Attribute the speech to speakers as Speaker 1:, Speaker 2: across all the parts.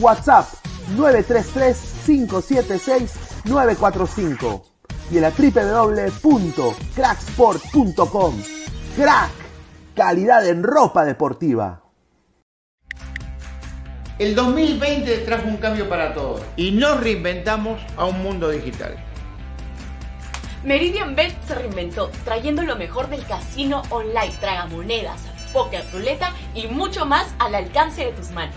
Speaker 1: WhatsApp 933-576-945 y en la www.cracksport.com. Crack, calidad en ropa deportiva.
Speaker 2: El 2020 trajo un cambio para todos y nos reinventamos a un mundo digital.
Speaker 3: Meridian Bet se reinventó trayendo lo mejor del casino online, tragamonedas, poker, ruleta y mucho más al alcance de tus manos.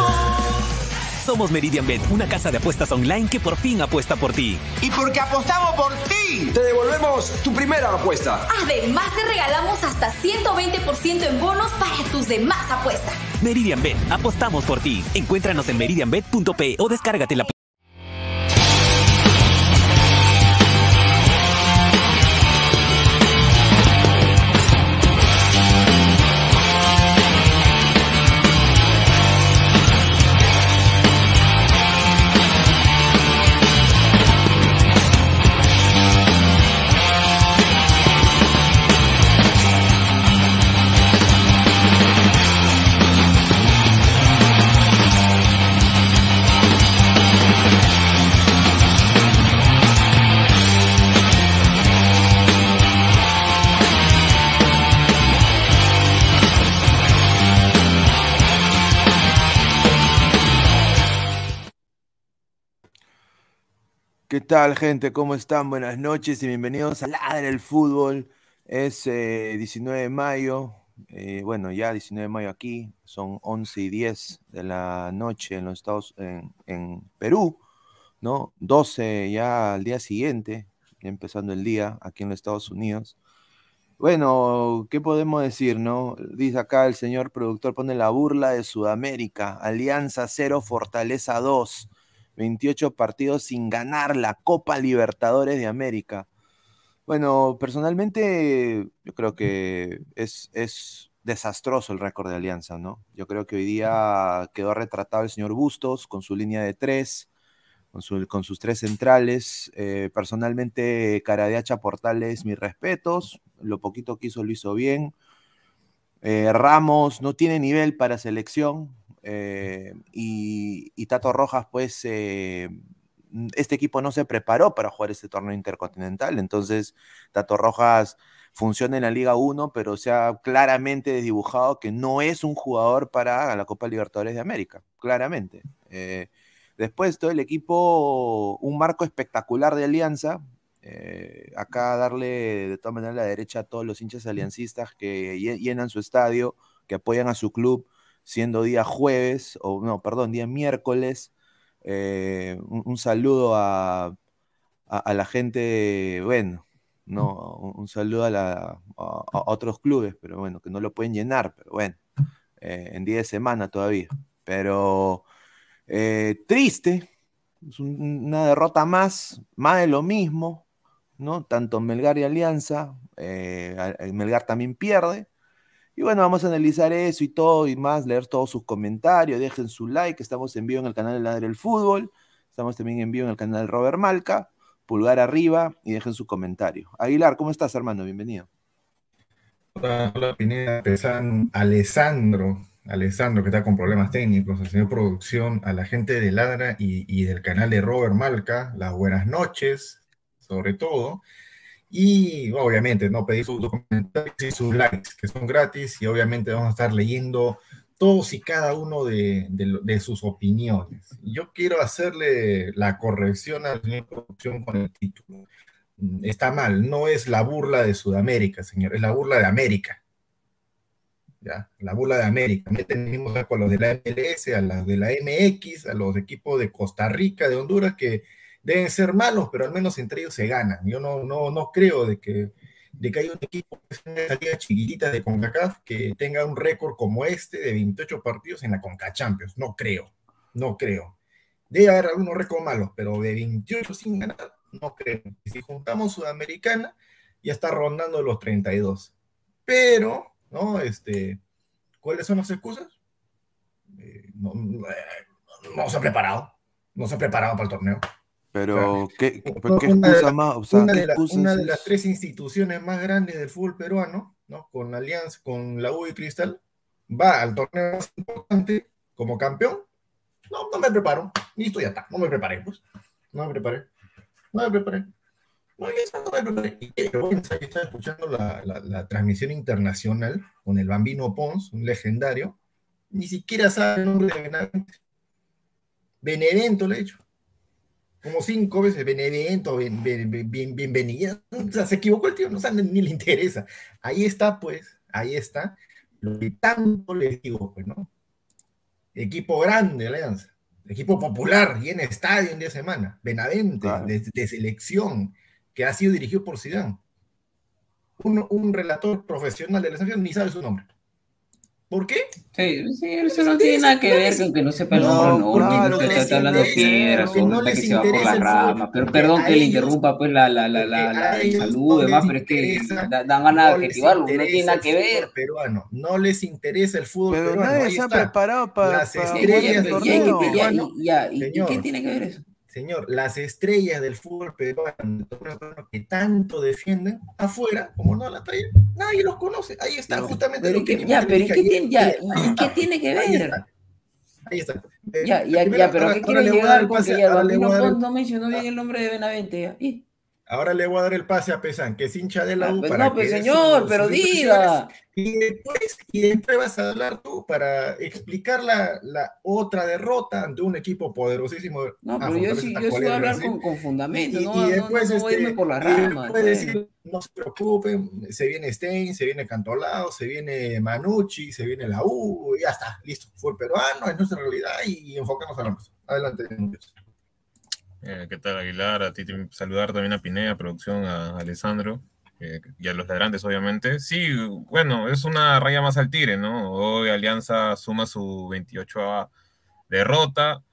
Speaker 4: Somos Meridian Bet, una casa de apuestas online que por fin apuesta por ti.
Speaker 2: Y porque apostamos por ti,
Speaker 5: te devolvemos tu primera apuesta.
Speaker 3: Además, te regalamos hasta 120% en bonos para tus demás apuestas.
Speaker 4: Meridian Bet, apostamos por ti. Encuéntranos en meridianbet.p o descárgate la
Speaker 6: ¿Qué tal, gente? ¿Cómo están? Buenas noches y bienvenidos a Ladre el Fútbol. Es 19 eh, de mayo,
Speaker 7: Eh, bueno, ya 19 de mayo aquí, son 11 y 10 de la noche en los Estados, en, en Perú, ¿no? 12 ya al día siguiente, empezando el día aquí en los Estados Unidos. Bueno, ¿qué podemos decir, no? Dice acá el señor productor, pone la burla de Sudamérica, Alianza 0, Fortaleza 2, 28 partidos sin ganar la Copa Libertadores de América. Bueno, personalmente yo creo que es, es desastroso el récord de Alianza, ¿no? Yo creo que hoy día quedó retratado el señor Bustos con su línea de tres, con, su- con sus tres centrales. Eh, personalmente, Caradeacha Portales, mis respetos. Lo poquito que hizo lo hizo bien. Eh, Ramos no tiene nivel para selección. Eh, y, Tato Rojas, pues, eh, este equipo no se preparó para jugar este torneo intercontinental. Entonces, Tato Rojas funciona en la Liga 1, pero se ha claramente desdibujado que no es un jugador para la Copa Libertadores de América. Claramente. Eh, después, todo el equipo, un marco espectacular de alianza. Acá darle de todas maneras la derecha a todos los hinchas aliancistas que lle- llenan su estadio, que apoyan a su club, siendo día jueves, o no, perdón, día miércoles. Eh, un, un saludo a, a- a la gente, bueno, no, un, un saludo a, la- a- otros clubes, pero bueno, que no lo pueden llenar, pero bueno, eh, en día de semana todavía. Pero eh, triste, es un- una derrota más, más de lo mismo, ¿no? Tanto Melgar y Alianza, Melgar también pierde. Y bueno, vamos a analizar eso y todo y más, leer todos sus comentarios, dejen su like, estamos en vivo en el canal de Ladre el Fútbol, estamos también en vivo en el canal de Robert Malca, pulgar arriba y dejen su comentario. Aguilar, ¿cómo estás, hermano? Bienvenido.
Speaker 8: Hola, hola, Pineda, Pesan, Alessandro, Alessandro que está con problemas técnicos, al señor producción, a la gente de Ladra y, y del canal de Robert Malca, las buenas noches, sobre todo, y obviamente no pedir sus comentarios y sus likes, que son gratis, y obviamente vamos a estar leyendo todos y cada uno de, de lo- de sus opiniones. Yo quiero hacerle la corrección al señor producción con el título está mal, no es la burla de Sudamérica, señor, es la burla de América. ¿Ya? La burla de América. Saco a los de la MLS, a los de la MX, a los equipos de Costa Rica, de Honduras, que deben ser malos, pero al menos entre ellos se ganan. Yo no, no, no creo de que, de que haya un equipo chiquitita de CONCACAF que tenga un récord como este de 28 partidos en la CONCA Champions. No creo, no creo. Debe haber algunos récords malos, pero de 28 sin ganar, no creo. Si juntamos Sudamericana, ya está rondando los 32. Pero, ¿no? Este, ¿cuáles son las excusas? Eh, eh, no se ha preparado. No se ha preparado para el torneo.
Speaker 7: Pero, ¿qué, excusa
Speaker 8: la-
Speaker 7: más? O sea,
Speaker 8: una
Speaker 7: ¿qué
Speaker 8: de, la-
Speaker 7: excusa
Speaker 8: una
Speaker 7: es
Speaker 8: de las tres instituciones más grandes del fútbol peruano, ¿no? Con la Alianza, con la U y Cristal, va al torneo más importante como campeón. No, no me preparo. Listo, ya está. No me preparé, pues. No me preparé. No me preparé. No, ya no me preparé. Y qué vergüenza que estaba escuchando la, la- la transmisión internacional con el Bambino Pons, un legendario. Ni siquiera sabe el nombre de Benavente. Benevento le he dicho como cinco veces, Benevento, bien, bien, bien, bien- bienvenida. O sea, se equivocó el tío, no sabe, ni le interesa. Ahí está, pues, ahí está. Lo que tanto les digo, pues, ¿no? Equipo grande, Alianza. Equipo popular, y en estadio en día de semana. Benavente,
Speaker 7: Claro.
Speaker 8: de, de selección, que ha sido dirigido por Zidane. Un, un relator profesional de la selección ni sabe su nombre. ¿Por qué?
Speaker 9: Sí, sí, eso no tiene nada que ver con que no sepa el
Speaker 8: No,
Speaker 9: nombre, no,
Speaker 8: porque
Speaker 9: no,
Speaker 8: no
Speaker 9: que
Speaker 8: les
Speaker 9: está hablando
Speaker 8: interesa,
Speaker 9: piedras,
Speaker 8: no
Speaker 9: que
Speaker 8: les
Speaker 9: se va por
Speaker 8: interesa
Speaker 9: la rama, pero perdón que le interrumpa pues la, la, la, la,
Speaker 8: no
Speaker 9: y demás, pero es que dan ganas de adjetivarlo, no tiene nada que ver.
Speaker 8: peruano, no les interesa el fútbol
Speaker 7: Pero
Speaker 8: peruano.
Speaker 7: nadie
Speaker 8: ahí
Speaker 7: se ha
Speaker 8: está.
Speaker 7: preparado para
Speaker 8: Las estrellas del
Speaker 7: torneo.
Speaker 9: y- ya, y- ¿y
Speaker 8: señor,
Speaker 9: qué tiene que ver eso?
Speaker 8: Señor, las estrellas del fútbol peruano, que tanto defienden afuera, como no la traen, nadie los conoce. Ahí está
Speaker 9: Pero-
Speaker 8: justamente
Speaker 9: pero
Speaker 8: lo
Speaker 9: ¿qué-
Speaker 8: que
Speaker 9: ya, pero ¿y
Speaker 8: dije
Speaker 9: qué tiene- ya, ¿y qué tiene que
Speaker 8: Ahí
Speaker 9: ver?
Speaker 8: está. Ahí está. Eh,
Speaker 9: Ya, ya,
Speaker 8: primero,
Speaker 9: ya, pero
Speaker 8: ahora-
Speaker 9: ¿qué
Speaker 8: a dar
Speaker 9: llegar con que ya
Speaker 8: a
Speaker 9: Pons no mencionó bien el nombre de Benavente? ya? ¿Y?
Speaker 8: Ahora le voy a dar el pase a Pesan, que es hincha de la
Speaker 9: Ah,
Speaker 8: U.
Speaker 9: pues
Speaker 8: para
Speaker 9: no, pues,
Speaker 8: que
Speaker 9: señor, pero diga.
Speaker 8: Y después, y después vas a hablar tú para explicar la, la otra derrota ante un equipo poderosísimo.
Speaker 9: No, pero yo sí, yo sí voy a hablar con, con fundamento,
Speaker 8: Y,
Speaker 9: no,
Speaker 8: y
Speaker 9: no-
Speaker 8: después,
Speaker 9: no, voy a irme
Speaker 8: este,
Speaker 9: por las
Speaker 8: y
Speaker 9: ramas.
Speaker 8: después
Speaker 9: pues.
Speaker 8: decir, no se preocupen, se viene Stein, se viene Cantolao, se viene Manucci, se viene la U, y ya está, listo. Fue el peruano, es nuestra realidad y enfocarnos a la. Adelante, muchachos.
Speaker 10: Eh, ¿Qué tal, Aguilar? A ti saludar también a Pinea, producción, a Alessandro eh, y a los ladrantes, obviamente. Sí, bueno, es una raya más al tigre, ¿no? Hoy Alianza suma su 28 derrota.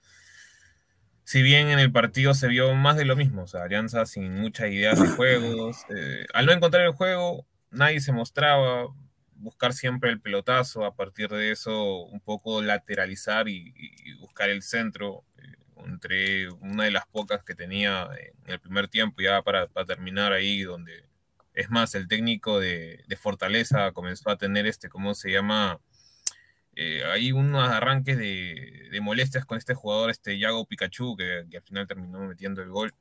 Speaker 10: Si bien en el partido se vio más de lo mismo, o sea, Alianza sin muchas ideas de juegos. eh, al no encontrar el juego, nadie se mostraba, buscar siempre el pelotazo, a partir de eso un poco lateralizar y, y buscar el centro entre una de las pocas que tenía en el primer tiempo ya para, terminar ahí donde es más el técnico de, Fortaleza comenzó a tener este cómo se llama eh, hay unos arranques de, de molestias con este jugador este Yago Pikachu que, que al final terminó metiendo el gol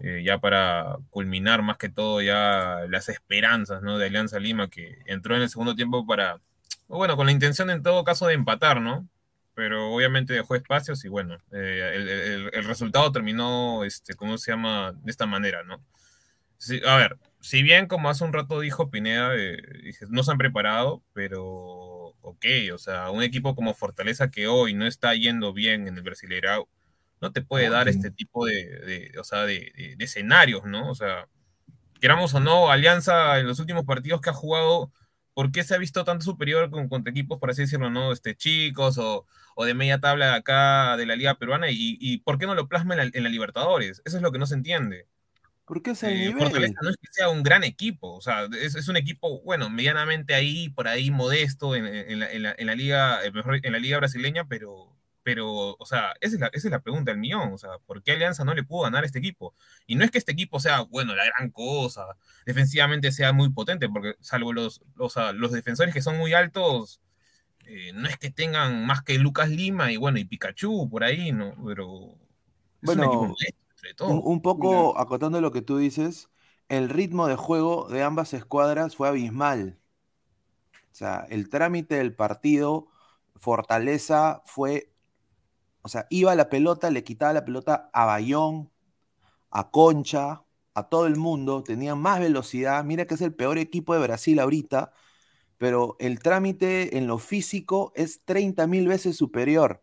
Speaker 10: eh, ya para culminar más que todo ya las esperanzas ¿no? de Alianza Lima, que entró en el segundo tiempo para, bueno, con la intención en todo caso de empatar, ¿no? Pero obviamente dejó espacios y bueno, eh, el, el- el resultado terminó, este, ¿cómo se llama? De esta manera, ¿no? Sí, a ver, si bien como hace un rato dijo Pineda, eh, no se han preparado, pero ok, o sea, un equipo como Fortaleza que hoy no está yendo bien en el Brasileirao, no te puede dar este tipo de, de- o sea, de, de- de escenarios, ¿no? O sea, queramos o no, Alianza en los últimos partidos que ha jugado, ¿por qué se ha visto tanto superior con, contra equipos, por así decirlo, no? Este, chicos o, o de media tabla acá de la Liga Peruana y, y ¿por qué no lo plasma en la, en la Libertadores? Eso es lo que no se entiende.
Speaker 7: Porque es el
Speaker 10: Eh,
Speaker 7: nivel.
Speaker 10: Fortaleza no es que sea un gran equipo, o sea, es, es un equipo, bueno, medianamente ahí, por ahí modesto en, en la, en la- en la liga, eh, mejor, en la liga brasileña, pero, pero, o sea, esa es, la, esa es la pregunta del millón, o sea, ¿por qué Alianza no le pudo ganar a este equipo? Y no es que este equipo sea, bueno, la gran cosa, defensivamente sea muy potente, porque salvo los, los, ah, los defensores que son muy altos, eh, no es que tengan más que Lucas Lima y bueno, y Pikachu por ahí, ¿no? Pero es un equipo
Speaker 7: Bueno,
Speaker 10: entre todo.
Speaker 7: un, un poco acotando lo que tú dices, el ritmo de juego de ambas escuadras fue abismal. O sea, el trámite del partido, Fortaleza fue, o sea, iba la pelota, le quitaba la pelota a Bayón, a Concha, a todo el mundo, tenían más velocidad. Mira que es el peor equipo de Brasil ahorita, pero el trámite en lo físico es 30 mil veces superior.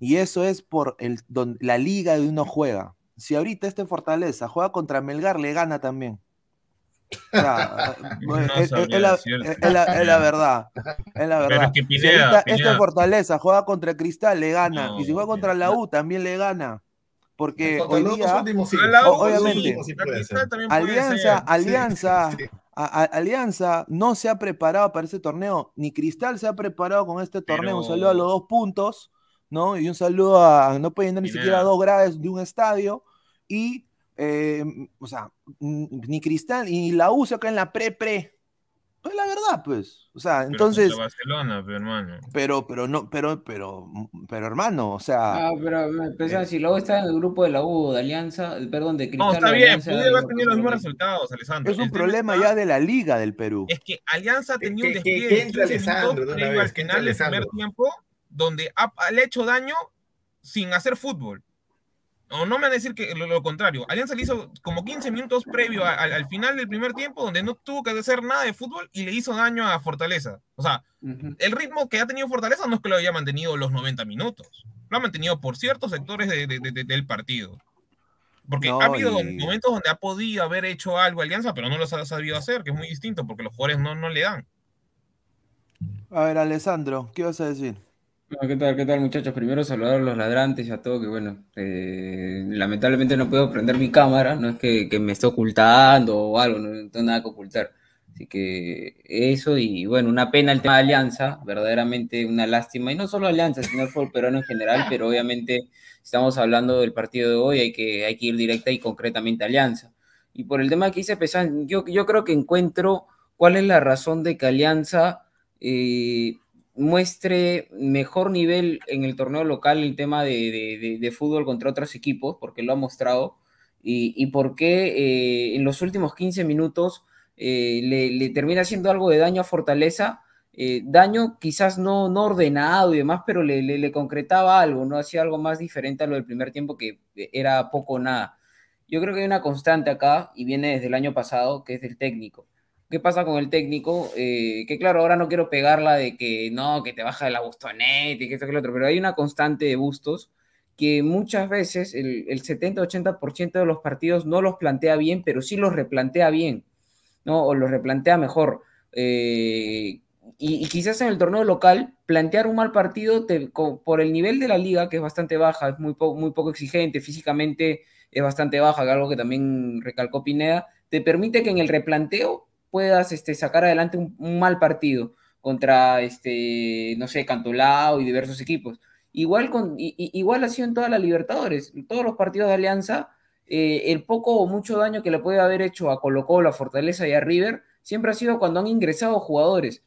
Speaker 7: Y eso es por el, don- la liga de uno juega. Si ahorita este Fortaleza juega contra Melgar, le gana también.
Speaker 10: No
Speaker 7: es, es-
Speaker 10: sabría
Speaker 7: es la,
Speaker 10: decirte.
Speaker 7: es la- es la verdad. Es la
Speaker 10: Pero
Speaker 7: verdad.
Speaker 10: es que
Speaker 7: si
Speaker 10: Pineda,
Speaker 7: ahorita este
Speaker 10: Pineda.
Speaker 7: Fortaleza juega contra Cristal, le gana. y si juega contra la U, también le gana. Porque hoy día,
Speaker 8: últimos sí.
Speaker 10: A
Speaker 7: obviamente,
Speaker 10: sí,
Speaker 7: Alianza. Alianza,
Speaker 8: sí.
Speaker 7: a- a- Alianza no se ha preparado para ese torneo, ni Cristal se ha preparado con este torneo. Un saludo a los dos puntos, ¿no? Y un saludo a, no pueden ni siquiera dos grados de un estadio. Y, eh, o sea, ni Cristal ni la U se acá en la pre-pre. Es la verdad, pues. O sea,
Speaker 10: Pero
Speaker 7: entonces,
Speaker 10: Barcelona, pero hermano.
Speaker 7: pero, pero no, pero, pero, pero hermano, o sea,
Speaker 9: Ah, pero me pensaba, si luego está en el grupo de la U, de Alianza, perdón, de Cristal.
Speaker 10: No, está bien,
Speaker 9: Alianza,
Speaker 10: pude haber
Speaker 9: no,
Speaker 10: tenido los mismos
Speaker 9: no,
Speaker 10: resultados, Alessandro.
Speaker 7: es un
Speaker 10: El
Speaker 7: problema
Speaker 10: está-
Speaker 7: ya de la liga del Perú.
Speaker 10: Es que Alianza tenía un despliegue
Speaker 8: que
Speaker 10: de
Speaker 8: entre
Speaker 10: 15
Speaker 8: Alessandro
Speaker 10: al final del primer tiempo, donde ha- le ha hecho daño sin hacer fútbol. O no me van a decir que lo, lo contrario. Alianza le hizo como 15 minutos previo a- al, al final del primer tiempo, donde no tuvo que hacer nada de fútbol y le hizo daño a Fortaleza. O sea, el ritmo que ha tenido Fortaleza no es que lo haya mantenido los 90 minutos. Lo ha mantenido por ciertos sectores de- de- de- del partido. Porque
Speaker 7: No,
Speaker 10: ha habido
Speaker 7: y-
Speaker 10: momentos donde ha podido haber hecho algo Alianza, pero no los ha sabido hacer, que es muy distinto, porque los jugadores no, no le dan.
Speaker 7: A ver, Alessandro, ¿qué vas a decir?
Speaker 9: ¿Qué tal, qué tal, muchachos? Primero saludar a los ladrantes y a todo, que bueno, eh, lamentablemente no puedo prender mi cámara, no es que, me esté ocultando o algo, no, tengo nada que ocultar. Así que eso, y bueno, una pena el tema de Alianza, verdaderamente una lástima, y no solo Alianza, sino el fútbol peruano en general, pero obviamente estamos hablando del partido de hoy, hay que, hay que ir directa y concretamente a Alianza. Y por el tema que dice Pesan, yo, yo creo que encuentro cuál es la razón de que Alianza eh, muestre mejor nivel en el torneo local el tema de, de- fútbol contra otros equipos, porque lo ha mostrado. y, y por qué eh, en los últimos 15 minutos eh, le, le termina haciendo algo de daño a Fortaleza. eh, daño quizás no, no ordenado y demás, pero le, le- le concretaba algo, ¿no? Hacía algo más diferente a lo del primer tiempo que era poco o nada. Yo creo que hay una constante acá y viene desde el año pasado, que es del técnico. ¿Qué pasa con el técnico? Eh, que claro, ahora no quiero pegarla de que no, que te baja de la bustoneta y que esto que lo otro, pero hay una constante de bustos que muchas veces el, el 70-80% de los partidos no los plantea bien, pero sí los replantea bien, ¿no? O los replantea mejor. Eh, y, quizás en el torneo local, plantear un mal partido por el nivel de la liga, que es bastante baja, es muy, muy poco exigente, físicamente es bastante baja, algo que también recalcó Pineda, te permite que en el replanteo puedas este, sacar adelante un, mal partido contra, este, no sé, Cantolao y diversos equipos. Igual, con, igual ha sido en toda la Libertadores, todos los partidos de Alianza, eh, el poco o mucho daño que le puede haber hecho a Colo Colo, a Fortaleza y a River, siempre ha sido cuando han ingresado jugadores.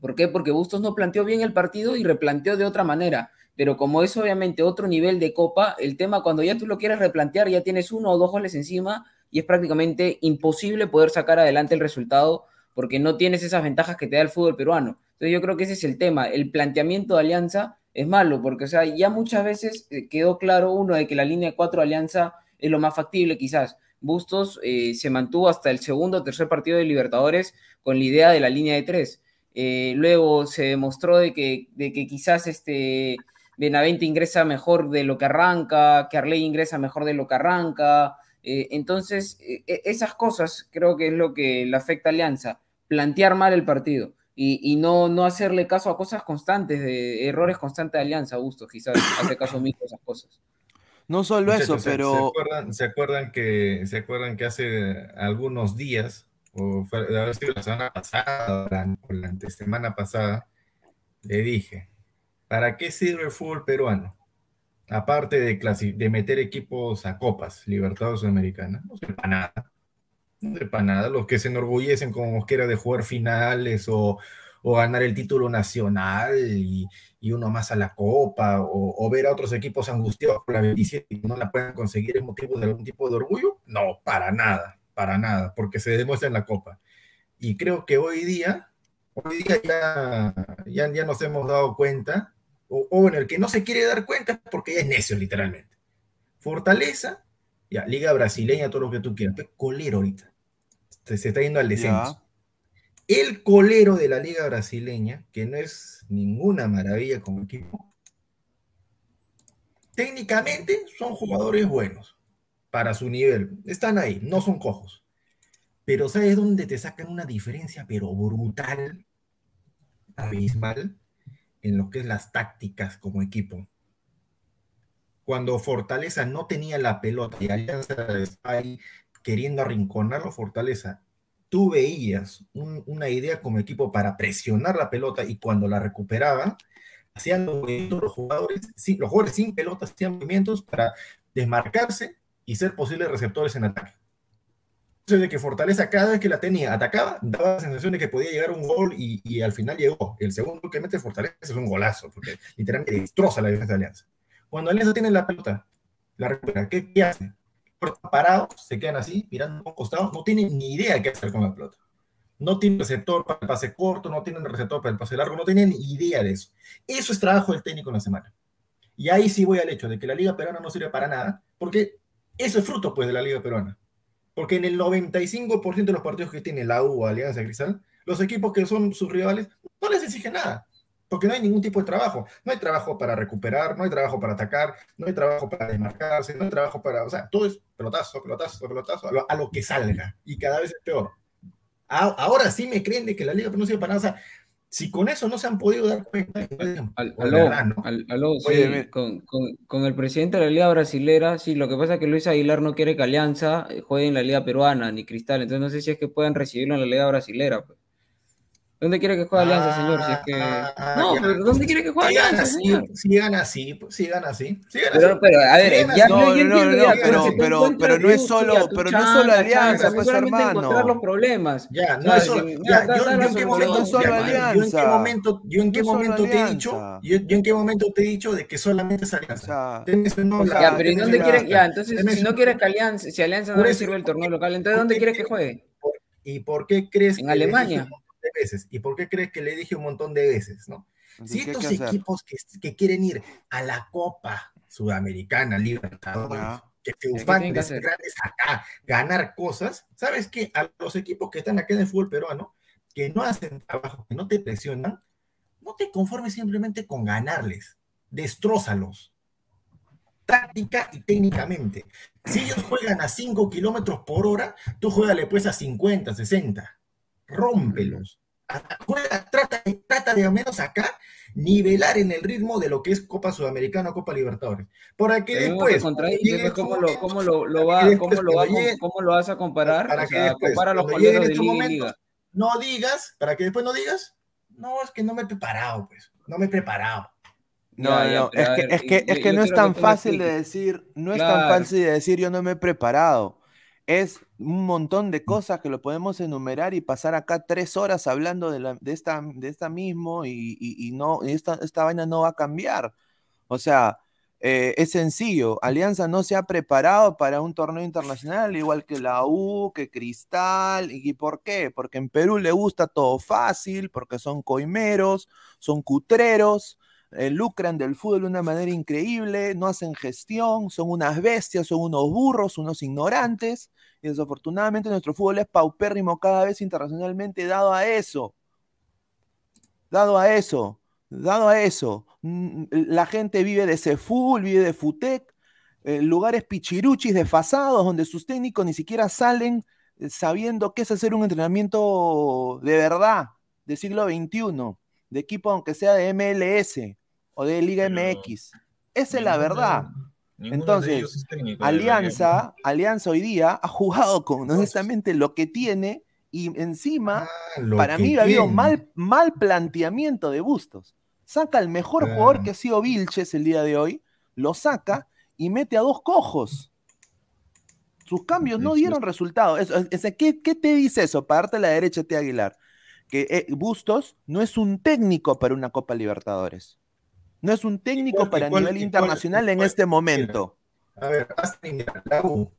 Speaker 9: ¿Por qué? Porque Bustos no planteó bien el partido y replanteó de otra manera. Pero como es obviamente otro nivel de copa, el tema cuando ya tú lo quieres replantear, ya tienes uno o dos goles encima y es prácticamente imposible poder sacar adelante el resultado porque no tienes esas ventajas que te da el fútbol peruano. Entonces yo creo que ese es el tema. El planteamiento de Alianza es malo porque, o sea, ya muchas veces eh, quedó claro uno de que la línea 4 de Alianza es lo más factible quizás. Bustos eh, se mantuvo hasta el segundo o tercer partido de Libertadores con la idea de la línea de tres. Eh, luego se demostró de que, de que quizás este Benavente ingresa mejor de lo que arranca, que Arley ingresa mejor de lo que arranca. Eh, entonces, eh, esas cosas creo que es lo que le afecta a Alianza, plantear mal el partido y, y no, no hacerle caso a cosas constantes, de errores constantes de Alianza, Augusto, quizás hace caso omiso a esas cosas.
Speaker 7: No solo eso,
Speaker 8: Muchachos, ¿se-
Speaker 7: pero...
Speaker 8: ¿se acuerdan, se acuerdan que, ¿Se acuerdan que hace algunos días, o fue, debe haber sido la semana pasada, o la, o la antesemana pasada, le dije, ¿para qué sirve el fútbol peruano? Aparte de, de meter equipos a copas, Libertadores Sudamericana, no sirve para nada. No sirve nada. Los que se enorgullecen como Mosquera de jugar finales o, o ganar el título nacional y, y uno más a la copa o, o ver a otros equipos angustiados por la 27 y no la puedan conseguir es motivo de algún tipo de orgullo? No, para nada, para nada, porque se demuestra en la copa. Y creo que hoy día, hoy día ya, ya, ya nos hemos dado cuenta, o, bueno, el que no se quiere dar cuenta porque ya es necio literalmente. Fortaleza, ya, Liga Brasileña, todo lo que tú quieras, pero colero ahorita. Se, se está yendo al descenso. El colero de la Liga Brasileña, que no es ninguna maravilla como equipo, técnicamente son jugadores buenos para su nivel. Están ahí, no son cojos. Pero ¿sabes dónde te sacan una diferencia, pero brutal, abismal, en lo que es las tácticas como equipo? Cuando Fortaleza no tenía la pelota y Alianza está ahí queriendo arrinconarlo, Fortaleza tú veías un, una idea como equipo para presionar la pelota y cuando la recuperaban, hacían movimientos los jugadores, los jugadores sin pelota hacían movimientos para desmarcarse y ser posibles receptores en ataque. De que Fortaleza cada vez que la tenía, atacaba, daba la sensación de que podía llegar un gol y, y al final llegó. El segundo que mete Fortaleza es un golazo, porque literalmente destroza la defensa de Alianza. Cuando Alianza tiene la pelota, la recupera, ¿qué, qué hace? parados, se quedan así, mirando a un costado, no tienen ni idea qué hacer con la pelota. No tienen receptor para el pase corto, no tienen receptor para el pase largo, no tienen ni idea de eso. Eso es trabajo del técnico en la semana. Y ahí sí voy al hecho de que la Liga Peruana no sirve para nada, porque eso es fruto pues de la Liga Peruana. Porque en el 95% de los partidos que tiene la U, Alianza Cristal, los equipos que son sus rivales no les exigen nada porque no hay ningún tipo de trabajo. No hay trabajo para recuperar, no hay trabajo para atacar, no hay trabajo para desmarcarse, no hay trabajo para, o sea, todo es pelotazo, pelotazo, pelotazo, a lo, que salga, y cada vez es peor. Ahora sí me creen de que la liga no para nada, o si con eso no se han podido dar cuenta,
Speaker 9: al, aló, verdad, ¿no? al, aló, sí, Oye, con, con, con, el presidente de la Liga Brasilera, sí, lo que pasa es que Luis Aguilar no quiere que Alianza juegue en la Liga Peruana, ni Cristal, entonces no sé si es que puedan recibirlo en la Liga Brasilera. Pues. ¿Dónde quiere que juegue Alianza, señor? Si es que... no, pero ¿dónde quiere que juegue Alianza, señor?
Speaker 8: sigan así, pues, sigan así. sigan
Speaker 9: Pero,
Speaker 8: así.
Speaker 9: pero, a ver, ya, yo entiendo ya,
Speaker 7: pero- pero- pero no es solo- pero no es solo Alianza, pues, hermano.
Speaker 9: encontrar los problemas.
Speaker 8: Ya, no es solo.
Speaker 9: da-
Speaker 8: yo, en qué momento,
Speaker 7: No
Speaker 8: yo en qué
Speaker 7: Alianza.
Speaker 8: momento, yo en qué
Speaker 7: No solo
Speaker 8: momento te he dicho,
Speaker 7: Alianza.
Speaker 8: yo, yo en qué momento te he dicho de que solamente es Alianza.
Speaker 9: Ya, pero ¿y dónde
Speaker 8: una-
Speaker 9: quiere? Ya, entonces, si no quieres que Alianza, si Alianza no sirve el torneo local, entonces ¿dónde quieres que juegue?
Speaker 8: ¿Y por qué crees
Speaker 9: En
Speaker 8: que dije
Speaker 9: Alemania.
Speaker 8: De veces? ¿Y por qué crees que le dije un montón de veces, no? Si
Speaker 7: ¿qué hay
Speaker 8: estos
Speaker 7: que hacer?
Speaker 8: equipos que, que quieren ir a la Copa Sudamericana, Libertadores, que ser grandes acá, ganar cosas, ¿sabes qué? A los equipos que están acá en el fútbol peruano, que no hacen trabajo, que no te presionan, no te conformes simplemente con ganarles, destrózalos, táctica y técnicamente. Si ellos juegan a 5 kilómetros por hora, tú juégale pues a 50, 60. Rómpelos. Trata, trata de al menos acá nivelar en el ritmo de lo que es Copa Sudamericana o Copa Libertadores. Para que después,
Speaker 9: ¿cómo lo, vas a comparar?
Speaker 8: para
Speaker 9: o
Speaker 8: que
Speaker 9: sea,
Speaker 8: después,
Speaker 9: los de
Speaker 8: estos
Speaker 9: liga liga.
Speaker 8: no digas, para que después no digas, no, es que no me he preparado, pues, no me he preparado.
Speaker 7: No, no,
Speaker 9: ya,
Speaker 7: no, es que,
Speaker 9: ver,
Speaker 7: es que,
Speaker 9: yo-
Speaker 7: es que no es tan
Speaker 9: que
Speaker 7: fácil de decir, no es tan
Speaker 9: Claro.
Speaker 7: fácil de decir yo no me he preparado. Es un montón de cosas que lo podemos enumerar y pasar acá tres horas hablando de, la- de esta, de esta mismo y, y- no, y esta, esta vaina no va a cambiar. O sea, eh, es sencillo, Alianza no se ha preparado para un torneo internacional, igual que la U, que Cristal. ¿Y por qué? Porque en Perú le gusta todo fácil, porque son coimeros, son cutreros, eh, lucran del fútbol de una manera increíble, no hacen gestión, son unas bestias, son unos burros, unos ignorantes. Y desafortunadamente nuestro fútbol es paupérrimo cada vez internacionalmente dado a eso. Dado a eso, dado a eso. Mm, La gente vive de fútbol, vive de Futec, eh, lugares pichiruchis desfasados donde sus técnicos ni siquiera salen eh, sabiendo qué es hacer un entrenamiento de verdad, del siglo XXI, de equipo aunque sea de MLS o de Liga MX. Esa es la verdad. Entonces,
Speaker 10: técnico
Speaker 7: Alianza, Alianza hoy día ha jugado con honestamente lo que tiene y encima,
Speaker 8: Ah,
Speaker 7: para mí ha habido
Speaker 8: tiene.
Speaker 7: mal, mal planteamiento de Bustos. Saca al mejor jugador
Speaker 8: Claro.
Speaker 7: que ha sido Vilches el día de hoy, lo saca y mete a dos cojos. Sus cambios no dieron resultado. Es- es- es- ¿qué, qué te dice eso? Para darte la derecha, T. Aguilar. Que eh, Bustos no es un técnico para una Copa Libertadores. No es un técnico
Speaker 8: cuál-
Speaker 7: para
Speaker 8: cuál-
Speaker 7: nivel
Speaker 8: cuál-
Speaker 7: internacional en este momento.
Speaker 8: A ver, la U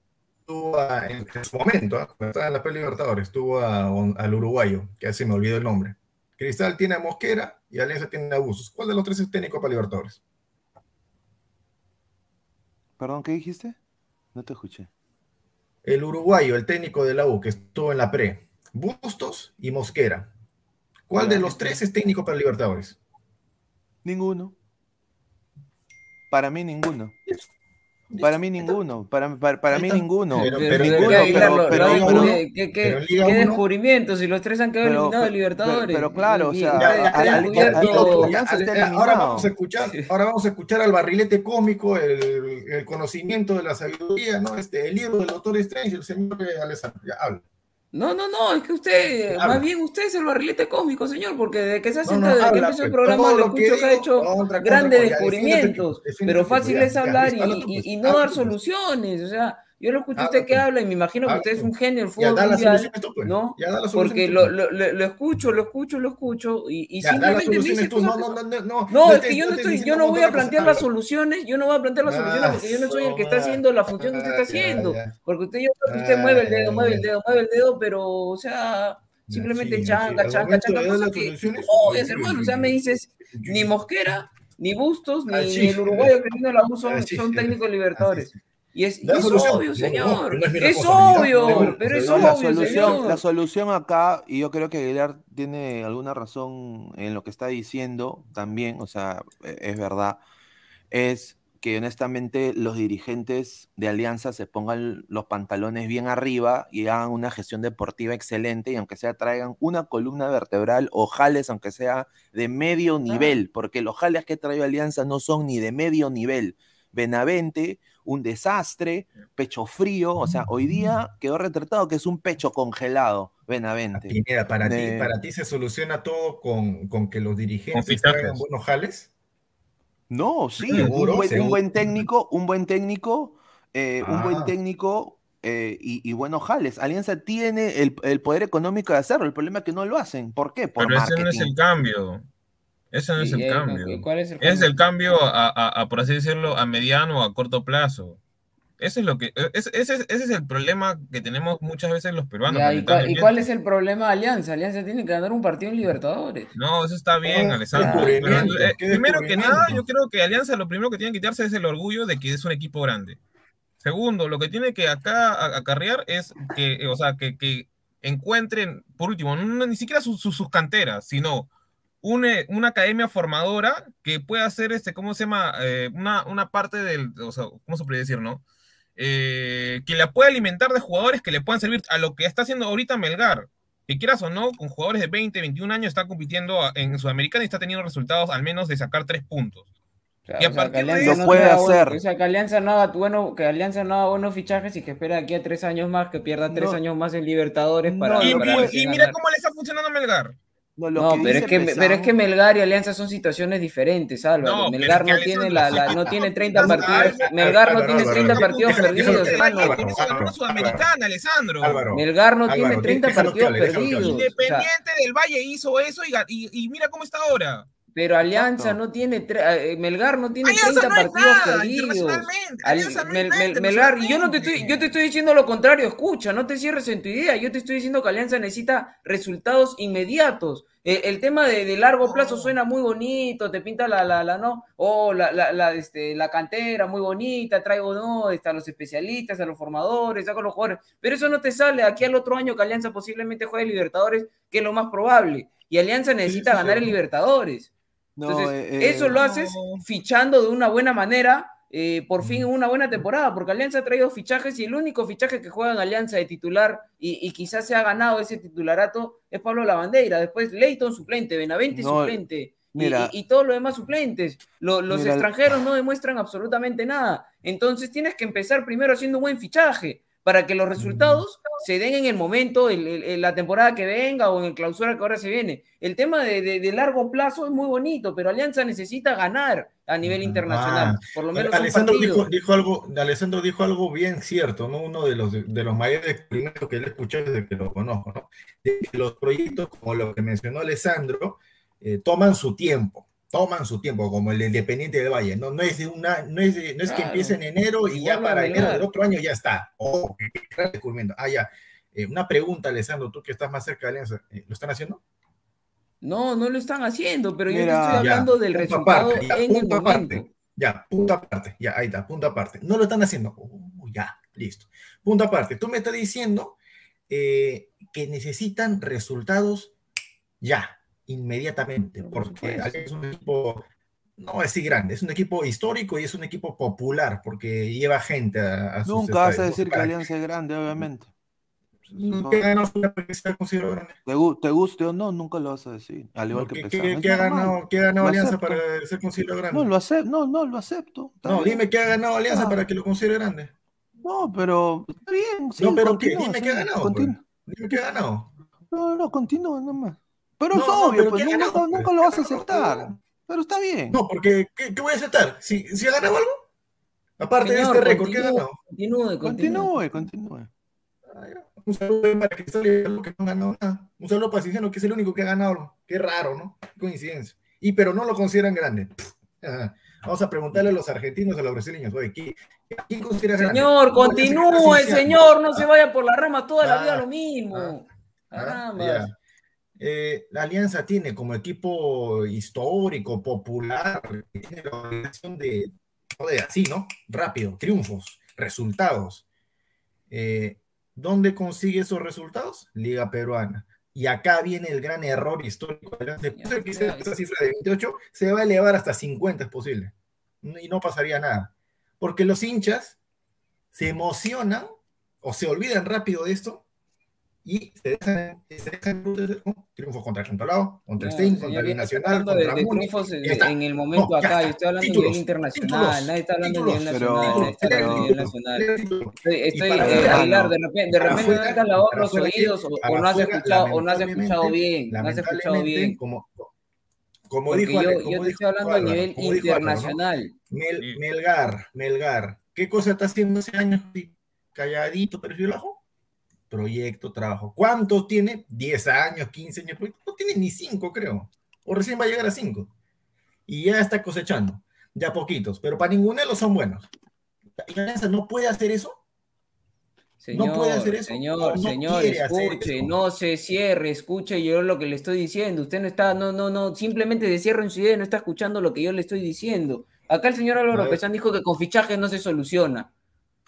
Speaker 8: tuvo a- en su momento, ¿ah? cuando estaba en la P Libertadores, tuvo a- al uruguayo, que así me olvidó el nombre. Cristal tiene a Mosquera y Alianza tiene a Buzos. ¿Cuál de los tres es técnico para Libertadores?
Speaker 7: Perdón, ¿qué dijiste? No te escuché.
Speaker 8: El uruguayo, el técnico de la U, que estuvo en la pre. Bustos y Mosquera. ¿Cuál de los tres es técnico para Libertadores?
Speaker 7: Ninguno. Para mí ninguno. Para mí ninguno. Para, para, para mí ninguno.
Speaker 8: Pero-
Speaker 9: Pero,
Speaker 8: pero-
Speaker 9: pero,
Speaker 7: ninguno,
Speaker 9: ¿qué, Aguilar,
Speaker 7: pero-
Speaker 9: lo-
Speaker 7: pero-
Speaker 9: lo-
Speaker 7: pero-
Speaker 9: ¿qué- qué- qué-
Speaker 8: pero en Liga
Speaker 9: qué
Speaker 8: uno-
Speaker 9: descubrimiento? Si los tres han quedado
Speaker 7: Pero-
Speaker 9: eliminados de
Speaker 7: pero-
Speaker 9: Libertadores.
Speaker 7: pero claro, o sea,
Speaker 8: Ahora vamos a escuchar, ahora vamos a escuchar al barrilete cómico, el, el conocimiento de la sabiduría, ¿no? Este, el libro del doctor Strange, el señor eh, Alessandro. Ya habla.
Speaker 9: No, no, no, es que usted,
Speaker 8: Habla.
Speaker 9: más bien usted es el barrilete cómico, señor, porque desde que se ha sentado,
Speaker 8: no,
Speaker 9: desde que empezó el
Speaker 8: pues,
Speaker 9: programa, lo
Speaker 8: que
Speaker 9: escucho que ha hecho grandes descubrimientos, pero fácil es hablar y, y- y no dar soluciones, o sea, yo lo escucho a
Speaker 8: Habla
Speaker 9: usted que habla y me imagino que
Speaker 8: Habla
Speaker 9: usted es un genio del
Speaker 8: Ya,
Speaker 9: fútbol
Speaker 8: las
Speaker 9: mundial,
Speaker 8: tú, pues.
Speaker 9: ¿no?
Speaker 8: Ya, da las
Speaker 9: Porque
Speaker 8: soluciones
Speaker 9: lo, lo, lo, escucho, lo escucho, lo escucho y, y
Speaker 8: Ya,
Speaker 9: simplemente me dice
Speaker 8: tú. No, no, no, no,
Speaker 9: No, es que yo no estoy, yo no voy a plantear las soluciones, yo no voy a plantear las soluciones porque yo no soy el que está
Speaker 8: Ah,
Speaker 9: haciendo la función que usted está
Speaker 8: ah, ya,
Speaker 9: haciendo.
Speaker 8: ya.
Speaker 9: Porque usted, usted mueve el dedo,
Speaker 8: Ah,
Speaker 9: mueve el
Speaker 8: ya.
Speaker 9: dedo, mueve el dedo, pero, o sea, simplemente
Speaker 8: sí,
Speaker 9: changa,
Speaker 8: sí.
Speaker 9: Changa, changa, que
Speaker 8: soluciones,
Speaker 9: no voy a
Speaker 8: uy,
Speaker 9: hacer,
Speaker 8: uy,
Speaker 9: bueno, o sea, me dices, ni Mosquera, ni Bustos, ni,
Speaker 8: Ah,
Speaker 9: el uruguayo que vino a la U son,
Speaker 8: Ah,
Speaker 9: técnicos libertadores. Y es, es
Speaker 8: solución.
Speaker 9: obvio, señor.
Speaker 8: no, no es
Speaker 9: es obvio, pero es
Speaker 7: la,
Speaker 9: obvio,
Speaker 7: solución,
Speaker 9: señor.
Speaker 7: la solución acá, y yo creo que Aguilar tiene alguna razón en lo que está diciendo también, o sea, e- es verdad, es que honestamente los dirigentes de Alianza se pongan los pantalones bien arriba y hagan una gestión deportiva excelente y aunque sea traigan una columna vertebral o jales, aunque sea de medio nivel, porque los jales que trae Alianza no son ni de medio nivel. Benavente, un desastre, pecho frío, o sea, hoy día quedó retratado que es un pecho congelado, Benavente.
Speaker 8: Pineda, para, ti, para ti se soluciona todo con, con que los dirigentes traigan buenos jales.
Speaker 7: No, sí,
Speaker 8: Seguro,
Speaker 7: un, buen, un
Speaker 8: seguro.
Speaker 7: buen técnico, un buen técnico, eh, un buen
Speaker 8: Ah.
Speaker 7: técnico eh, y, y buenos jales. Alianza tiene el, el poder económico de hacerlo, el problema es que no lo hacen. ¿Por qué? Por
Speaker 10: Pero ese no es
Speaker 7: marketing.
Speaker 10: el cambio. Ese no es el cambio.
Speaker 9: ¿Cuál es el
Speaker 10: Es
Speaker 9: cambio?
Speaker 10: el cambio a, a- a, por así decirlo, a mediano o a corto plazo. Ese es lo que, ese, ese es- ese es el problema que tenemos muchas veces los peruanos.
Speaker 9: Ya, ¿y, cuál, y
Speaker 10: lamentablemente.
Speaker 9: cuál es el problema de Alianza? Alianza tiene que ganar un partido en Libertadores.
Speaker 10: No, eso está bien,
Speaker 9: Oh,
Speaker 10: Alessandro. pero, eh, primero que nada, yo creo que Alianza lo primero que tiene que quitarse es el orgullo de que es un equipo grande. Segundo, lo que tiene que acá a- acarrear es que, eh, o sea, que, que encuentren, por último, no- ni siquiera sus, sus- sus canteras, sino una, una academia formadora que pueda hacer, este, ¿cómo se llama? Eh, una, una parte del, o sea, ¿cómo se puede decir, no? Eh, que la pueda alimentar de jugadores que le puedan servir a lo que está haciendo ahorita Melgar. Que quieras o no, con jugadores de 20, 21 años está compitiendo en Sudamericana y está teniendo resultados al menos de sacar tres puntos.
Speaker 9: sea,
Speaker 10: y a
Speaker 9: o sea, que
Speaker 10: de
Speaker 9: no
Speaker 7: puede hacer.
Speaker 9: o sea, que Alianza no haga bueno, que Alianza no haga buenos fichajes y que espera aquí a tres años más, que pierda tres
Speaker 7: No.
Speaker 9: años más en Libertadores para,
Speaker 7: No,
Speaker 10: y,
Speaker 9: para
Speaker 10: y- y mira cómo le está funcionando a Melgar.
Speaker 7: No, lo
Speaker 9: No,
Speaker 7: que
Speaker 9: pero es que,
Speaker 7: Pesán-
Speaker 9: pero es que Melgar y Alianza son situaciones diferentes, Álvaro.
Speaker 10: No,
Speaker 9: Melgar
Speaker 10: es que
Speaker 9: no tiene la, la- no tiene 30
Speaker 10: no,
Speaker 9: partidos. Melgar no tiene
Speaker 8: Álvaro,
Speaker 9: 30
Speaker 8: Álvaro,
Speaker 9: partidos perdidos, hermano. Melgar no tiene
Speaker 8: Álvaro,
Speaker 9: 30
Speaker 8: déjalo que
Speaker 9: partidos perdidos.
Speaker 10: Independiente del Valle hizo eso y, ga- y- y mira cómo está ahora.
Speaker 9: Pero Alianza
Speaker 7: Exacto.
Speaker 9: no tiene, tre- eh, Melgar no tiene
Speaker 10: Alianza
Speaker 9: 30
Speaker 10: no es
Speaker 9: partidos
Speaker 10: nada
Speaker 9: perdidos.
Speaker 10: Alianza
Speaker 9: Mel- Melgar, yo no te estoy, yo te estoy diciendo lo contrario, escucha, no te cierres en tu idea, yo te estoy diciendo que Alianza necesita resultados inmediatos. Eh, el tema de, de largo plazo suena muy bonito, te pinta la, la, la no, oh, la, la, la, este, la cantera muy bonita, traigo no, a los especialistas, a los formadores, saco a los jugadores, pero eso no te sale aquí al otro año que Alianza posiblemente juegue Libertadores, que es lo más probable, y Alianza necesita
Speaker 8: sí,
Speaker 9: ganar
Speaker 8: sí.
Speaker 9: el Libertadores. Entonces,
Speaker 7: eh, eh,
Speaker 9: eso lo haces fichando de una buena manera, eh, por fin en una buena temporada, porque Alianza ha traído fichajes y el único fichaje que juega en Alianza de titular y, y quizás se ha ganado ese titularato es Pablo Lavandeira. Después Leighton suplente, Benavente
Speaker 7: No,
Speaker 9: suplente. y-
Speaker 7: mira.
Speaker 9: y, y todos los demás suplentes. Lo- los
Speaker 7: Mira,
Speaker 9: extranjeros no demuestran absolutamente nada. Entonces tienes que empezar primero haciendo un buen fichaje para que los resultados se den en el momento, el- la temporada que venga o en el clausura que ahora se viene. El tema de, de- de largo plazo es muy bonito, pero Alianza necesita ganar a nivel internacional.
Speaker 8: Ah,
Speaker 9: por lo menos
Speaker 8: Alessandro dijo, dijo algo, Alessandro dijo algo bien cierto, ¿no? Uno de los, de los mayores experimentos que le he escuchado desde que lo conozco, ¿no? De que los proyectos, como lo que mencionó Alessandro, eh, toman su tiempo, toman su tiempo, como el de Independiente del Valle, ¿no? No es, una, no es, no es que empiece en enero y ya
Speaker 9: Igual
Speaker 8: para enero del otro año ya está. Oh. Ah, ya. Eh, una pregunta, Alessandro, tú que estás más cerca de Alianza, ¿eh, ¿lo están haciendo?
Speaker 9: No, no lo están haciendo, pero yo te estoy
Speaker 8: Ya,
Speaker 9: hablando del
Speaker 8: punto
Speaker 9: resultado
Speaker 8: aparte, ya,
Speaker 9: en el
Speaker 8: punto
Speaker 9: momento.
Speaker 8: aparte. Ya, punto aparte. Ya, ahí está, punto aparte. No lo están haciendo. Uh, ya, listo. Punto aparte. Tú me estás diciendo eh, que necesitan resultados ya, inmediatamente,
Speaker 9: Por
Speaker 8: porque es un equipo, no es así grande, es un equipo histórico y es un equipo popular, porque lleva gente a, a
Speaker 7: Nunca vas a decir que Alianza es grande, obviamente. No.
Speaker 8: ¿Qué ganó para que?
Speaker 7: Te, te guste o no, nunca lo vas a decir. Al igual que
Speaker 8: ¿Qué,
Speaker 7: Pesán.
Speaker 8: qué-
Speaker 7: Es
Speaker 8: qué ha ganado, qué ha ganado Alianza
Speaker 7: acepto.
Speaker 8: para ser considerado grande?
Speaker 7: No, lo acepto. No, no, lo acepto.
Speaker 8: No,
Speaker 7: bien.
Speaker 8: dime qué ha ganado Alianza
Speaker 7: Ah.
Speaker 8: para que lo considere grande.
Speaker 7: No, pero está bien. Sí,
Speaker 8: no, pero dime
Speaker 7: sí,
Speaker 8: qué ha ganado. pues. Dime qué ha ganado.
Speaker 7: No, no, continúa nomás. Pero
Speaker 8: No,
Speaker 7: obvio,
Speaker 8: pero
Speaker 7: pues
Speaker 8: ¿qué ha
Speaker 7: nunca,
Speaker 8: ganado,
Speaker 7: nunca
Speaker 8: pues?
Speaker 7: lo vas a aceptar. Pero está bien.
Speaker 8: No, porque ¿qué, qué voy a aceptar? ¿Si, si ha ganado algo? Aparte
Speaker 9: Señor,
Speaker 8: de este récord, ¿qué ha ganado?
Speaker 9: Continúe, continúe.
Speaker 7: continúe.
Speaker 8: Ah. Un saludo para Cristal y algo que no ha ganado nada. Un saludo para Cinciano, que es el único que ha ganado. Qué raro, ¿no? Qué coincidencia. Y pero no lo consideran grande. Ajá. Vamos a preguntarle a los argentinos, a los brasileños, oye, ¿quién, ¿quién considera grande?
Speaker 9: Señor,
Speaker 8: ¿Cómo le hace
Speaker 9: continúe, señor, no se vaya por la rama toda la
Speaker 8: Ah,
Speaker 9: vida lo mismo.
Speaker 8: Ah,
Speaker 9: Caramba.
Speaker 8: ya. Eh, la Alianza tiene como equipo histórico, popular, tiene la obligación de, así, ¿no? Rápido, triunfos, resultados. Eh, ¿Dónde consigue esos resultados? Liga Peruana. Y acá viene el gran error histórico. Después de esa cifra de 28, se va a elevar hasta 50, es posible. Y no pasaría nada. Porque los hinchas se emocionan o se olvidan rápido de esto y se dejan, se dejan triunfos contra el Gentolao, contra el Stein, contra el
Speaker 9: yo
Speaker 8: Nacional, contra
Speaker 9: de
Speaker 8: Muni.
Speaker 9: triunfos en,
Speaker 8: Ya está.
Speaker 9: en el momento
Speaker 8: No,
Speaker 9: acá, yo estoy hablando
Speaker 8: Títulos,
Speaker 9: a nivel internacional,
Speaker 8: títulos,
Speaker 9: nadie está hablando a nivel
Speaker 8: títulos.
Speaker 9: nacional,
Speaker 7: Pero-
Speaker 9: nadie está hablando a nivel nacional.
Speaker 8: títulos.
Speaker 9: Estoy,
Speaker 8: para
Speaker 9: eh, de repente, de repente no
Speaker 8: para
Speaker 9: los
Speaker 8: afuera,
Speaker 9: oídos o, no has escuchado, o no has escuchado bien, no has escuchado bien.
Speaker 8: Como, como dijo,
Speaker 9: yo,
Speaker 8: Ale-
Speaker 9: yo
Speaker 8: como
Speaker 9: te
Speaker 8: dijo
Speaker 9: estoy hablando a nivel
Speaker 8: como dijo Álvaro, ¿no?
Speaker 9: internacional.
Speaker 8: Mel- Melgar, Melgar. ¿Qué cosa está haciendo hace años? Calladito, pero si abajo. Proyecto, trabajo. ¿Cuántos tiene? 10 años, 15 años. No tiene ni 5, creo. O recién va a llegar a 5. Y ya está cosechando. Ya poquitos. Pero para ninguno de los son buenos. ¿Y Alianza no puede hacer eso?
Speaker 9: Señor,
Speaker 8: no puede hacer eso.
Speaker 9: señor,
Speaker 8: No, no
Speaker 9: señor, escuche, no se cierre, escuche yo lo que le estoy diciendo. Usted no está, no, no, no, simplemente se cierra en su idea y no está escuchando lo que yo le estoy diciendo. Acá el señor Álvaro. Pesán dijo que con fichajes no se soluciona.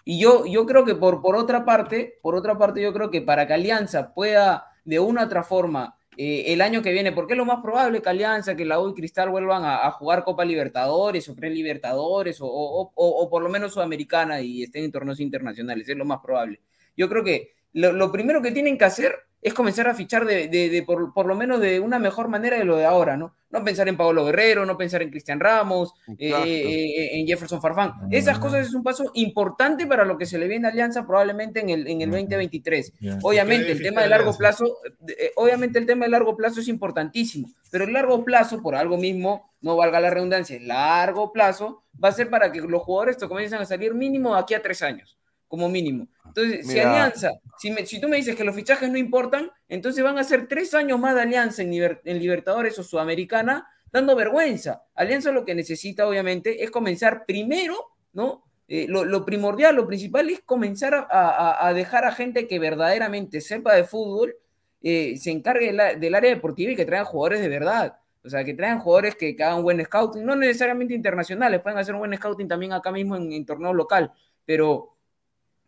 Speaker 9: Y yo, yo creo que por, por otra parte, por otra parte, yo creo que para que Alianza pueda de una u otra forma eh, el año que viene, porque es lo más probable que Alianza, que la U y Cristal vuelvan a, jugar Copa Libertadores o Pre-Libertadores o, o- por lo menos Sudamericana y estén en torneos internacionales, es lo más probable. Yo creo que lo, lo primero que tienen que hacer es comenzar a fichar de, de- de por, por lo menos de una mejor manera de lo de ahora, ¿no? No pensar en Pablo Guerrero, no pensar en Cristian Ramos, eh,
Speaker 7: Exacto.
Speaker 9: eh, en Jefferson Farfán. Esas cosas es un paso importante para lo que se le viene a Alianza probablemente en el, en el 2023.
Speaker 8: Ya.
Speaker 9: Obviamente,
Speaker 8: ¿Qué
Speaker 9: el tema de largo plazo, eh, obviamente el tema de largo plazo es importantísimo, pero el largo plazo, por algo mismo, no valga la redundancia, el largo plazo va a ser para que los jugadores comiencen a salir mínimo de aquí a tres años, como mínimo. Entonces, si
Speaker 7: Mira.
Speaker 9: Alianza, si, me- si tú me dices que los fichajes no importan, entonces van a ser tres años más de Alianza en, Liber- en Libertadores o Sudamericana, dando vergüenza. Alianza lo que necesita, obviamente, es comenzar primero, ¿no? Eh, lo, lo primordial, lo principal es comenzar a, a- a dejar a gente que verdaderamente sepa de fútbol, eh, se encargue de la- del área deportiva y que traigan jugadores de verdad. O sea, que traigan jugadores que, que hagan buen scouting, no necesariamente internacionales, pueden hacer un buen scouting también acá mismo en, en torneo local, pero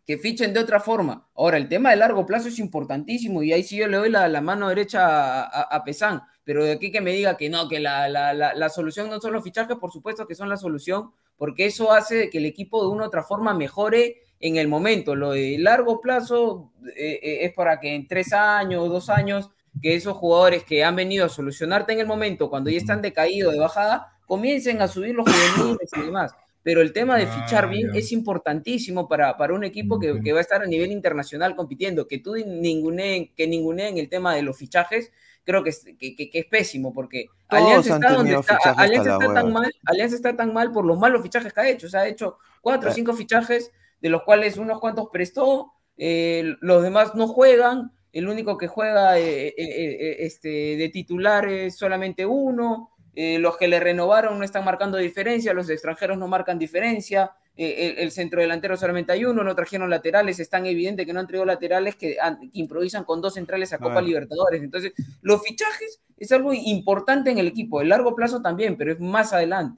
Speaker 9: que fichen de otra forma. Ahora, el tema de largo plazo es importantísimo y ahí sí yo le doy la, la mano derecha a, a, a Pesán, pero de aquí que me diga que no, que la, la, la, solución no son los fichajes, por supuesto que son la solución, porque eso hace que el equipo de una u otra forma mejore en el momento. Lo de largo plazo eh, eh, es para que en tres años dos años, que esos jugadores que han venido a solucionarte en el momento, cuando ya están decaídos de bajada, comiencen a subir los juveniles y demás. Pero el tema de fichar
Speaker 8: Ah,
Speaker 9: bien
Speaker 8: ya.
Speaker 9: es importantísimo para, para un equipo que, que va a estar a nivel internacional compitiendo. Que tú ninguneen, que ninguneen el tema de los fichajes, creo que es, que, que- que es pésimo, porque
Speaker 7: Todos
Speaker 9: Alianza está donde está, Alianza está tan mal, Alianza está tan mal por los malos fichajes que ha hecho. O sea, ha hecho cuatro o
Speaker 7: Eh.
Speaker 9: cinco fichajes, de los cuales unos cuantos prestó, eh, los demás no juegan. El único que juega eh, eh, eh, este, de titular es solamente uno. Eh, los que le renovaron no están marcando diferencia, los extranjeros no marcan diferencia. eh, el, el centro delantero solamente hay uno, no trajeron laterales, es tan evidente que no han traído laterales que, que improvisan con dos centrales a Copa. Libertadores. Entonces, los fichajes es algo importante en el equipo, el largo plazo también, pero es más adelante.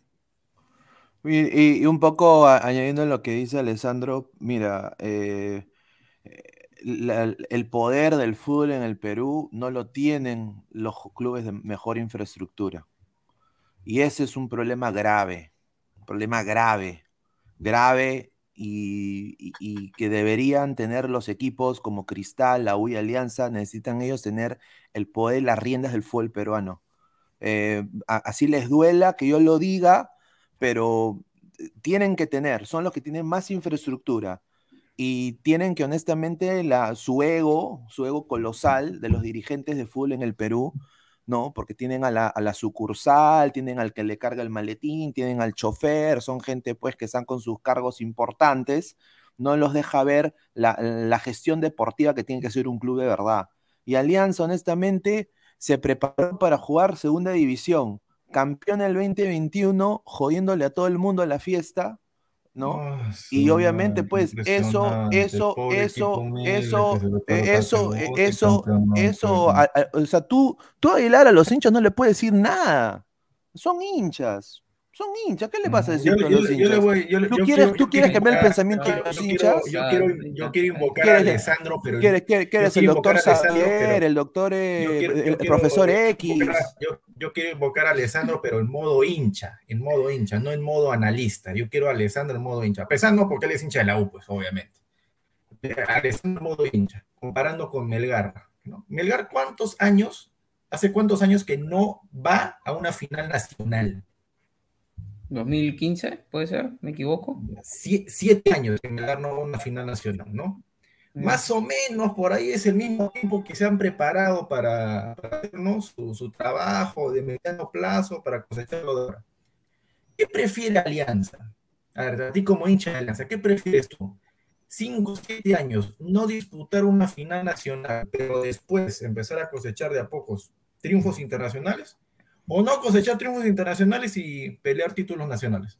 Speaker 7: Y, y- un poco a- añadiendo lo que dice Alessandro, mira, eh, eh, la- el poder del fútbol en el Perú no lo tienen los clubes de mejor infraestructura. Y ese es un problema grave, un problema grave, grave y, que deberían tener los equipos como Cristal, la U y Alianza, necesitan ellos tener el poder, las riendas del fútbol peruano. Eh, así les duela que yo lo diga, pero eh, tienen que tener, son los que tienen más infraestructura y tienen que honestamente la, su ego, su ego colosal de los dirigentes de fútbol en el Perú, ¿no? Porque tienen a la, a la sucursal, tienen al que le carga el maletín, tienen al chofer, son gente pues que están con sus cargos importantes, no los deja ver la, la gestión deportiva que tiene que ser un club de verdad. Y Alianza, honestamente, se preparó para jugar segunda división, campeón el 2021, jodiéndole a todo el mundo la fiesta, ¿no?
Speaker 8: Ah,
Speaker 7: Y obviamente, pues, eso, eso, eso, eso, eh, eso, eso, eso,
Speaker 8: campeón.
Speaker 7: a- a- o sea, tú, tú a Aguilar a los hinchas no le puedes decir nada. Son hinchas, son hinchas. ¿Qué le vas a decir
Speaker 8: Yo,
Speaker 7: los
Speaker 8: yo le
Speaker 7: hinchas?
Speaker 8: voy, yo, le-
Speaker 7: ¿Tú
Speaker 8: yo
Speaker 7: quieres,
Speaker 8: quiero-
Speaker 7: tú quieres cambiar el pensamiento de
Speaker 8: yo-
Speaker 7: los
Speaker 8: yo quiero-
Speaker 7: hinchas?
Speaker 8: Yo quiero, yo quiero invocar a
Speaker 7: ¿Quieres-
Speaker 8: Alessandro, pero
Speaker 7: ¿Quieres, quieres- quieres el doctor
Speaker 8: invocar a Alessandro,
Speaker 7: Xavier, el doctor, eh, el
Speaker 8: quiero
Speaker 7: profesor X?
Speaker 8: yo, yo quiero invocar a Alessandro, pero en modo hincha, en modo hincha, no en modo analista. Yo quiero a Alessandro en modo hincha. Pesando porque él es hincha de la U, pues, obviamente. Alessandro en modo hincha. comparando con Melgar. ¿no? Melgar, ¿cuántos años, hace cuántos años que no va a una final nacional?
Speaker 9: 2015, puede ser, me equivoco.
Speaker 8: Sie- siete años que Melgar no una final nacional, ¿no?
Speaker 9: Mm.
Speaker 8: Más o menos por ahí es el mismo tiempo que se han preparado para, para hacer, ¿no? su, su trabajo de mediano plazo para cosecharlo de ahora. ¿Qué prefiere Alianza? A ver, a ti como hincha de Alianza, ¿qué prefieres tú? Cinco, siete años, no disputar una final nacional, pero después empezar a cosechar de a pocos triunfos internacionales, o no cosechar triunfos internacionales y pelear títulos nacionales.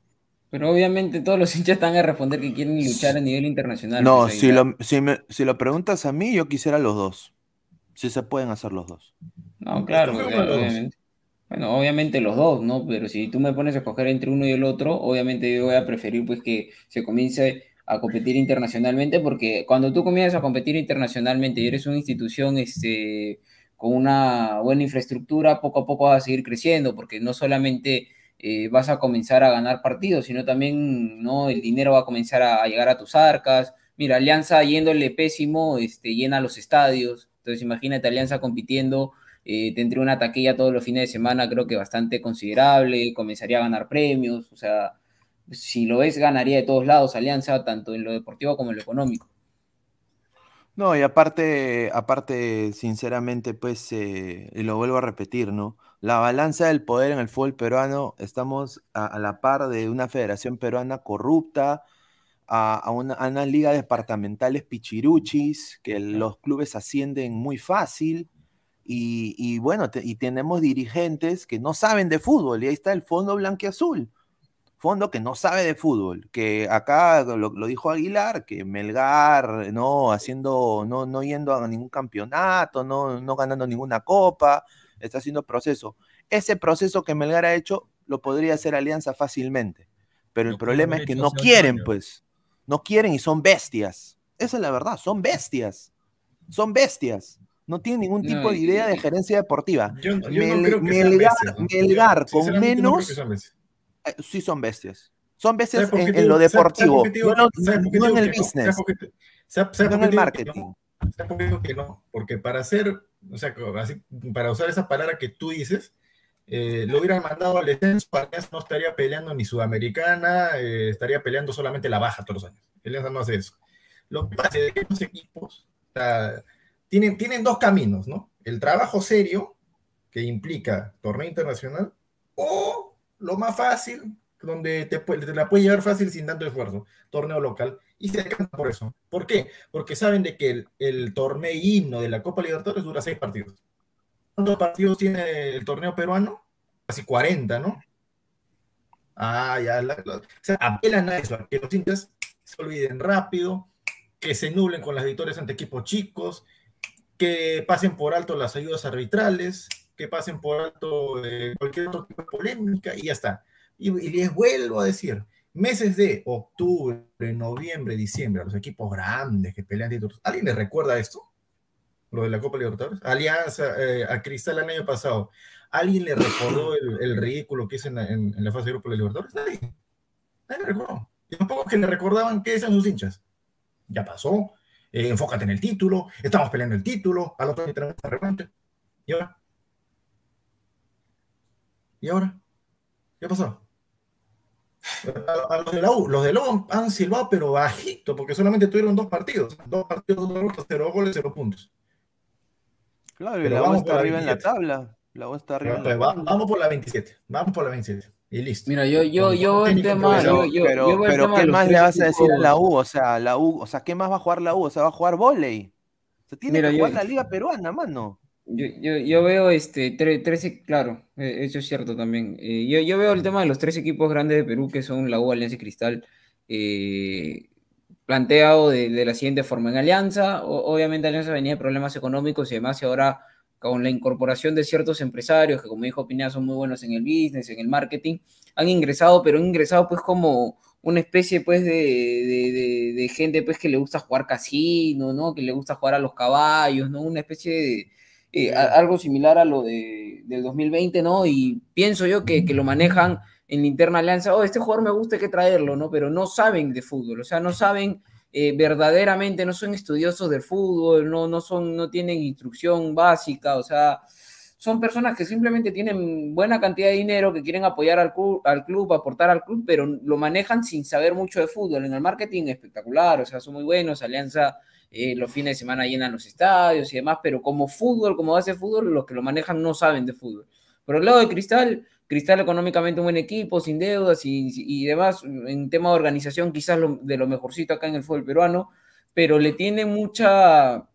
Speaker 9: Pero obviamente todos los hinchas están a responder que quieren luchar a nivel internacional.
Speaker 7: No, si lo, si, me- si lo preguntas a mí, yo quisiera los dos. Si se pueden hacer los dos.
Speaker 9: No, claro, obviamente. Bueno, obviamente los dos, ¿no? Pero si tú me pones a escoger entre uno y el otro, obviamente yo voy a preferir pues que se comience a competir internacionalmente, porque cuando tú comienzas a competir internacionalmente y eres una institución este, con una buena infraestructura, poco a poco vas a seguir creciendo, porque no solamente eh, vas a comenzar a ganar partidos, sino también ¿no? el dinero va a comenzar a, llegar a tus arcas. Mira, Alianza yéndole pésimo, este, llena los estadios. Entonces imagínate Alianza compitiendo, eh, tendría una taquilla todos los fines de semana, creo que bastante considerable, comenzaría a ganar premios, o sea, si lo ves, ganaría de todos lados Alianza, tanto en lo deportivo como en lo económico.
Speaker 7: No, y aparte, aparte, sinceramente, pues, eh, y lo vuelvo a repetir, ¿no? La balanza del poder en el fútbol peruano, estamos a, a la par de una federación peruana corrupta, a, a una, a ligas departamentales pichiruchis, que los clubes ascienden muy fácil, y, y bueno, te- y tenemos dirigentes que no saben de fútbol, y ahí está el fondo blanquiazul fondo que no sabe de fútbol, que acá lo, lo dijo Aguilar, que Melgar, no haciendo, no, no yendo a ningún campeonato, no, no ganando ninguna copa, está haciendo proceso. Ese proceso que Melgar ha hecho lo podría hacer Alianza fácilmente, pero el problema es que no quieren,
Speaker 10: años.
Speaker 7: pues, no quieren y son bestias. Esa es la verdad, son bestias, son bestias. No tienen ningún
Speaker 8: No,
Speaker 7: tipo de idea de gerencia deportiva.
Speaker 8: Yo, yo no
Speaker 7: Mel-
Speaker 8: creo que sean
Speaker 7: Melgar. Melgar
Speaker 8: Yo,
Speaker 7: con
Speaker 8: no
Speaker 7: eh, sí son bestias. Son bestias
Speaker 8: ¿Sabes por
Speaker 7: en, en lo deportivo, no, no en el business, no en el marketing.
Speaker 8: que no? Porque para hacer, o sea, para usar esa palabra que tú dices, eh, lo hubieran mandado al descenso, no estaría peleando ni Sudamericana, eh, estaría peleando solamente la baja todos los años. Alianza no hace eso. Lo que pasa es que estos equipos o sea, tienen, tienen dos caminos, ¿no? El trabajo serio, que implica torneo internacional, o lo más fácil, donde te, la puede llevar fácil sin tanto esfuerzo, torneo local, y se decantan por eso. ¿Por qué? Porque saben de que el, torneo himno de la Copa Libertadores dura seis partidos. ¿Cuántos partidos tiene el torneo peruano? Casi 40, ¿no? Ah, ya. la- o sea, apelan a eso, a que los hinchas se olviden rápido, que se nublen con las victorias ante equipos chicos, que pasen por alto las ayudas arbitrales, que pasen por alto eh, cualquier otro tipo de polémica y ya está. Y, y les vuelvo a decir, meses de octubre, noviembre, diciembre, a los equipos grandes que pelean títulos, ¿alguien les recuerda esto? Lo de la Copa Libertadores. Alianza, eh, a Cristal el año pasado. ¿Alguien le recordó el, el ridículo que hizo en la, en- en la fase de grupo de la Libertadores? Nadie. Nadie le recordó. Y los pocos que le recordaban qué decían sus hinchas. Ya pasó. eh, enfócate en el título. Estamos peleando el título. Al otro tenemos esta revancha. ¿Y ahora? ¿Y ahora? ¿Qué pasó? A, a los de la U, los de la U han silbado, pero bajito, porque solamente tuvieron dos partidos. Dos partidos, dos derrotas, cero goles, cero puntos.
Speaker 7: Claro, y
Speaker 8: Pero
Speaker 7: la U
Speaker 8: vamos
Speaker 7: está arriba en la
Speaker 8: 27.
Speaker 7: tabla. La U está arriba en
Speaker 8: Pues
Speaker 7: la
Speaker 8: va-
Speaker 7: tabla.
Speaker 8: vamos por la 27. Vamos por la 27. Y listo.
Speaker 9: Mira, yo, yo, yo el tema,
Speaker 7: Pero,
Speaker 9: yo, yo,
Speaker 7: pero,
Speaker 9: yo veo el
Speaker 7: pero
Speaker 9: tema
Speaker 7: ¿qué más le vas a decir a la U? O sea, la U, o sea, ¿qué más va a jugar la U? O sea, va a jugar vóley. Se tiene
Speaker 9: Mira,
Speaker 7: que
Speaker 9: yo-
Speaker 7: jugar la liga peruana, mano.
Speaker 9: Yo, yo, yo veo este tre- tres, e- claro, eh, eso es cierto también. Eh, yo, yo veo el tema de los tres equipos grandes de Perú, que son la U, Alianza y Cristal, eh, planteado de, de la siguiente forma. En Alianza, obviamente Alianza venía de problemas económicos y además y ahora con la incorporación de ciertos empresarios que, como dijo Pineda, son muy buenos en el business, en el marketing, han ingresado, pero han ingresado pues como una especie pues de, de- de- de gente pues que le gusta jugar casino, ¿no? Que le gusta jugar a los caballos, ¿no? Una especie de eh, a- algo similar a lo de, del 2020, ¿no? Y pienso yo que, que lo manejan en la interna alianza, oh, este jugador me gusta, hay que traerlo, ¿no? Pero no saben de fútbol, o sea, no saben eh, verdaderamente no son estudiosos del fútbol, no, no, son, no tienen instrucción básica, o sea, son personas que simplemente tienen buena cantidad de dinero, que quieren apoyar al club, al club, aportar al club, pero lo manejan sin saber mucho de fútbol. En el marketing espectacular, o sea, son muy buenos, Alianza eh, los fines de semana llenan los estadios y demás, pero como fútbol, como base de fútbol, los que lo manejan no saben de fútbol. Por el lado de Cristal, Cristal económicamente un buen equipo, sin deudas y, demás, en tema de organización quizás de lo mejorcito acá en el fútbol peruano, pero le tiene mucha,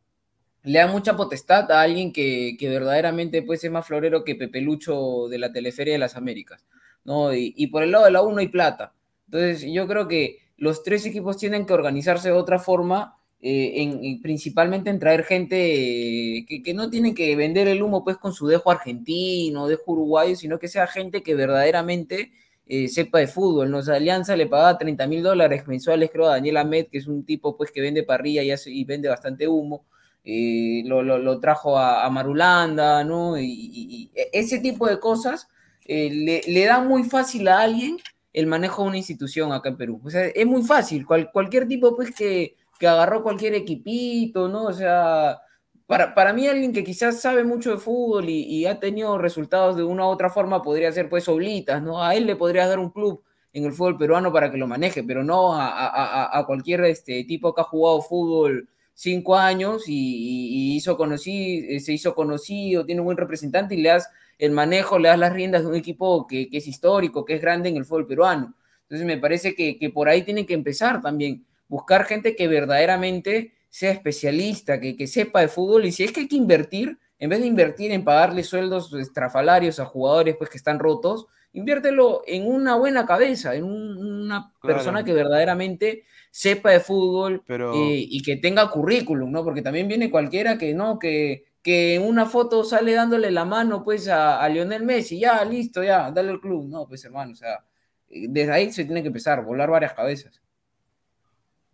Speaker 9: le da mucha potestad a alguien que, verdaderamente puede ser más florero que Pepe Lucho de la Teleferia de las Américas, ¿no? Y, por el lado de la 1 hay plata. Entonces yo creo que los tres equipos tienen que organizarse de otra forma eh, en, principalmente en traer gente eh, que, no tiene que vender el humo pues con su dejo argentino, dejo uruguayo, sino que sea gente que verdaderamente eh, sepa de fútbol. ¿no? Alianza le pagaba 30 mil dólares mensuales, creo, a Daniel Ahmed, que es un tipo pues que vende parrilla y, y vende bastante humo. Lo, trajo a, Marulanda, ¿no? Y, e, ese tipo de cosas le, le da muy fácil a alguien el manejo de una institución acá en Perú. O sea, es muy fácil. cualquier tipo, pues, que, que agarró cualquier equipito, ¿no? O sea, para, para mí alguien que quizás sabe mucho de fútbol y, ha tenido resultados de una u otra forma podría ser pues Oblitas, ¿no? A él le podrías dar un club en el fútbol peruano para que lo maneje, pero no a, cualquier este, tipo que ha jugado fútbol cinco años y, hizo conocido, se hizo conocido, tiene un buen representante y le das el manejo, le das las riendas de un equipo que, es histórico, que es grande en el fútbol peruano. Entonces me parece que, que por ahí tiene que empezar también buscar gente que verdaderamente sea especialista, que, que sepa de fútbol y si es que hay que invertir, en vez de invertir en pagarle sueldos estrafalarios a jugadores pues, que están rotos, inviértelo en una buena cabeza, en una persona que verdaderamente sepa de fútbol eh, y que tenga currículum, ¿no? Porque también viene cualquiera que no, que, que en una foto sale dándole la mano pues a, a Lionel Messi, ya, listo, ya, dale al club. No, pues hermano, o sea, eh, desde ahí se tiene que empezar, volar varias cabezas.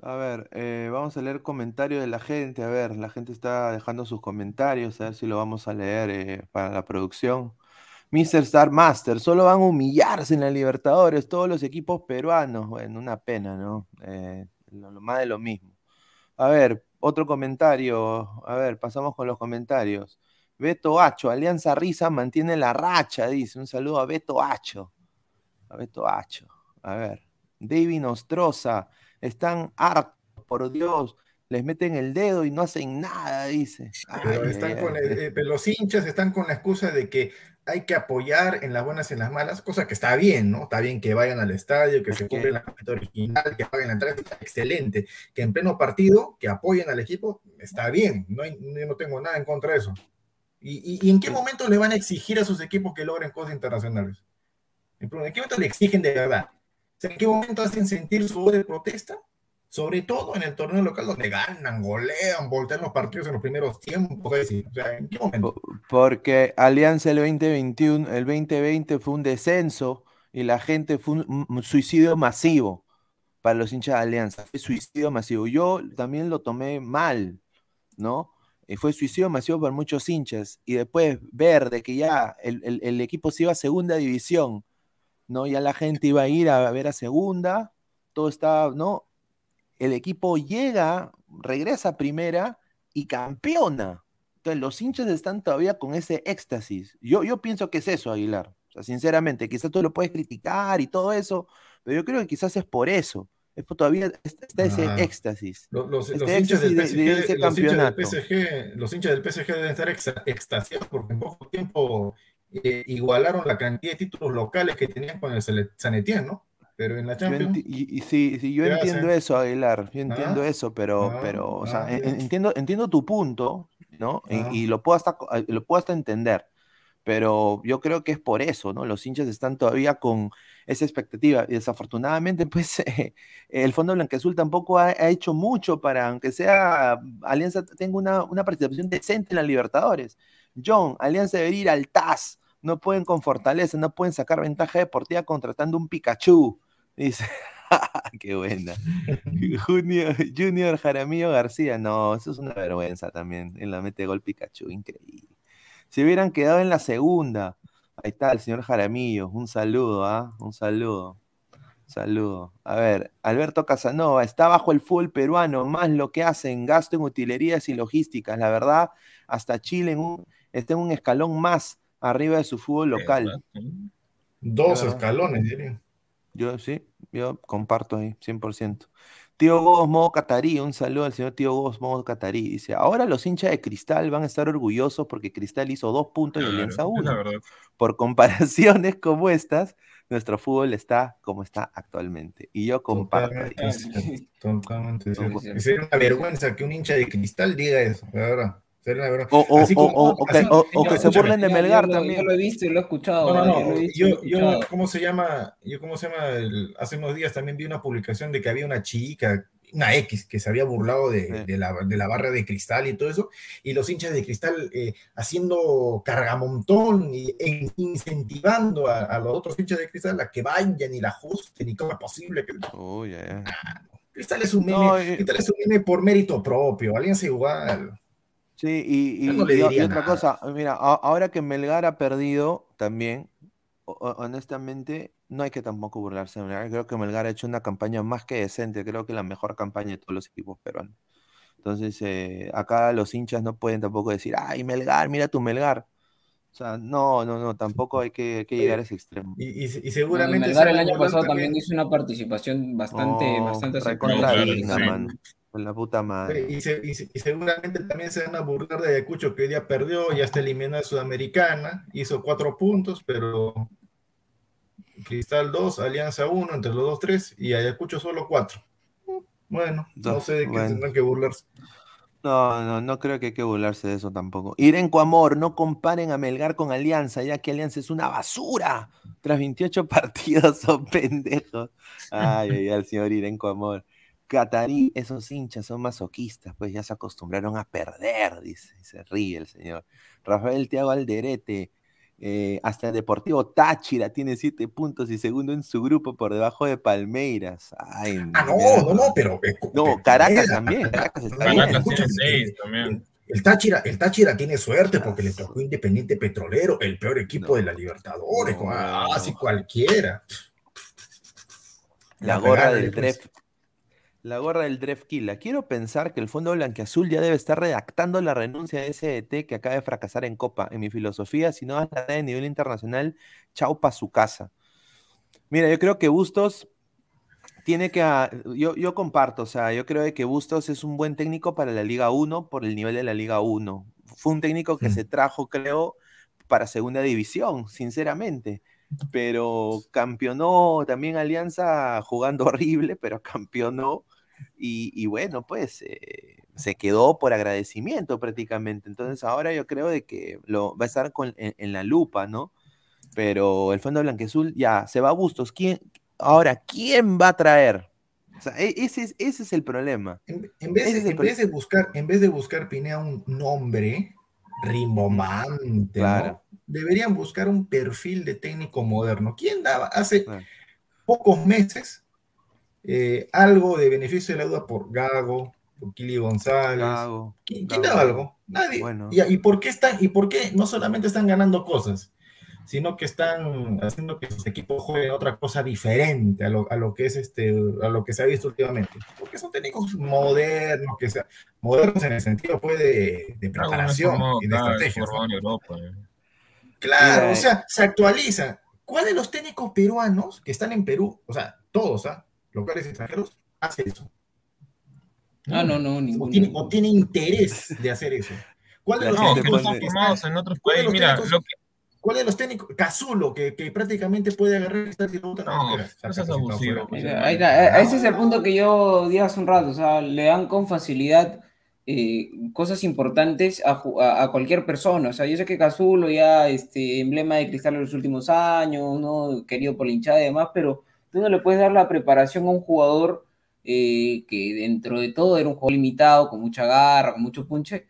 Speaker 7: A ver, eh, vamos a leer comentarios de la gente. A ver, la gente está dejando sus comentarios. A ver si lo vamos a leer eh, para la producción. Mr. Star Master, solo van a humillarse en la Libertadores todos los equipos peruanos. Bueno, una pena, ¿no? Eh, lo, más de lo mismo. A ver, otro comentario. A ver, pasamos con los comentarios. Beto Hacho, Alianza Risa mantiene la racha, dice. Un saludo a Beto Hacho. A Beto Hacho. A ver. David Nostroza están hartos, por Dios, les meten el dedo y no hacen nada, dice.
Speaker 8: Eh, los hinchas están con la excusa de que hay que apoyar en las buenas y en las malas, cosa que está bien, ¿no? Está bien que vayan al estadio, que se cumpla la camiseta original, que paguen la entrada, está excelente. Que en pleno partido, que apoyen al equipo, está bien, no, no tengo nada en contra de eso. ¿Y, en qué momento le van a exigir a sus equipos que logren cosas internacionales? ¿En qué momento le exigen de verdad? ¿En qué momento hacen sentir su voz de protesta? Sobre todo en el torneo local donde ganan, golean, voltean los partidos en los primeros tiempos. ¿en qué momento?
Speaker 7: Porque Alianza el 2021, el 2020 fue un descenso y la gente fue un, suicidio masivo para los hinchas de Alianza. Fue suicidio masivo. Yo también lo tomé mal, ¿no? Y fue suicidio masivo para muchos hinchas. Y después ver de que ya el, el equipo se iba a segunda división ¿no? Ya la gente iba a ir a ver a segunda, todo está, ¿no? El equipo llega, regresa a primera y campeona. Entonces los hinchas están todavía con ese éxtasis. Yo, yo pienso que es eso, Aguilar. O sea, sinceramente, quizás tú lo puedes criticar y todo eso, pero yo creo que quizás es por eso. Es por todavía está ese éxtasis.
Speaker 8: Los, hinchas del PSG, los, hinchas del PSG, los hinchas del PSG deben estar extasiados porque en poco tiempo eh, igualaron la cantidad de títulos locales que tenían con el San Etienne, ¿no? Pero en la Champions.
Speaker 7: y, sí, sí, yo entiendo eso, Aguilar, yo entiendo ah, eso, pero, ah, pero o sea, ah, entiendo, entiendo tu punto, ¿no? Y, lo, puedo hasta, lo puedo hasta entender, pero yo creo que es por eso, ¿no? Los hinchas están todavía con esa expectativa y desafortunadamente, pues, el Fondo Blanqueazul tampoco ha, hecho mucho para, aunque sea Alianza tenga una, una participación decente en la Libertadores. John, Alianza debería ir al TAS no pueden con fortaleza, no pueden sacar ventaja deportiva contratando un Pikachu. Dice, qué buena. Junior, Junior Jaramillo García, no, eso es una vergüenza también. En la mete gol Pikachu, increíble. Si hubieran quedado en la segunda, ahí está el señor Jaramillo, un saludo, ¿ah? Un saludo. Saludo. A ver, Alberto Casanova, está bajo el fútbol peruano, más lo que hacen, gasto en utilerías y logísticas. La verdad, hasta Chile en está en un escalón más arriba de su fútbol local.
Speaker 8: Dos escalones, diría.
Speaker 7: Yo sí, yo comparto ahí, 100%. Tío Gobos, modo catarí, un saludo al señor Tío Gobos, modo catarí. Dice, ahora los hinchas de Cristal van a estar orgullosos porque Cristal hizo dos puntos y Alianza
Speaker 10: es
Speaker 7: uno. Por comparaciones como estas, nuestro fútbol está como está actualmente. Y yo comparto.
Speaker 8: Totalmente Totalmente sería una vergüenza que un hincha de cristal diga eso, la verdad. Sería una vergüenza.
Speaker 7: O, o-
Speaker 8: Así
Speaker 7: o-
Speaker 8: como-
Speaker 7: o-
Speaker 8: así-
Speaker 7: o- o que se burlen de
Speaker 9: Yo-
Speaker 7: Melgar
Speaker 9: yo
Speaker 7: también.
Speaker 9: Yo lo he visto y lo he escuchado.
Speaker 8: No, no,
Speaker 9: yo lo
Speaker 8: no.
Speaker 9: he visto y lo he
Speaker 8: Yo, yo,
Speaker 9: escuchado.
Speaker 8: ¿cómo se llama? Yo, ¿cómo se llama? El- hace unos días también vi una publicación de que había una chica, una X, que se había burlado de, de la, de la barra de cristal y todo eso, y los hinchas de cristal eh, haciendo cargamontón y e incentivando a, a los otros hinchas de cristal a que vayan y la ajusten y cómo es posible que...
Speaker 7: Ya, ya.
Speaker 8: Cristal es un meme,
Speaker 7: No,
Speaker 8: Cristal es un meme por mérito propio, Alianza igual.
Speaker 7: Sí, y, y-
Speaker 8: no
Speaker 7: otra cosa, mira, a- ahora que Melgar ha perdido también, honestamente, no hay que tampoco burlarse de Melgar. Creo que Melgar ha hecho una campaña más que decente, creo que la mejor campaña de todos los equipos peruanos. Entonces, eh, acá los hinchas no pueden tampoco decir, ay, Melgar, mira tu Melgar. O sea, no, no, no, tampoco hay que, hay que llegar a ese extremo.
Speaker 8: Y, y- y
Speaker 9: Bueno,
Speaker 8: seguramente...
Speaker 9: Melgar el año pasado
Speaker 8: también-
Speaker 9: hizo una participación bastante,
Speaker 7: No,
Speaker 9: bastante
Speaker 7: recontra
Speaker 9: aceptable.
Speaker 7: digna,
Speaker 10: sí.
Speaker 7: mano. La puta madre.
Speaker 8: Y, se- y se- y seguramente también se van a burlar de Ayacucho que hoy día perdió, ya está eliminada de Sudamericana, hizo cuatro puntos, pero Cristal 2, Alianza 1, entre los dos 3 y Ayacucho solo 4. Bueno, no sé de qué
Speaker 7: bueno.
Speaker 8: tendrán que burlarse.
Speaker 7: No, no, no creo que hay que burlarse de eso tampoco. Irenco Amor, no comparen a Melgar con Alianza, ya que Alianza es una basura. Tras 28 partidos son pendejos. Ay, ay, el señor Irenco Amor. Catarí, esos hinchas son masoquistas, pues ya se acostumbraron a perder, dice, y se ríe el señor. Rafael Tiago Alderete, eh, hasta el Deportivo Táchira tiene 7 puntos y segundo en su grupo por debajo de Palmeiras. Ay,
Speaker 8: Ah, no, no, no, pero. eh,
Speaker 7: No,
Speaker 8: pero-
Speaker 7: Caracas también, Caracas está
Speaker 8: Caracas,
Speaker 7: bien.
Speaker 10: Tiene seis
Speaker 8: el-
Speaker 10: también.
Speaker 8: El Táchira, el Táchira tiene suerte porque le tocó Independiente Petrolero, el peor equipo
Speaker 7: No.
Speaker 8: de la Libertadores,
Speaker 7: No.
Speaker 8: así cualquiera.
Speaker 7: La
Speaker 8: La
Speaker 7: gorra del
Speaker 8: de pues.
Speaker 7: Dref. La gorra del Drefkila. Quiero pensar que el Fondo Blanquiazul ya debe estar redactando la renuncia de SDT que acaba de fracasar en Copa. En mi filosofía, si no das la a nivel internacional, chau pa' su casa. Mira, yo creo que Bustos tiene que. ah, Yo, yo comparto, o sea, yo creo de que Bustos es un buen técnico para la Liga 1 por el nivel de la Liga 1. Fue un técnico que
Speaker 8: Mm.
Speaker 7: se trajo, creo, para segunda división, sinceramente. Pero campeonó también Alianza jugando horrible, pero campeonó. Y, y bueno, pues eh, se quedó por agradecimiento prácticamente. Entonces ahora yo creo de que lo, va a estar con- en, en la lupa, ¿no? Pero el Fondo Blanquezul ya se va a Bustos. ¿Quién, ahora, ¿quién va a traer? O sea, e- ese es, ese es el problema.
Speaker 8: En, en vez, de, en vez buscar, en vez de buscar Pinea un nombre
Speaker 7: Claro.
Speaker 8: ¿no? Deberían buscar un perfil de técnico moderno. ¿Quién daba hace
Speaker 7: Claro.
Speaker 8: pocos meses eh, algo de beneficio de la duda por Gago, por Kili González?
Speaker 7: Gago,
Speaker 8: ¿Quién, quién
Speaker 7: Gago.
Speaker 8: daba algo? Nadie.
Speaker 7: Bueno.
Speaker 8: ¿Y, y por qué están, y por qué no solamente están ganando cosas, sino que están haciendo que sus equipos jueguen otra cosa diferente a lo, a lo que es este, a lo que se ha visto últimamente? Porque son técnicos modernos, que sea, modernos en el sentido pues, de, preparación y de
Speaker 10: Europa. eh.
Speaker 8: Claro,
Speaker 7: Mira,
Speaker 8: o sea, se actualiza. ¿Cuál de los técnicos peruanos que están en Perú, o sea, todos, ¿ah? Locales extranjeros, hace eso?
Speaker 9: Ah, no, no,
Speaker 8: O
Speaker 9: ninguno.
Speaker 8: tiene, o tiene interés de hacer eso. ¿Cuál de los
Speaker 10: No, no
Speaker 8: técnicos
Speaker 10: están formados en otros
Speaker 8: ¿Cuál de
Speaker 10: países.
Speaker 8: los
Speaker 10: Mira,
Speaker 8: técnicos-
Speaker 10: lo que,
Speaker 8: ¿Cuál de los técnicos? Cazulo, que, que prácticamente puede agarrar de puta,
Speaker 10: No,
Speaker 8: saca,
Speaker 10: es abusivo,
Speaker 8: fuera.
Speaker 9: Mira, ahí está, ese es el punto que yo dije hace un rato, o sea, le dan con facilidad eh, cosas importantes a, a- a cualquier persona, o sea, yo sé que Cazulo ya, este, emblema de cristal en los últimos años, ¿no? Querido por la hinchada y demás, pero tú no le puedes dar la preparación a un jugador eh, que dentro de todo era un juego limitado, con mucha garra, con mucho punche,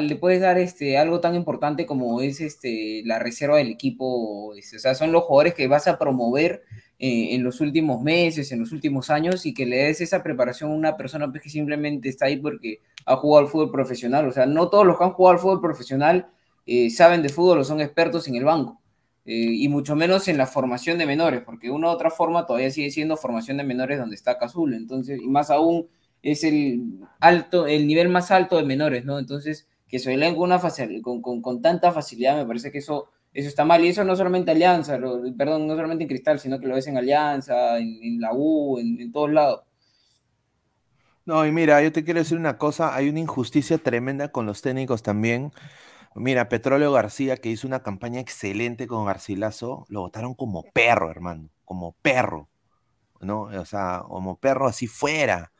Speaker 9: le puedes dar este, algo tan importante como es este, la reserva del equipo, este, o sea, son los jugadores que vas a promover eh, en los últimos meses, en los últimos años, y que le des esa preparación a una persona pues, que simplemente está ahí porque ha jugado al fútbol profesional. O sea, no todos los que han jugado al fútbol profesional eh, saben de fútbol o son expertos en el banco. Eh, y mucho menos en la formación de menores, porque una u otra forma todavía sigue siendo formación de menores donde está Cazul, entonces, y más aún es el alto, el nivel más alto de menores, ¿no? Entonces, que se leen con, una con, con, con, tanta facilidad, me parece que eso, eso está mal, y eso no solamente Alianza, perdón, no solamente en Cristal, sino que lo ves en Alianza, en, la U, en todos lados.
Speaker 7: No, y mira, yo te quiero decir una cosa, hay una injusticia tremenda con los técnicos también. Mira, Petróleo García, que hizo una campaña excelente con Garcilaso, lo votaron como perro, hermano, como perro, ¿no? O sea, como perro así fuera.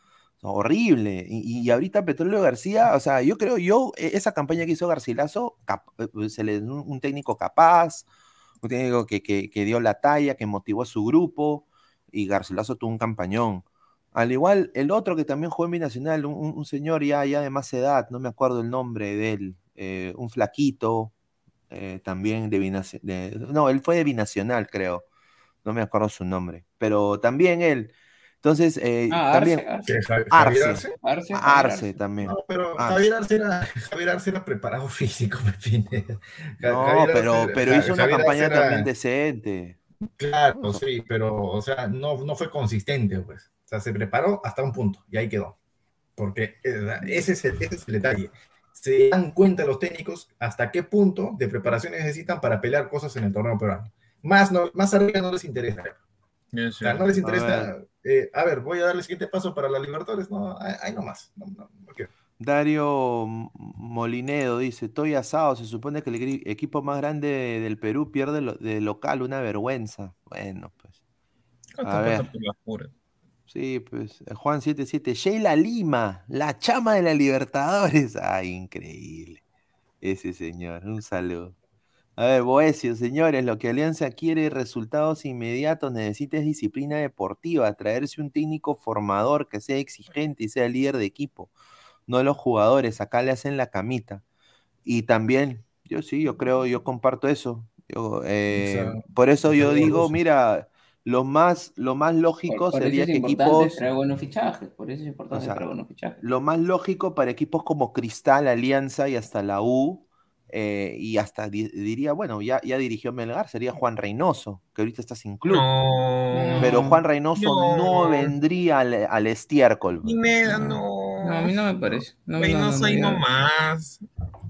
Speaker 7: Horrible. Y, ahorita Petróleo García, o sea, yo creo, yo, e, esa campaña que hizo Garcilaso, eh, pues, se le un, un técnico capaz, un técnico que, que, dio la talla, que motivó a su grupo, y Garcilaso tuvo un campañón. Al igual, el otro que también jugó en Binacional, un, un señor ya, ya de más edad, no me acuerdo el nombre de él, eh, un flaquito, eh, también de Binacional, no, él fue de Binacional, creo, no me acuerdo su nombre, pero también él. Entonces, eh, ah, también. Arce, Arce. Arce, también.
Speaker 8: No, pero Javier Arce era, Javier Arce era preparado físico, me
Speaker 7: No, pero, pero hizo una campaña también decente.
Speaker 8: Claro, sí, pero, o sea, no, no fue consistente, pues. O sea, se preparó hasta un punto y ahí quedó. Porque ese es el, ese es el detalle se dan cuenta los técnicos hasta qué punto de preparación necesitan para pelear cosas en el torneo peruano. Más, no, más arriba no les interesa. no les interesa. A ver. Eh, a ver. voy a dar el siguiente paso para la Libertadores. No, ahí nomás. No,
Speaker 7: Dario Molinedo dice: Estoy asado. Se supone que el equipo más grande del Perú pierde de local. Una vergüenza. Bueno, pues. A ver. Sí, pues eh, Juan 77, Sheila Lima, la chama de la Libertadores. Ay, increíble. Ese señor, un saludo. A ver, Boesio, señores, lo que Alianza quiere resultados inmediatos, necesita es disciplina deportiva, traerse un técnico formador que sea exigente y sea líder de equipo, no los jugadores, acá le hacen la camita. Y también, yo sí, yo creo, yo comparto eso. Eh, por eso yo digo, mira, lo más, lo más lógico sería que equipos.
Speaker 9: buenos fichajes, por eso es importante buenos fichajes.
Speaker 7: Lo más lógico para equipos como Cristal, Alianza y hasta la U, eh, y hasta diría, bueno, ya, ya dirigió Melgar, sería Juan Reynoso, que ahorita está sin club. Pero Juan Reynoso no, vendría al, al estiércol.
Speaker 9: no. a mí no me parece.
Speaker 10: Reynoso ahí nomás.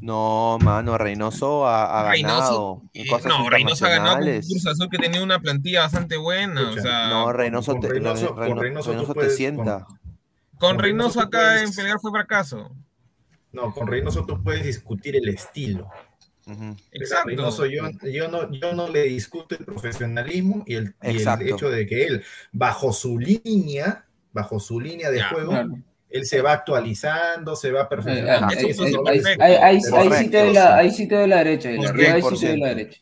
Speaker 7: No, mano, Reynoso ha, ganado.
Speaker 10: Eh, no, Reynoso ha ganado con Cruz Azul que tenía una plantilla bastante buena. o sea,
Speaker 7: no, Reynoso, te, Reynoso, Reynoso, te sienta.
Speaker 10: Con, Reynoso, acá en pelear fue fracaso.
Speaker 8: No, con Reynoso tú puedes discutir el estilo. Exacto. Reynoso, yo, yo, no, yo no le discuto el profesionalismo y el, y el hecho de que él, bajo su línea, bajo su línea de juego, él se va actualizando, se va perfeccionando.
Speaker 9: Ahí sí te doy la, ahí sí te la derecha. Ahí sí te doy la derecha.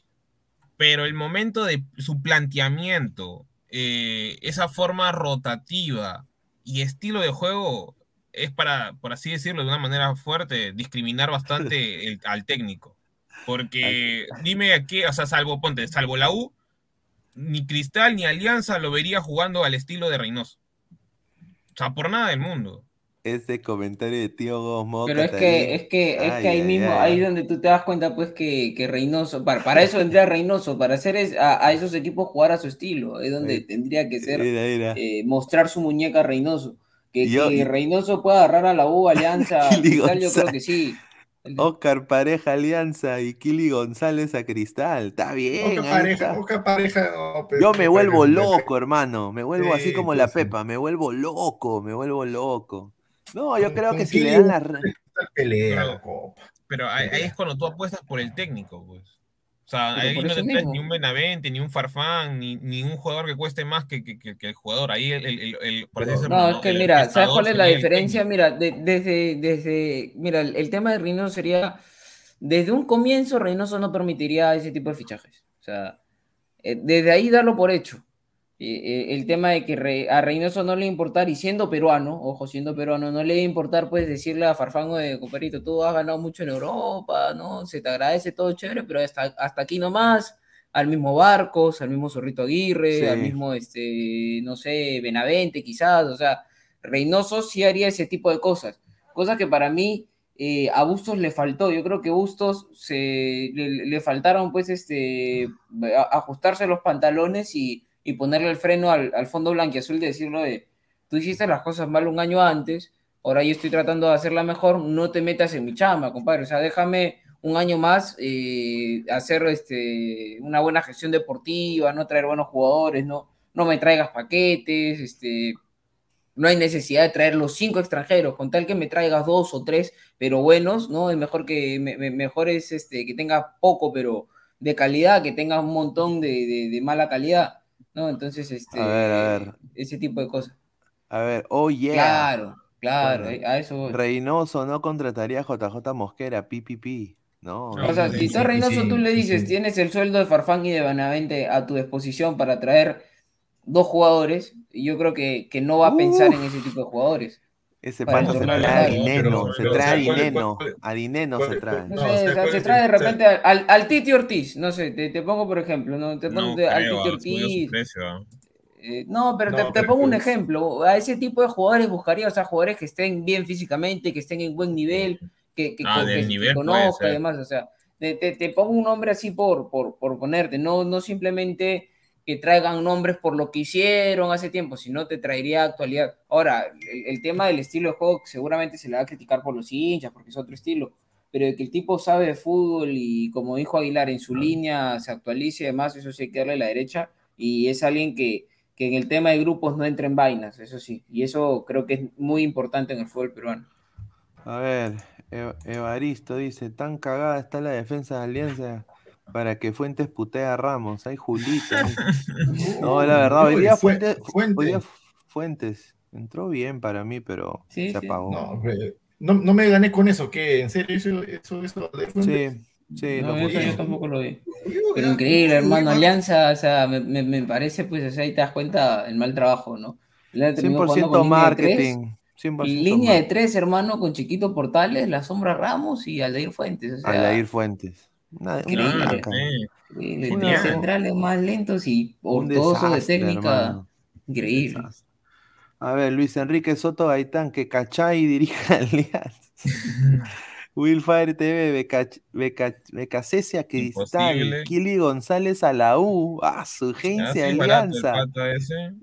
Speaker 10: Pero el momento de su planteamiento, eh, esa forma rotativa y estilo de juego es para, por así decirlo de una manera fuerte, discriminar bastante al técnico. Porque dime aquí, o sea, salvo, ponte, salvo la U, ni Cristal ni Alianza lo vería jugando al estilo de Reynoso. O sea, por nada del mundo
Speaker 7: ese comentario de tío Gosmo.
Speaker 9: Pero es que, es que, es que ahí mismo, ahí donde tú te das cuenta, pues, que, que Reynoso, para, para eso vendría Reynoso, para hacer es, a, esos equipos jugar a su estilo, es donde tendría que ser, eh, mostrar su muñeca Reynoso. Que, que Reynoso pueda agarrar a la U, Alianza, Cristal, yo creo que sí.
Speaker 7: Oscar Pareja Alianza y Kili González a Cristal. Está bien.
Speaker 8: Oscar Pareja, Oscar Pareja
Speaker 7: Yo me vuelvo loco, hermano. Me vuelvo así como la Pepa. Me vuelvo loco, me vuelvo loco. No, yo creo que si le dan la
Speaker 8: pelea,
Speaker 10: pero, ahí, es cuando tú apuestas por el técnico, pues. O sea, ahí no te traes ni un Benavente, ni un Farfán, ni, ni, un jugador que cueste más que, que, que, el jugador. Ahí el, el, el,
Speaker 9: por No, es que mira, ¿sabes cuál es la diferencia? Mira, desde, desde, mira, el, tema de Reynoso sería, desde un comienzo Reynoso no permitiría ese tipo de fichajes. O sea, eh, desde ahí darlo por hecho. Eh, el tema de que a Reynoso no le importar, y siendo peruano, ojo, siendo peruano, no le debe importar, pues decirle a Farfango de compadrito, tú has ganado mucho en Europa, ¿no? Se te agradece todo chévere, pero hasta, hasta aquí nomás, al mismo Barcos, al mismo Zorrito Aguirre, al mismo, este, no sé, Benavente quizás, o sea, Reynoso sí haría ese tipo de cosas, cosas que para mí eh, a Bustos le faltó. Yo creo que Bustos se, le, le faltaron, pues, este, a- ajustarse los pantalones y, y ponerle el freno al, al fondo blanquiazul de decirlo de, tú hiciste las cosas mal un año antes, ahora yo estoy tratando de hacerla mejor, no te metas en mi chama, compadre. O sea, déjame un año más eh, hacer este, una buena gestión deportiva, no traer buenos jugadores, no, no me traigas paquetes, este, no hay necesidad de traer los cinco extranjeros, con tal que me traigas dos o tres, pero buenos, ¿no? Es mejor que me- es este que tenga poco, pero de calidad, que tenga un montón de, de- de mala calidad, ¿no? Entonces, este,
Speaker 7: A ver, a ver.
Speaker 9: ese tipo de cosas.
Speaker 7: A ver, oh yeah.
Speaker 9: Claro, claro,
Speaker 7: Bueno,
Speaker 9: eh, a eso voy.
Speaker 7: Reynoso no contrataría a JJ Mosquera, PPP. No.
Speaker 9: O sea, si tú a Reynoso tú le dices, tienes el sueldo de Farfán y de Benavente a tu disposición para traer dos jugadores, y yo creo que, que no va a pensar en ese tipo de jugadores.
Speaker 7: Ese
Speaker 9: Para
Speaker 7: pata se trae a Dineno, se trae a
Speaker 8: o sea, ¿cuál es-
Speaker 7: Dineno, a Dineno se trae.
Speaker 9: No sé,
Speaker 8: o sea,
Speaker 9: o sea,
Speaker 8: ¿cuál
Speaker 9: se trae de repente al, al Titi Ortiz, no sé, te, te pongo por ejemplo, ¿no? Te
Speaker 10: No
Speaker 9: pongo al
Speaker 10: creo,
Speaker 9: Titi Ortiz.
Speaker 10: precio.
Speaker 9: eh, no, pero te,
Speaker 8: No,
Speaker 9: te
Speaker 8: pero
Speaker 9: pongo un ejemplo. A ese tipo de jugadores buscaría, o sea, jugadores que estén bien físicamente, que estén en buen nivel, que, que,
Speaker 10: Ah,
Speaker 9: que- que conozca y demás. O sea, te, te- te pongo un nombre así por, por, por ponerte, no, no simplemente que traigan nombres por lo que hicieron hace tiempo, sino te traería actualidad. Ahora, el, el tema del estilo de juego seguramente se le va a criticar por los hinchas, porque es otro estilo, pero de que el tipo sabe de fútbol y como dijo Aguilar, en su línea se actualice y demás, eso sí hay que darle la derecha, y es alguien que, que en el tema de grupos no entra en vainas, eso sí, y eso creo que es muy importante en el fútbol peruano.
Speaker 7: A ver, Ev- Evaristo dice, tan cagada está la defensa de Alianza para que Fuentes putea a Ramos. Ay, Julito. No, la verdad, hoy día
Speaker 8: Fue-
Speaker 7: Fuentes,
Speaker 8: Fuentes.
Speaker 7: hoy día Fuentes entró bien para mí, pero
Speaker 9: Sí,
Speaker 7: se
Speaker 9: sí.
Speaker 7: apagó.
Speaker 8: No, no, no me gané con eso, ¿qué? ¿En serio eso, eso, eso de Fuentes?
Speaker 7: Sí, sí,
Speaker 9: No,
Speaker 7: lo
Speaker 9: eso yo tampoco lo vi. Pero increíble, hermano. Alianza, o sea, me, me- me parece, pues, o sea, ahí te das cuenta el mal trabajo, ¿no? Alianza terminó jugando
Speaker 7: 100%
Speaker 9: con línea de tres,
Speaker 7: marketing. 100%
Speaker 9: Línea de tres, hermano, con Chiquito Portales, La Sombra Ramos y Aldair Fuentes. O sea,
Speaker 7: Aldair Fuentes. Una, una
Speaker 9: Increíble.
Speaker 10: Claro, sí.
Speaker 9: Los centrales más lentos y ortodoxos de técnica.
Speaker 7: hermano.
Speaker 9: Increíble.
Speaker 7: A ver, Luis Enrique Soto Gaitán, que Cachay dirija Alianza. Wilfire TV, Beca- Beca- Becacesia Cristal. Kili González a la U, ah, su agencia Alianza.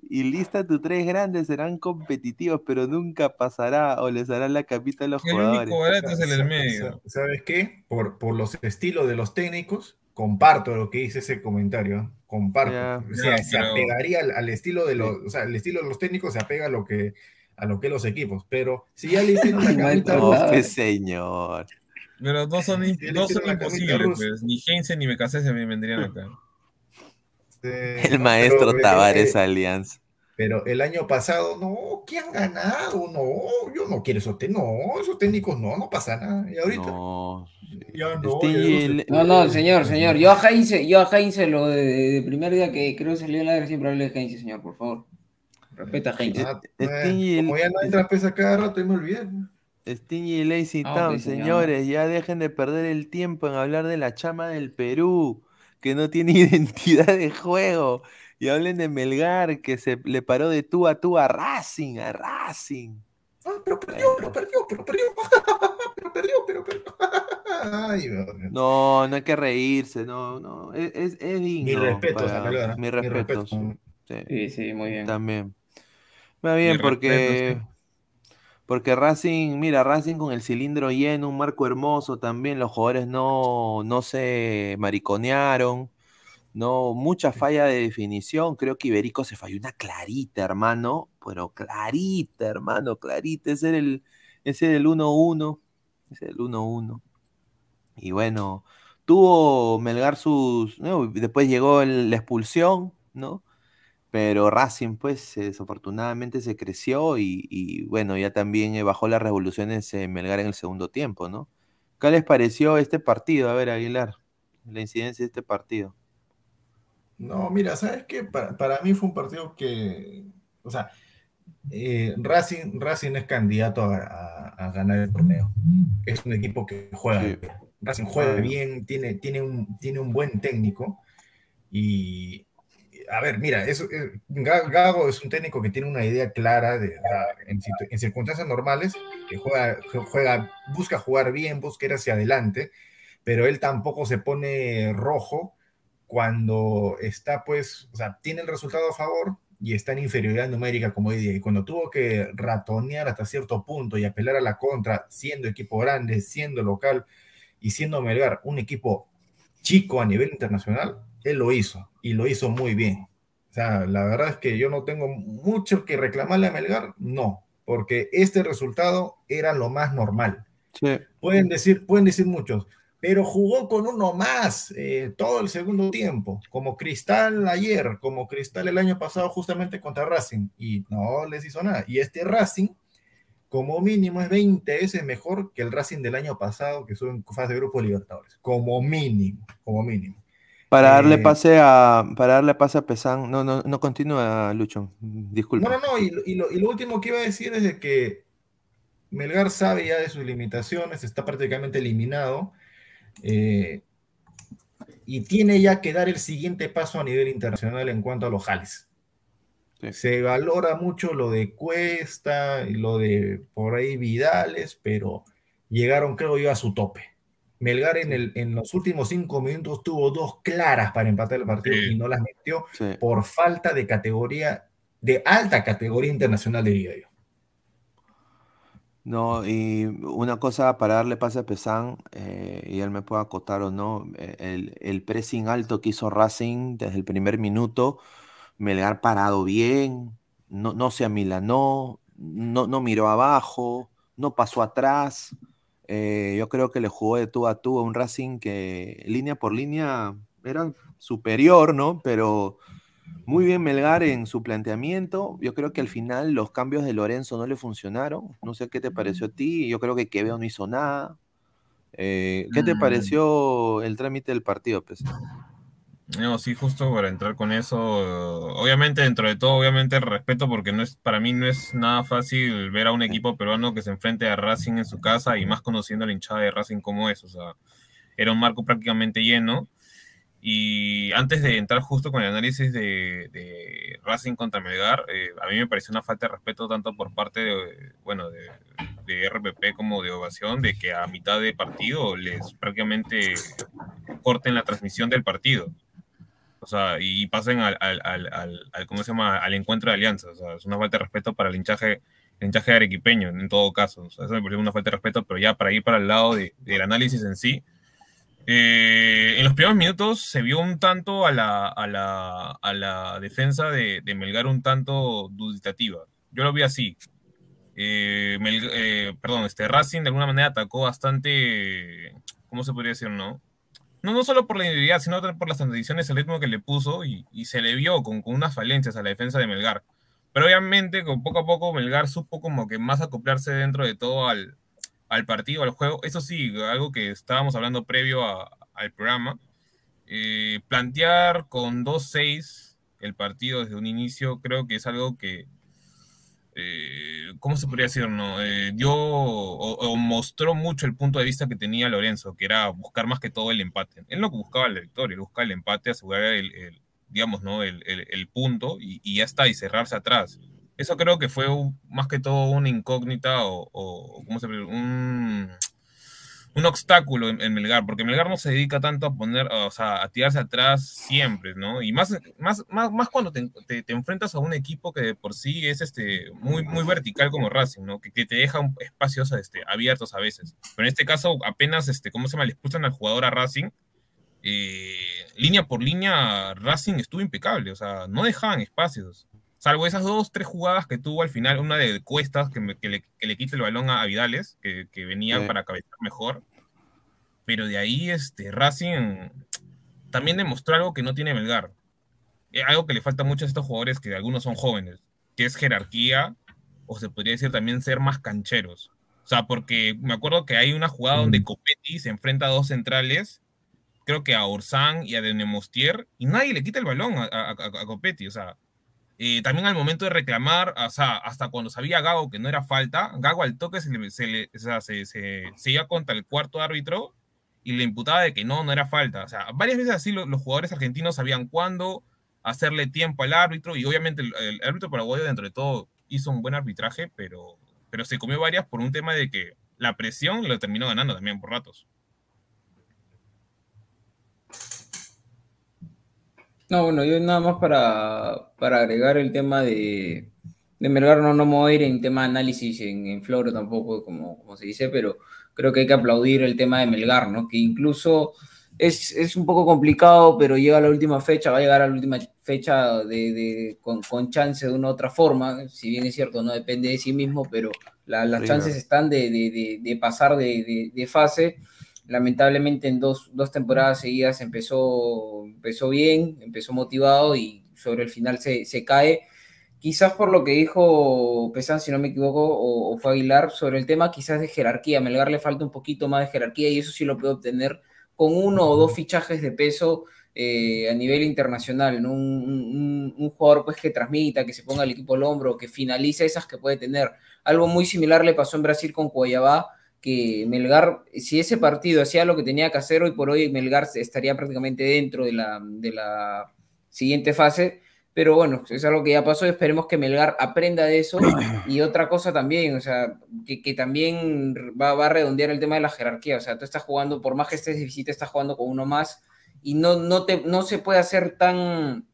Speaker 7: Y lista tus tres grandes serán competitivos, pero nunca pasará o les hará la capita a los
Speaker 10: El
Speaker 7: jugadores.
Speaker 10: único barato es el del medio.
Speaker 8: sa- ¿Sabes qué? Por, por los estilos de los técnicos, comparto lo que dice ese comentario. Comparto.
Speaker 7: Ya.
Speaker 8: O sea,
Speaker 10: Ya,
Speaker 8: se
Speaker 10: pero-
Speaker 8: apegaría al, al estilo de los, o sea, el estilo de los técnicos se apega a lo que a lo que los equipos. Pero si ya le hicieron la camita
Speaker 7: pues, señor.
Speaker 10: Pero dos son,
Speaker 8: le
Speaker 10: dos son imposibles, pues. Ni Heinze ni Becasese me vendrían acá.
Speaker 7: El maestro
Speaker 8: pero,
Speaker 7: Tavares
Speaker 8: eh,
Speaker 7: Alianza.
Speaker 8: Pero el año pasado, no, ¿qué han ganado? No, yo no quiero esos técnicos, no, esos técnicos no, no pasa nada. Y ahorita
Speaker 7: No.
Speaker 8: ya no,
Speaker 7: Este
Speaker 8: ya no se
Speaker 7: el-
Speaker 9: No, no,
Speaker 8: puede.
Speaker 9: señor, señor. Yo a Heinze, yo a Heinze lo de, de primer día que creo que salió en la guerra, siempre hablé de Heinze, señor, por favor. Respeta a Heinze.
Speaker 8: Ah, eh, como ya no entra pesa cada rato, y me olvidé.
Speaker 7: Stingy y Lazy
Speaker 9: Ah,
Speaker 7: Town,
Speaker 9: señor.
Speaker 7: señores, ya dejen de perder el tiempo en hablar de la chama del Perú, que no tiene identidad de juego, y hablen de Melgar, que se le paró de tú a tú a Racing, a Racing.
Speaker 8: Ah, pero perdió, pero perdió, pero perdió. pero perdió, pero perdió. Ay.
Speaker 7: No, no hay que reírse, no, no, es, es, es digno.
Speaker 8: Mi respeto,
Speaker 7: para-
Speaker 8: Mi respeto.
Speaker 7: sí,
Speaker 9: Sí, sí, muy bien.
Speaker 7: también. Va bien, porque, porque Racing, mira, Racing con el cilindro lleno, un marco hermoso también, los jugadores no, no se mariconearon. No, mucha falla de definición. Creo que Iberico se falló una clarita, hermano. Pero clarita, hermano, clarita. Ese era el, ese era el 1-1. Ese era el 1-1. Y bueno, tuvo Melgar sus. ¿no? Después llegó el- la expulsión, ¿no? Pero Racing, pues, eh, desafortunadamente se creció y, y, bueno, ya también eh, bajó las revoluciones eh, Melgar en el segundo tiempo, ¿no? ¿Qué les pareció este partido? A ver, Aguilar, la incidencia de este partido.
Speaker 8: No, mira, ¿sabes qué? Para, para mí fue un partido que, o sea, eh, Racing, Racing es candidato a, a- a ganar el torneo. Es un equipo que juega
Speaker 7: Sí.
Speaker 8: bien. Racing juega
Speaker 7: Ah.
Speaker 8: bien, tiene, tiene, un, tiene un buen técnico y a ver, mira, eso, eh, Ga- Gago es un técnico que tiene una idea clara de, en, circunstancias normales, que juega, busca jugar bien, busca ir hacia adelante, pero él tampoco se pone rojo cuando está, pues, o sea, tiene el resultado a favor y está en inferioridad numérica, como hoy día. Y cuando tuvo que ratonear hasta cierto punto y apelar a la contra, siendo equipo grande, siendo local y siendo Melgar un equipo chico a nivel internacional, él lo hizo y lo hizo muy bien. O sea, la verdad es que yo no tengo mucho que reclamarle a Melgar, no, porque este resultado era lo más normal.
Speaker 7: Sí.
Speaker 8: Pueden decir, pueden decir muchos, pero jugó con uno más eh, todo el segundo tiempo, como Cristal ayer, como Cristal el año pasado justamente contra Racing, y no les hizo nada. Y este Racing, como mínimo, es 20 veces mejor que el Racing del año pasado, que estuvo en fase de grupo de Libertadores, como mínimo, como mínimo.
Speaker 7: Para darle
Speaker 8: Eh,
Speaker 7: pase a, para darle pase a Pesán, no, no, no continúa, Lucho, disculpa.
Speaker 8: No, no, no, y, lo- y lo, y lo último que iba a decir es de que Melgar sabe ya de sus limitaciones, está prácticamente eliminado eh, y tiene ya que dar el siguiente paso a nivel internacional en cuanto a los jales. Se valora mucho lo de Cuesta y lo de por ahí Vidales, pero llegaron, creo yo, a su tope. Melgar en, el, en los últimos cinco minutos tuvo dos claras para empatar el partido y no las metió
Speaker 7: Sí.
Speaker 8: por falta de categoría, de alta categoría internacional, diría yo.
Speaker 7: No, y una cosa para darle pase a Pesán, eh, y él me puede acotar o no, eh, el, el pressing alto que hizo Racing desde el primer minuto, Melgar parado bien, no, no se amilanó, no, no miró abajo, no pasó atrás. Eh, yo creo que le jugó de tú a tú a un Racing que línea por línea era superior, ¿no? Pero muy bien Melgar en su planteamiento. Yo creo que al final los cambios de Lorenzo no le funcionaron. No sé qué te pareció a ti. Yo creo que Quevedo no hizo nada. Eh, ¿qué te
Speaker 10: Mm.
Speaker 7: pareció el trámite del partido, pues?
Speaker 10: No, sí, justo para entrar con eso, obviamente dentro de todo, obviamente respeto porque no es, para mí no es nada fácil ver a un equipo peruano que se enfrente a Racing en su casa y más conociendo la hinchada de Racing como es, o sea, era un marco prácticamente lleno. Y antes de entrar justo con el análisis de, de Racing contra Melgar, eh, a mí me pareció una falta de respeto tanto por parte de, bueno, de, de RPP como de Ovación, de que a mitad de partido les prácticamente corten la transmisión del partido. O sea, y pasen al, al, al, al- ¿cómo se llama? al encuentro de alianzas. O sea, es una falta de respeto para el hinchaje, el hinchaje arequipeño, en todo caso. O sea, eso me parece una falta de respeto, pero ya para ir para el lado de- del análisis en sí, eh, en los primeros minutos se vio un tanto a la, a la, a la defensa de, de Melgar un tanto duditativa. Yo lo vi así. Eh, eh, perdón, este Racing de alguna manera atacó bastante, ¿cómo se podría decir, no? No, no solo por la individualidad, sino también por las transiciones, el ritmo que le puso y, y se le vio con, con unas falencias a la defensa de Melgar. Pero obviamente, con poco a poco, Melgar supo como que más acoplarse dentro de todo al, al partido, al juego. Eso sí, algo que estábamos hablando previo a- al programa. eh, plantear con 2-6 el partido desde un inicio, creo que es algo que, eh, ¿cómo se podría decir? No? Eh, dio o, o mostró mucho el punto de vista que tenía Lorenzo, que era buscar más que todo el empate. Él no buscaba la victoria, él buscaba el empate, asegurar el, el, digamos, ¿no? el, el- el punto y, y ya está, y cerrarse atrás. Eso creo que fue un- más que todo una incógnita o, o ¿cómo se puede? Un, un obstáculo en, Melgar, porque Melgar no se dedica tanto a poner, o sea, a tirarse atrás siempre, ¿no? Y más, más, más, más cuando te, te- enfrentas a un equipo que de por sí es este, muy, muy vertical como Racing, ¿no? Que, te deja espacios este, abiertos a veces. Pero en este caso, apenas, este, ¿cómo se llama? Le expulsan al jugador a Racing. eh, línea por línea, Racing estuvo impecable, o sea, no dejaban espacios. Salvo esas dos, tres jugadas que tuvo al final, una de Cuestas, que, me- que le, que le quita el balón a, a Vidales, que, que venía
Speaker 7: Sí.
Speaker 10: para cabecear mejor. Pero de ahí, este, Racing también demostró algo que no tiene Melgar. Eh, algo que le falta mucho a estos jugadores, que algunos son jóvenes, que es jerarquía, o se podría decir también ser más cancheros. O sea, porque me acuerdo que hay una jugada donde Copetti se enfrenta a dos centrales, creo que a Orsán y a Denemostier, y nadie le quita el balón a, a- a- a Copetti. O sea, eh, también al momento de reclamar, o sea, hasta cuando sabía Gago que no era falta, Gago al toque se, le- se, le- o sea, se, se- se iba contra el cuarto árbitro y le imputaba de que no, no era falta. O sea, varias veces así lo- los jugadores argentinos sabían cuándo hacerle tiempo al árbitro y obviamente el, el árbitro paraguayo dentro de todo hizo un buen arbitraje, pero, pero se comió varias por un tema de que la presión lo terminó ganando también por ratos.
Speaker 9: No, bueno, yo nada más para, para agregar el tema de, de Melgar, no, no me voy a ir en tema de análisis en, en Floro tampoco, como, como se dice, pero creo que hay que aplaudir el tema de Melgar, ¿no? Que incluso es, es un poco complicado, pero llega a la última fecha, va a llegar a la última fecha de, de- con, con chance de una u otra forma, si bien es cierto, no depende de sí mismo, pero la- las
Speaker 7: Sí,
Speaker 9: chances están de, de- de- pasar de fase. Lamentablemente en dos, dos temporadas seguidas empezó, empezó bien, empezó motivado y sobre el final se, se cae. Quizás por lo que dijo Pesán, si no me equivoco, o, o fue Aguilar, sobre el tema quizás de jerarquía. A Melgar le falta un poquito más de jerarquía y eso sí lo puede obtener con uno o dos fichajes de peso eh, a nivel internacional. Un, un- jugador pues que transmita, que se ponga el equipo al hombro, que finalice esas que puede tener. Algo muy similar le pasó en Brasil con Cuayabá, que Melgar, si ese partido hacía lo que tenía que hacer, hoy por hoy Melgar estaría prácticamente dentro de la, de la siguiente fase. Pero bueno, es algo que ya pasó. Esperemos que Melgar aprenda de eso. Y otra cosa también, o sea, que, que también va, va a redondear el tema de la jerarquía. O sea, tú estás jugando, por más que estés de visita, estás jugando con uno más. Y no, no, te, no se puede hacer tan,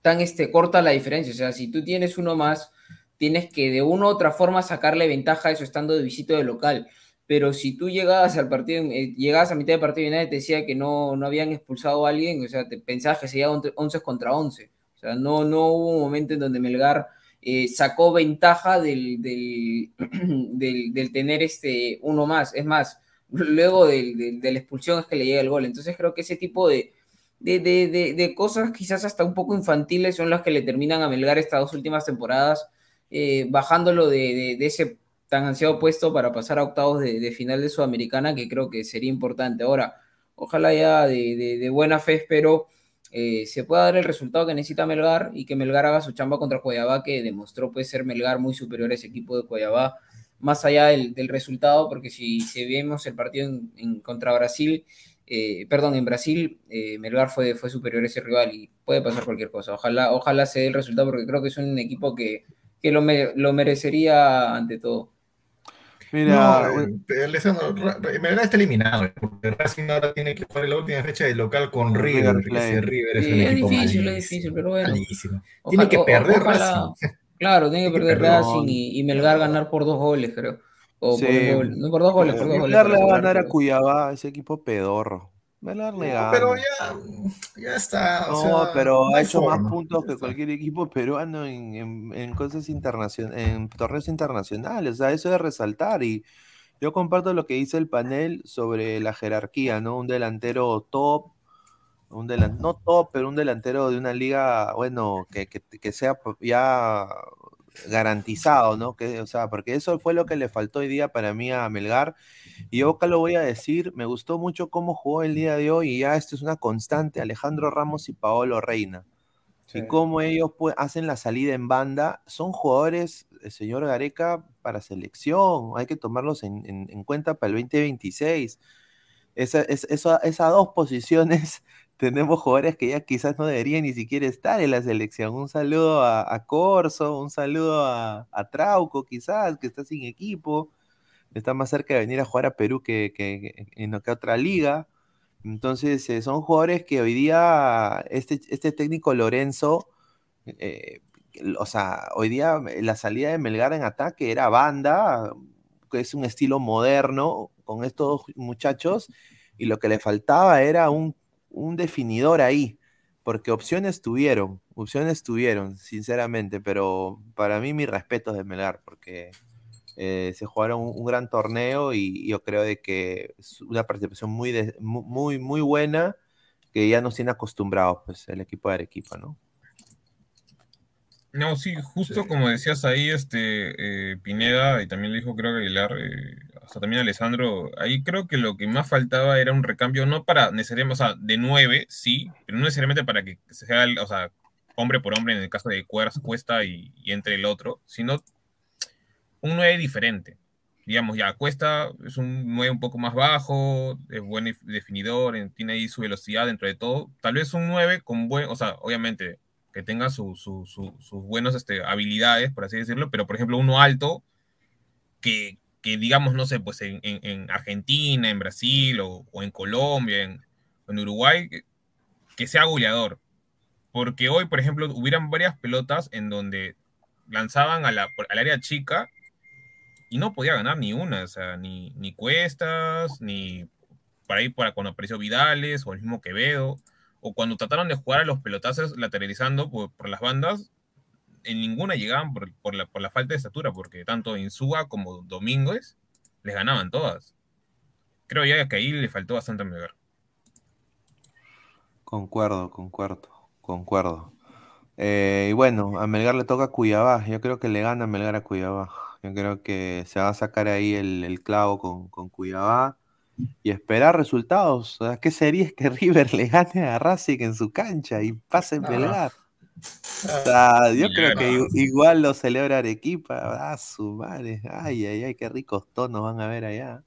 Speaker 9: tan este, corta la diferencia. O sea, si tú tienes uno más, tienes que de una u otra forma sacarle ventaja a eso estando de visita de local. Pero si tú llegabas al partido, eh, llegabas a mitad de partido y nadie te decía que no, no habían expulsado a alguien, o sea, te pensabas que sería 11 contra 11. O sea, no, no hubo un momento en donde Melgar eh, sacó ventaja del, del, del, tener este uno más. Es más, luego de la expulsión es que le llega el gol. Entonces creo que ese tipo de, de, de, cosas quizás hasta un poco infantiles son las que le terminan a Melgar estas dos últimas temporadas, eh, bajándolo de ese tan ansiado puesto para pasar a octavos de, final de Sudamericana, que creo que sería importante. Ahora, ojalá ya de, buena fe, espero eh, se pueda dar el resultado que necesita Melgar y que Melgar haga su chamba contra Cuayabá, que demostró pues, ser Melgar muy superior a ese equipo de Cuayabá, más allá del, resultado, porque si, si vemos el partido en, en contra Brasil, eh, perdón, en Brasil, eh, Melgar fue, fue superior a ese rival y puede pasar cualquier cosa. Ojalá, ojalá se dé el resultado, porque creo que es un equipo que, que lo, me- lo merecería ante todo.
Speaker 7: Mira,
Speaker 8: No, eh, Melgar está eliminado, eh, porque Racing ahora tiene que jugar la última fecha de local con River,
Speaker 7: River
Speaker 8: es
Speaker 9: Sí, es difícil, es difícil, pero bueno.
Speaker 8: malísimo.
Speaker 9: Ojalá-
Speaker 8: Tiene que perder
Speaker 9: ojalá-
Speaker 8: Racing.
Speaker 9: Claro, tiene que perder. Racing y, y Melgar ganar por dos goles, creo. O
Speaker 7: Sí.
Speaker 9: por un gol. No, por dos goles, por dos goles.
Speaker 7: Melgar le va a ganar a. Cuyabá, ese equipo pedorro. Melgar le
Speaker 8: No,
Speaker 7: gana.
Speaker 8: pero ya, ya está. o
Speaker 7: No,
Speaker 8: sea,
Speaker 7: pero
Speaker 8: no
Speaker 7: ha hecho más puntos que cualquier equipo peruano en, en- en cosas internacionales, en torneos internacionales. O sea, eso es de resaltar. Y yo comparto lo que dice el panel sobre la jerarquía, ¿no? Un delantero top, un delan- no top, pero un delantero de una liga, bueno, que, que- que sea ya garantizado, ¿no? Que, o sea, porque eso fue lo que le faltó hoy día para mí a Melgar. Y yo acá lo voy a decir, me gustó mucho cómo jugó el día de hoy y ya esto es una constante, Alejandro Ramos y Paolo Reina. Y cómo ellos pues, hacen la salida en banda, son jugadores, el señor Gareca, para selección, hay que tomarlos en, en- en cuenta para el 2026. Esa, es- esa- esas dos posiciones tenemos jugadores que ya quizás no deberían ni siquiera estar en la selección. Un saludo a, Corso, un saludo a, Trauco quizás, que está sin equipo, está más cerca de venir a jugar a Perú que, que- en otra liga. Entonces, eh, son jugadores que hoy día este, este técnico Lorenzo, eh, o sea, hoy día la salida de Melgar en ataque era banda, que es un estilo moderno con estos muchachos, y lo que le faltaba era un, un definidor ahí, porque opciones tuvieron, opciones tuvieron, sinceramente, pero para mí mis respetos de Melgar, porque eh, se jugaron un, gran torneo y yo creo de que es una participación muy, muy, muy buena que ya nos tiene acostumbrados pues el equipo de Arequipa, ¿no?
Speaker 10: No, sí, justo como decías ahí, este, eh, Pineda, y también lo dijo creo que Aguilar, eh, hasta también Alessandro, ahí creo que lo que más faltaba era un recambio, no para necesariamente, o sea, de nueve, sí, pero no necesariamente para que sea, o sea, hombre por hombre en el caso de Cuesta Cuesta y, y entre el otro, sino un nueve diferente. digamos, ya Cuesta es un 9 un poco más bajo, es buen def- definidor, en- tiene ahí su velocidad dentro de todo. Tal vez un 9 con buen, o sea, obviamente que tenga su- su- su- sus buenas este, habilidades, por así decirlo, pero por ejemplo uno alto que, que digamos, no sé, pues en, en- en Argentina, en Brasil o, o en Colombia, en, en Uruguay, que, que sea goleador. Porque hoy, por ejemplo, hubieran varias pelotas en donde lanzaban a la, al área chica y no podía ganar ni una, o sea, ni, ni Cuestas, ni por ahí para cuando apareció Vidales o el mismo Quevedo, o cuando trataron de jugar a los pelotazos lateralizando por, las bandas, en ninguna llegaban por, por la, por la falta de estatura, porque tanto Insúa como Domínguez les ganaban todas. Creo ya que ahí le faltó bastante a Melgar.
Speaker 7: Concuerdo, concuerdo, concuerdo. Eh, y bueno, a Melgar le toca Cuyabá. Yo creo que le gana Melgar a Cuyabá. Yo creo que se va a sacar ahí el, el clavo con, con Cuyabá y esperar resultados. O sea, ¿qué sería que River le gane a Racing en su cancha y pase en
Speaker 8: Ah.
Speaker 7: Melgar? O sea, yo creo que igual lo celebra Arequipa. Ah, su madre. Ay, ay, ay, qué ricos tonos van a ver allá.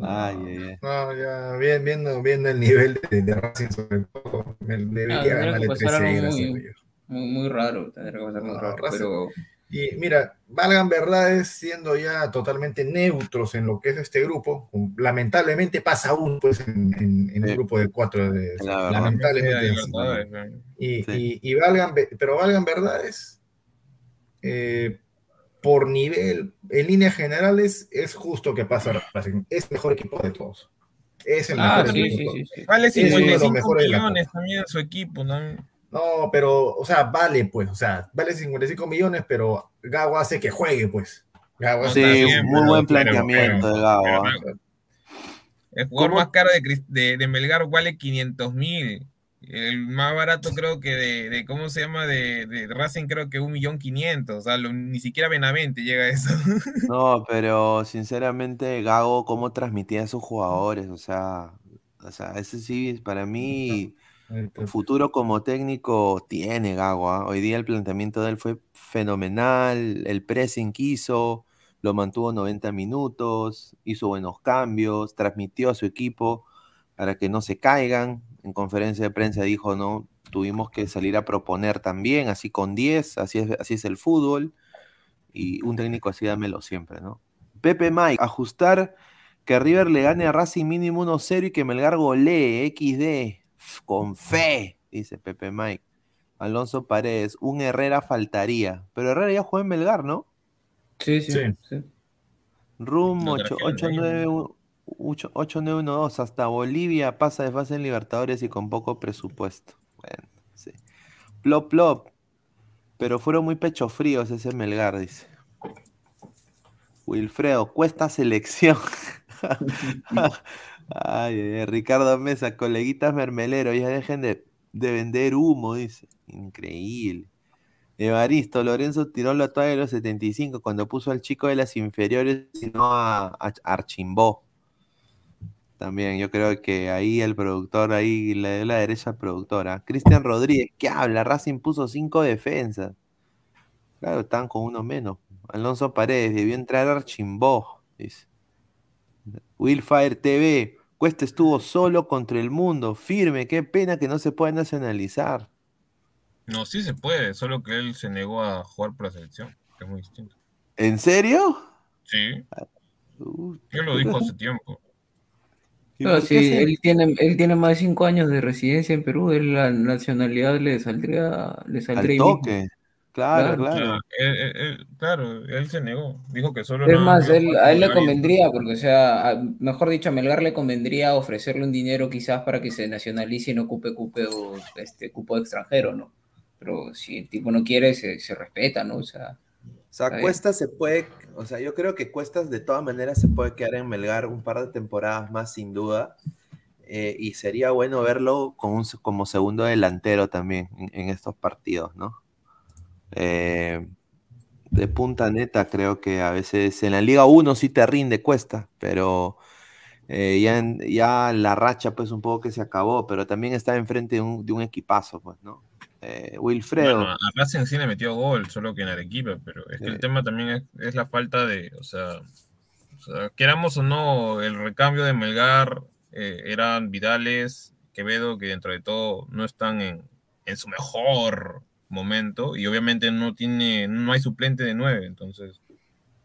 Speaker 7: Ay, ay, ay.
Speaker 8: No, ya bien- viendo, viendo el nivel de, de Racing, sobre todo, me-
Speaker 9: Ah,
Speaker 8: debería
Speaker 9: que
Speaker 8: ganarle
Speaker 9: pasar
Speaker 8: 3
Speaker 9: algo
Speaker 8: seguidas a
Speaker 9: muy, muy, muy raro, tendría que pasar muy
Speaker 8: No,
Speaker 9: raro,
Speaker 8: Racing-
Speaker 9: pero
Speaker 8: Y mira, valgan verdades, siendo ya totalmente neutros en lo que es este grupo, lamentablemente pasa uno pues, en, en- un grupo de cuatro. De,
Speaker 7: La verdad.
Speaker 8: lamentablemente.
Speaker 10: ¿no?
Speaker 8: Y,
Speaker 7: Sí.
Speaker 8: y- y valgan, pero valgan verdades, eh, por nivel, en líneas generales, es justo que pasa Racing. Es el mejor equipo de todos. Es el
Speaker 9: Ah,
Speaker 8: mejor
Speaker 9: sí,
Speaker 8: equipo.
Speaker 9: sí, sí, sí.
Speaker 10: Vale
Speaker 8: Es uno de los
Speaker 10: 55
Speaker 8: mejores de la
Speaker 10: millones también su equipo, ¿no?
Speaker 8: No, pero, o sea, vale, pues, o sea, vale 55 millones, pero Gago hace que juegue, pues. Gago
Speaker 7: Sí, muy buen planteamiento
Speaker 10: pero-
Speaker 7: de Gago.
Speaker 10: pero-. El jugador
Speaker 7: ¿Cómo?
Speaker 10: más caro de, de, de Melgar vale 500 mil. El más barato creo que de, de ¿cómo se llama? De, de Racing creo que un millón quinientos. O sea, lo- ni siquiera Benavente llega a eso.
Speaker 7: No, pero sinceramente Gago cómo transmitía a sus jugadores, o sea, o sea, ese sí para mí futuro como técnico tiene Gago, ¿ah? Hoy día el planteamiento de él fue fenomenal, el pressing que hizo, lo mantuvo 90 minutos, hizo buenos cambios, transmitió a su equipo para que no se caigan. En conferencia de prensa dijo, no, tuvimos que salir a proponer también, así con 10, así es, así es el fútbol y un técnico así dámelo siempre, ¿no? Pepe Mike, ajustar que River le gane a Racing mínimo 1-0 y que Melgar golee, XD, con fe, dice Pepe Mike. Alonso Paredes, un Herrera faltaría, pero Herrera ya jugó en Melgar, ¿no?
Speaker 9: sí, sí,
Speaker 8: Sí.
Speaker 9: sí.
Speaker 7: Rum
Speaker 10: Lo
Speaker 7: 8,
Speaker 10: trajeron de ahí,
Speaker 7: 8912 hasta Bolivia pasa de fase en Libertadores y con poco presupuesto. Bueno, sí. Plop, plop. Pero fueron muy pecho fríos ese Melgar, dice. Wilfredo, cuesta selección. Ay, Ricardo Mesa, coleguitas mermeleros, ya dejen de, de vender humo, dice. Increíble. Evaristo, Lorenzo tiró la toalla de los 75 cuando puso al chico de las inferiores y no a, a Archimbó. También, yo creo que ahí el productor, ahí le dio la derecha al productor. Cristian Rodríguez, ¿qué habla? Racing puso cinco defensas. Claro, están con uno menos. Alonso Paredes, debió entrar Archimbó, dice. Willfire TV, Cuesta estuvo solo contra el mundo, firme, qué pena que no se pueda nacionalizar.
Speaker 10: No, sí se puede, solo que él se negó a jugar por la selección, que es muy distinto.
Speaker 7: ¿En serio?
Speaker 10: Sí,
Speaker 7: Uh,
Speaker 10: él lo dijo hace tiempo.
Speaker 7: ¿y
Speaker 9: No, sí, él tiene, él tiene más de cinco años de residencia en Perú, él la nacionalidad le saldría, le
Speaker 7: Al
Speaker 9: saldría ahí mismo.
Speaker 7: Claro,
Speaker 9: Claro.
Speaker 7: claro.
Speaker 10: Él- él- él- claro, él se negó, dijo que solo
Speaker 9: Es
Speaker 10: no-
Speaker 9: más, él- a él le convendría, porque, o sea, a- mejor dicho, a Melgar le convendría ofrecerle un dinero quizás para que se nacionalice y no ocupe cupo, este, cupo extranjero, ¿no? Pero si el tipo no quiere, se, se respeta, ¿no? O sea,
Speaker 7: O sea,
Speaker 9: Está bien.
Speaker 7: Cuesta se puede, o sea, yo creo que Cuestas de todas maneras se puede quedar en Melgar un par de temporadas más sin duda. eh, y sería bueno verlo con un como segundo delantero también en, en estos partidos, ¿no? Eh, de punta neta creo que a veces en la Liga 1 sí te rinde Cuesta, pero eh, ya, en- ya la racha pues un poco que se acabó, pero también está enfrente de un, de un equipazo, pues, ¿no? Eh, Wilfredo.
Speaker 10: Bueno, a Racing sí le metió gol, solo que en Arequipa, pero es que el tema también es, es la falta de, o sea, O sea, queramos o no, el recambio de Melgar eh, eran Vidales, Quevedo, que dentro de todo no están en, en su mejor momento y obviamente no tiene, no hay suplente de nueve, entonces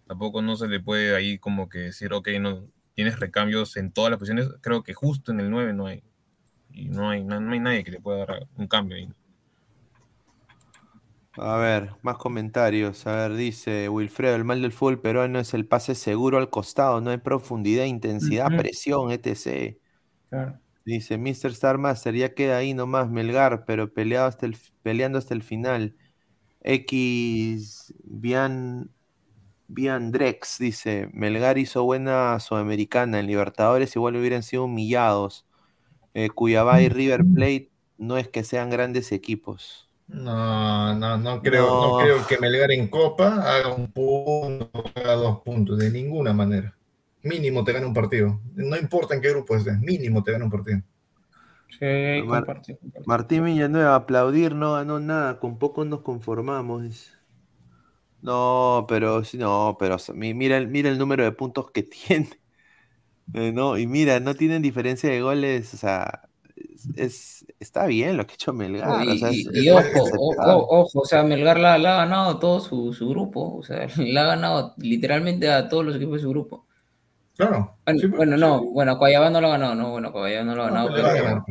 Speaker 10: tampoco no se le puede ahí como que decir, ok, no tienes recambios en todas las posiciones, creo que justo en el 9 no hay, y no hay, no, no hay nadie que le pueda dar un cambio ahí.
Speaker 7: A ver, más comentarios. A ver, dice Wilfredo, el mal del fútbol peruano es el pase seguro al costado, no hay profundidad, intensidad, presión, etc.
Speaker 9: Claro.
Speaker 7: Dice Mr. Star Master, ya queda ahí nomás Melgar, pero peleado hasta el, peleando hasta el final. X Bian, Bian Drex dice, Melgar hizo buena Sudamericana, en Libertadores igual hubieran sido humillados. Eh, Cuyabá y River Plate no es que sean grandes equipos.
Speaker 8: No, no, no creo, no.
Speaker 7: No.
Speaker 8: creo que Melgar en Copa haga un punto, haga dos puntos, de ninguna manera. Mínimo te gana un partido. No importa en qué grupo estés, mínimo te gana un partido.
Speaker 9: Sí,
Speaker 7: Mar-. Martín Villanueva, aplaudir no ganó nada, con poco nos conformamos. No, pero sí, no, pero o sea, mi- mira, el- mira el número de puntos que tiene. Eh, no, y mira, no tienen diferencia de goles, o sea, es, es- está bien lo que ha hecho Melgar.
Speaker 9: Y,
Speaker 7: o sea, es-
Speaker 9: y-
Speaker 7: es
Speaker 9: y
Speaker 7: más que
Speaker 9: ojo, o-
Speaker 7: aceptable.
Speaker 9: o- ojo, o sea, Melgar la, la ha ganado todo su, su grupo, o sea, la ha ganado literalmente a todos los equipos de su grupo.
Speaker 8: Claro.
Speaker 9: Bueno,
Speaker 8: sí, pues,
Speaker 9: bueno,
Speaker 8: sí.
Speaker 9: no, bueno, no lo ha ganado, no, bueno, Guayabá no lo ha
Speaker 8: No,
Speaker 9: ganado,
Speaker 8: pero le
Speaker 9: pero,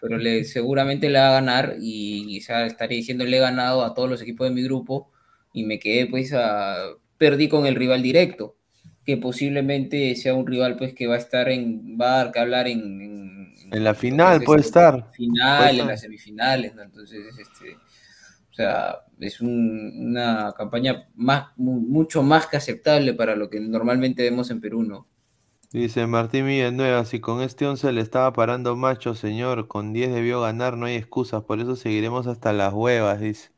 Speaker 9: pero seguramente le va a ganar y, sea, estaré diciendo le he ganado a todos los equipos de mi grupo y me quedé pues a, perdí con el rival directo, que posiblemente sea un rival pues que va a estar en, va a dar que hablar en, en,
Speaker 7: En la final puede estar.
Speaker 9: final,
Speaker 7: puede
Speaker 9: en
Speaker 7: estar.
Speaker 9: las semifinales, ¿no? Entonces, este, o sea, es un- una campaña más, mu- mucho más que aceptable para lo que normalmente vemos en Perú, ¿no?
Speaker 7: Dice Martín Villanueva, si con este 11 le estaba parando macho, señor, con 10 debió ganar, no hay excusas, por eso seguiremos hasta las huevas, dice.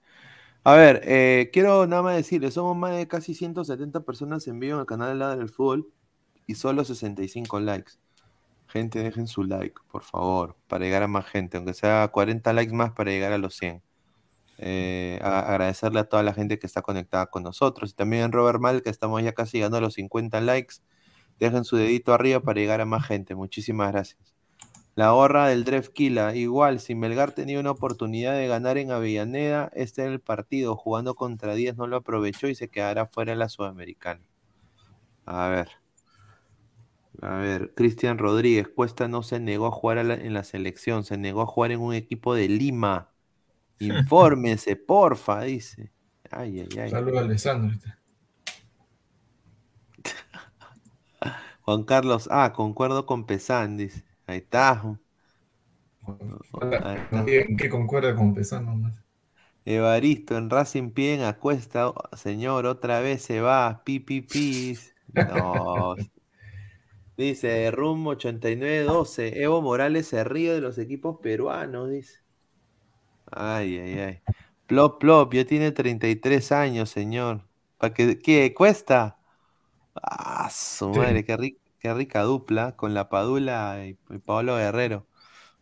Speaker 7: A ver, eh, quiero nada más decirles, somos más de casi 170 personas en vivo en el canal de Ladra del Fútbol y solo 65 likes. Gente, dejen su like, por favor, para llegar a más gente, aunque sea 40 likes más para llegar a los 100. Eh, a- agradecerle a toda la gente que está conectada con nosotros y también Robert Mal, que estamos ya casi llegando a los 50 likes. Dejen su dedito arriba para llegar a más gente. Muchísimas gracias. La gorra del Drefkila, igual, si Melgar tenía una oportunidad de ganar en Avellaneda, este en el partido, jugando contra 10, no lo aprovechó y se quedará fuera de la Sudamericana. A ver. A ver, Cristian Rodríguez, Cuesta no se negó a jugar a la- en la selección, se negó a jugar en un equipo de Lima. Infórmese, porfa, dice. Ay, ay, ay.
Speaker 8: Saludos a Alessandro.
Speaker 7: Juan Carlos, ah, concuerdo con Pesan, dice. Ahí está. Ahí está.
Speaker 8: ¿En qué concuerda con Pesano? nomás?
Speaker 7: Evaristo, en Racing piden a Cuesta, oh, señor, otra vez se va, pi, pi, pi. No. Dice, rumbo 89-12, Evo Morales se ríe de los equipos peruanos, dice. Ay, ay, ay. Plop, plop, ya tiene 33 años, señor. ¿Para qué, qué cuesta? Ah, su
Speaker 10: Sí.
Speaker 7: madre, qué, ri- qué rica dupla con la Padula y, y Pablo Guerrero.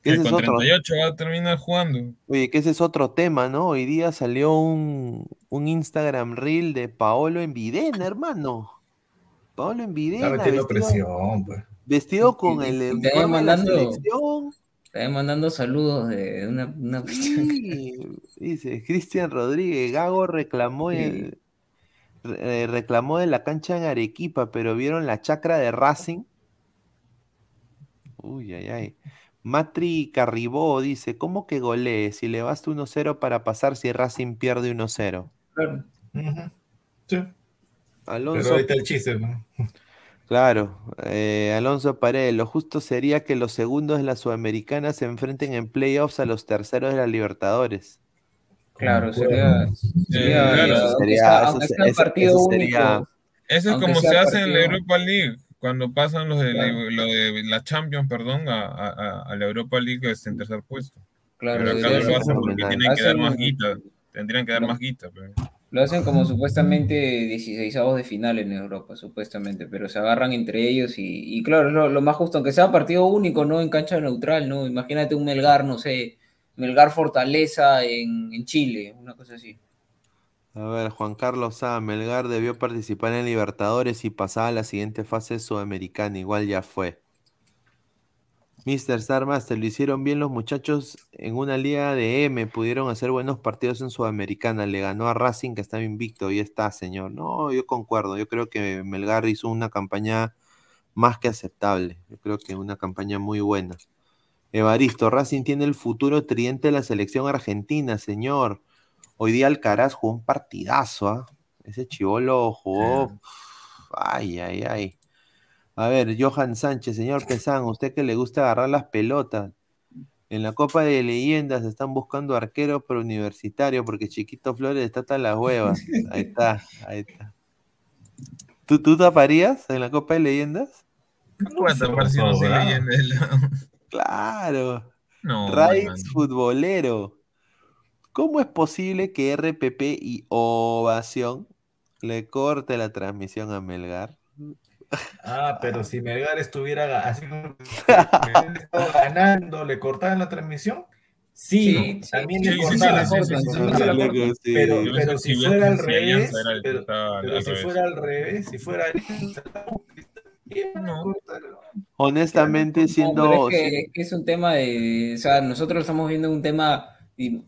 Speaker 10: Que
Speaker 7: Ese es
Speaker 10: con
Speaker 7: otro.
Speaker 10: 38 va a terminar jugando.
Speaker 7: Oye, que ese es otro tema, ¿no? Hoy día salió un, un Instagram reel de Paolo en Videna, hermano. Paolo en
Speaker 8: Está
Speaker 7: Videna,
Speaker 8: metiendo
Speaker 7: vestido,
Speaker 8: presión, pues.
Speaker 7: vestido con
Speaker 9: Y-
Speaker 7: el uniforme
Speaker 9: te
Speaker 7: de la
Speaker 9: mandando-
Speaker 7: selección.
Speaker 9: Está mandando saludos de una, una
Speaker 7: Sí, dice Cristian Rodríguez, Gago reclamó, el- re- reclamó de la cancha en Arequipa, pero vieron la chacra de Racing. Uy, ay, ay. Matri Carribó dice, ¿cómo que golee? Si le basta 1-0 para pasar si Racing pierde 1-0.
Speaker 9: Claro.
Speaker 8: Sí.
Speaker 7: Alonso,
Speaker 8: Pero ahí está el chiste, ¿no?
Speaker 7: claro, eh, Alonso Paredes, lo justo sería que los segundos de la Sudamericana se enfrenten en playoffs a los terceros de la Libertadores.
Speaker 9: Claro, sería, sería,
Speaker 10: claro, eso
Speaker 9: aunque
Speaker 7: sería-
Speaker 9: sea,
Speaker 7: eso
Speaker 9: aunque
Speaker 7: se-
Speaker 9: sea
Speaker 7: eso-
Speaker 9: partido
Speaker 7: eso
Speaker 9: único,
Speaker 10: Eso es como se hace en la Europa League, cuando pasan los de,
Speaker 9: Claro.
Speaker 10: lo de la Champions, perdón, a, a- a- a la Europa League es en tercer puesto.
Speaker 9: claro,
Speaker 10: pero acá no lo hacen porque
Speaker 7: fenomenal.
Speaker 10: tienen que dar más guita. Tendrían que dar
Speaker 9: No.
Speaker 10: más guita. Pero...
Speaker 9: Lo hacen como supuestamente 16 de final en Europa, supuestamente, pero se agarran entre ellos y, y claro, es lo, lo más justo, aunque sea partido único, ¿no? En cancha neutral, ¿no? Imagínate un Melgar, no sé, Melgar Fortaleza en, Chile, una cosa así.
Speaker 7: A ver, Juan Carlos Sá, Melgar debió participar en Libertadores y pasar a la siguiente fase sudamericana, igual ya fue. Mr. Star Master, lo hicieron bien los muchachos en una liga de M, pudieron hacer buenos partidos en Sudamericana, le ganó a Racing que estaba invicto y está, señor. No, yo concuerdo, yo creo que Melgar hizo una campaña más que aceptable, yo creo que una campaña muy buena. Evaristo, Racing tiene el futuro tridente de la selección argentina, señor. Hoy día Alcaraz jugó un partidazo, ¿ah? Ese chivolo jugó. Ay, ay, ay. A ver, Johan Sánchez, señor Pesán, usted que le gusta agarrar las pelotas. En la Copa de Leyendas están buscando arquero pero universitario porque Chiquito Flores está hasta las huevas. Ahí está, ahí está. ¿Tú, tú taparías en la Copa de Leyendas?
Speaker 10: ¿Cuántas partidos de leyenda?
Speaker 7: Claro.
Speaker 10: No,
Speaker 7: Raiz
Speaker 10: hermano.
Speaker 7: futbolero. ¿Cómo es posible que RPP y Ovación le corte la transmisión a Melgar?
Speaker 8: Ah, pero si Melgar estuviera así ganando, ¿le cortaban la transmisión? Sí, también
Speaker 9: sí,
Speaker 8: le
Speaker 9: sí, sí,
Speaker 8: cortaban.
Speaker 9: la.
Speaker 8: Sí. Pero, pero si fuera al revés, pero, si
Speaker 10: revés.
Speaker 8: fuera al revés, si fuera
Speaker 10: No.
Speaker 7: Honestamente,
Speaker 9: No,
Speaker 7: siendo.
Speaker 9: es que, es un tema de, o sea, nosotros estamos viendo un tema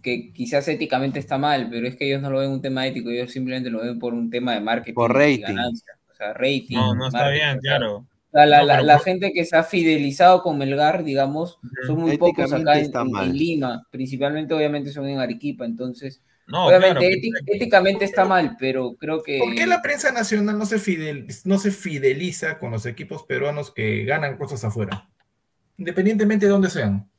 Speaker 9: que quizás éticamente está mal, pero es que ellos no lo ven un tema ético, ellos simplemente lo ven por un tema de marketing
Speaker 7: Por
Speaker 9: y
Speaker 7: rating.
Speaker 9: ganancia, o sea, rating.
Speaker 10: No, no está
Speaker 9: marketing,
Speaker 10: bien, claro.
Speaker 9: o sea, la,
Speaker 10: No,
Speaker 9: la- la
Speaker 10: por-
Speaker 9: gente que se ha fidelizado con Melgar, digamos, son muy pocos acá en, en-. Lima, principalmente obviamente son en Arequipa, entonces,
Speaker 10: No,
Speaker 9: obviamente
Speaker 10: claro,
Speaker 9: éti- éticamente está mal, pero creo que...
Speaker 8: ¿Por qué la prensa nacional no se, fidel- no se fideliza con los equipos peruanos que ganan cosas afuera? Independientemente de dónde sean.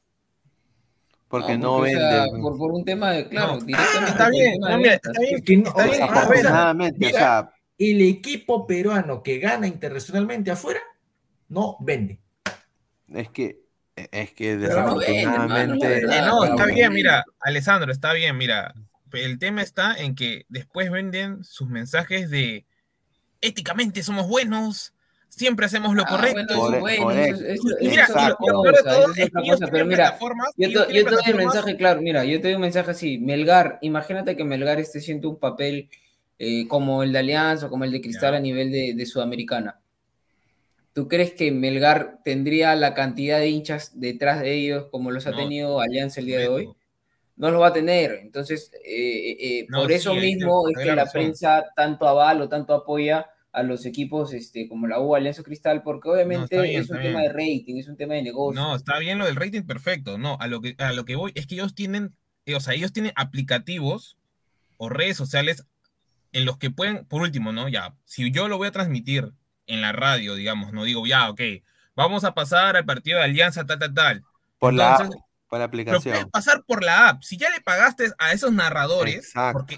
Speaker 7: Porque no,
Speaker 9: porque, o sea,
Speaker 7: venden.
Speaker 9: por, por un tema de, claro,
Speaker 10: No.
Speaker 9: directamente
Speaker 10: Está bien, no, mira, está bien,
Speaker 8: que no-
Speaker 10: está bien. A ver,
Speaker 8: mira, El equipo peruano que gana internacionalmente afuera no vende.
Speaker 7: es que. Es que
Speaker 9: no
Speaker 7: desafortunadamente.
Speaker 9: verdad.
Speaker 10: Eh, no, está bien, mira, Alessandro, está bien, mira. El tema está en que después venden sus mensajes de éticamente somos buenos, siempre hacemos lo
Speaker 9: Ah,
Speaker 10: correcto.
Speaker 9: bueno,
Speaker 7: correcto.
Speaker 9: eso- eso
Speaker 10: mira, lo, lo todo es
Speaker 9: otra cosa, pero mira, yo, yo te doy el mensaje claro, mira, yo te doy un mensaje así, Melgar, imagínate que Melgar esté haciendo un papel eh, como el de Alianza o como el de Cristal a nivel de, de Sudamericana. ¿Tú crees que Melgar tendría la cantidad de hinchas detrás de ellos como los ha tenido Alianza el día de hoy? No lo va a tener. Entonces, eh, eh,
Speaker 10: No,
Speaker 9: por eso
Speaker 10: sí,
Speaker 9: mismo
Speaker 10: te-
Speaker 9: es que la
Speaker 10: razón.
Speaker 9: prensa tanto avala o tanto apoya a los equipos este, como la U, Alianza Cristal, porque obviamente
Speaker 10: bien,
Speaker 9: es un tema
Speaker 10: bien.
Speaker 9: de rating, es un tema de negocio.
Speaker 10: No, está bien lo del rating perfecto. No, a lo que, a lo que voy es que ellos tienen, eh, o sea, ellos tienen aplicativos o redes sociales en los que pueden, por último, ¿no? Ya, si yo lo voy a transmitir en la radio, digamos, no digo, ya, ok, vamos a pasar al partido de Alianza, tal, tal, tal.
Speaker 7: Por la por la
Speaker 10: Lo puedes
Speaker 7: aplicación.
Speaker 10: pasar por la app. Si ya le pagaste a esos narradores, porque,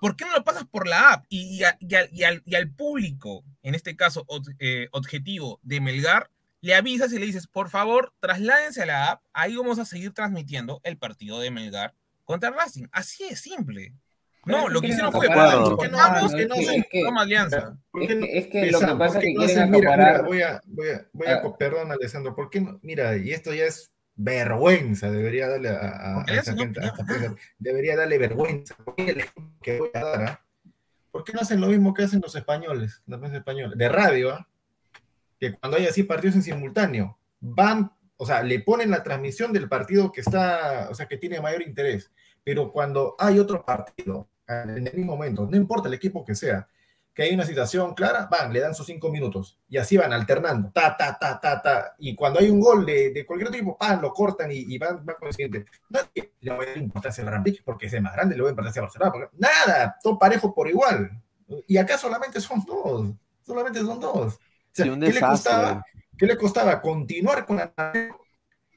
Speaker 10: ¿por qué no lo pasas por la app? Y, y a- y al, y al- y al público, en este caso ob- eh, objetivo de Melgar, le avisas y le dices, por favor, trasládense a la app, ahí vamos a seguir transmitiendo el partido de Melgar contra Racing. Así es simple.
Speaker 9: Pero
Speaker 10: No,
Speaker 9: es que
Speaker 10: lo que hicieron fue,
Speaker 9: acaparar,
Speaker 7: Acuerdo.
Speaker 10: ¿por qué no vamos? no
Speaker 9: que- es que-
Speaker 10: toma alianza.
Speaker 8: ¿Por
Speaker 9: Es que,
Speaker 8: no-
Speaker 9: es que lo que pasa
Speaker 8: ¿por
Speaker 9: es que
Speaker 8: no
Speaker 9: quieren
Speaker 8: mira, voy a, voy a, voy a,
Speaker 9: Ah.
Speaker 8: perdón, Alessandro, ¿por qué no? Mira, y esto ya es vergüenza, debería darle a, esa gente, debería darle vergüenza. Que voy a dar, ¿ah? ¿Por qué no hacen lo mismo que hacen los españoles, la prensa española, de radio, ¿ah? que cuando hay así partidos en simultáneo, van, o sea, le ponen la transmisión del partido que está, o sea, que tiene mayor interés, pero cuando hay otro partido, en el mismo momento, no importa el equipo que sea, que hay una situación clara, van, le dan sus cinco minutos, y así van alternando, ta, ta, ta, ta, ta, y cuando hay un gol de, de cualquier tipo, pan, lo cortan y, y van, van con el siguiente. Nadie le va a dar importancia al Rampic porque es el más grande, le va a importancia a Barcelona, porque- nada, todo parejo por igual, y acá solamente son dos, solamente son dos. O sea, ¿qué, le costaba, ¿Qué le costaba continuar con la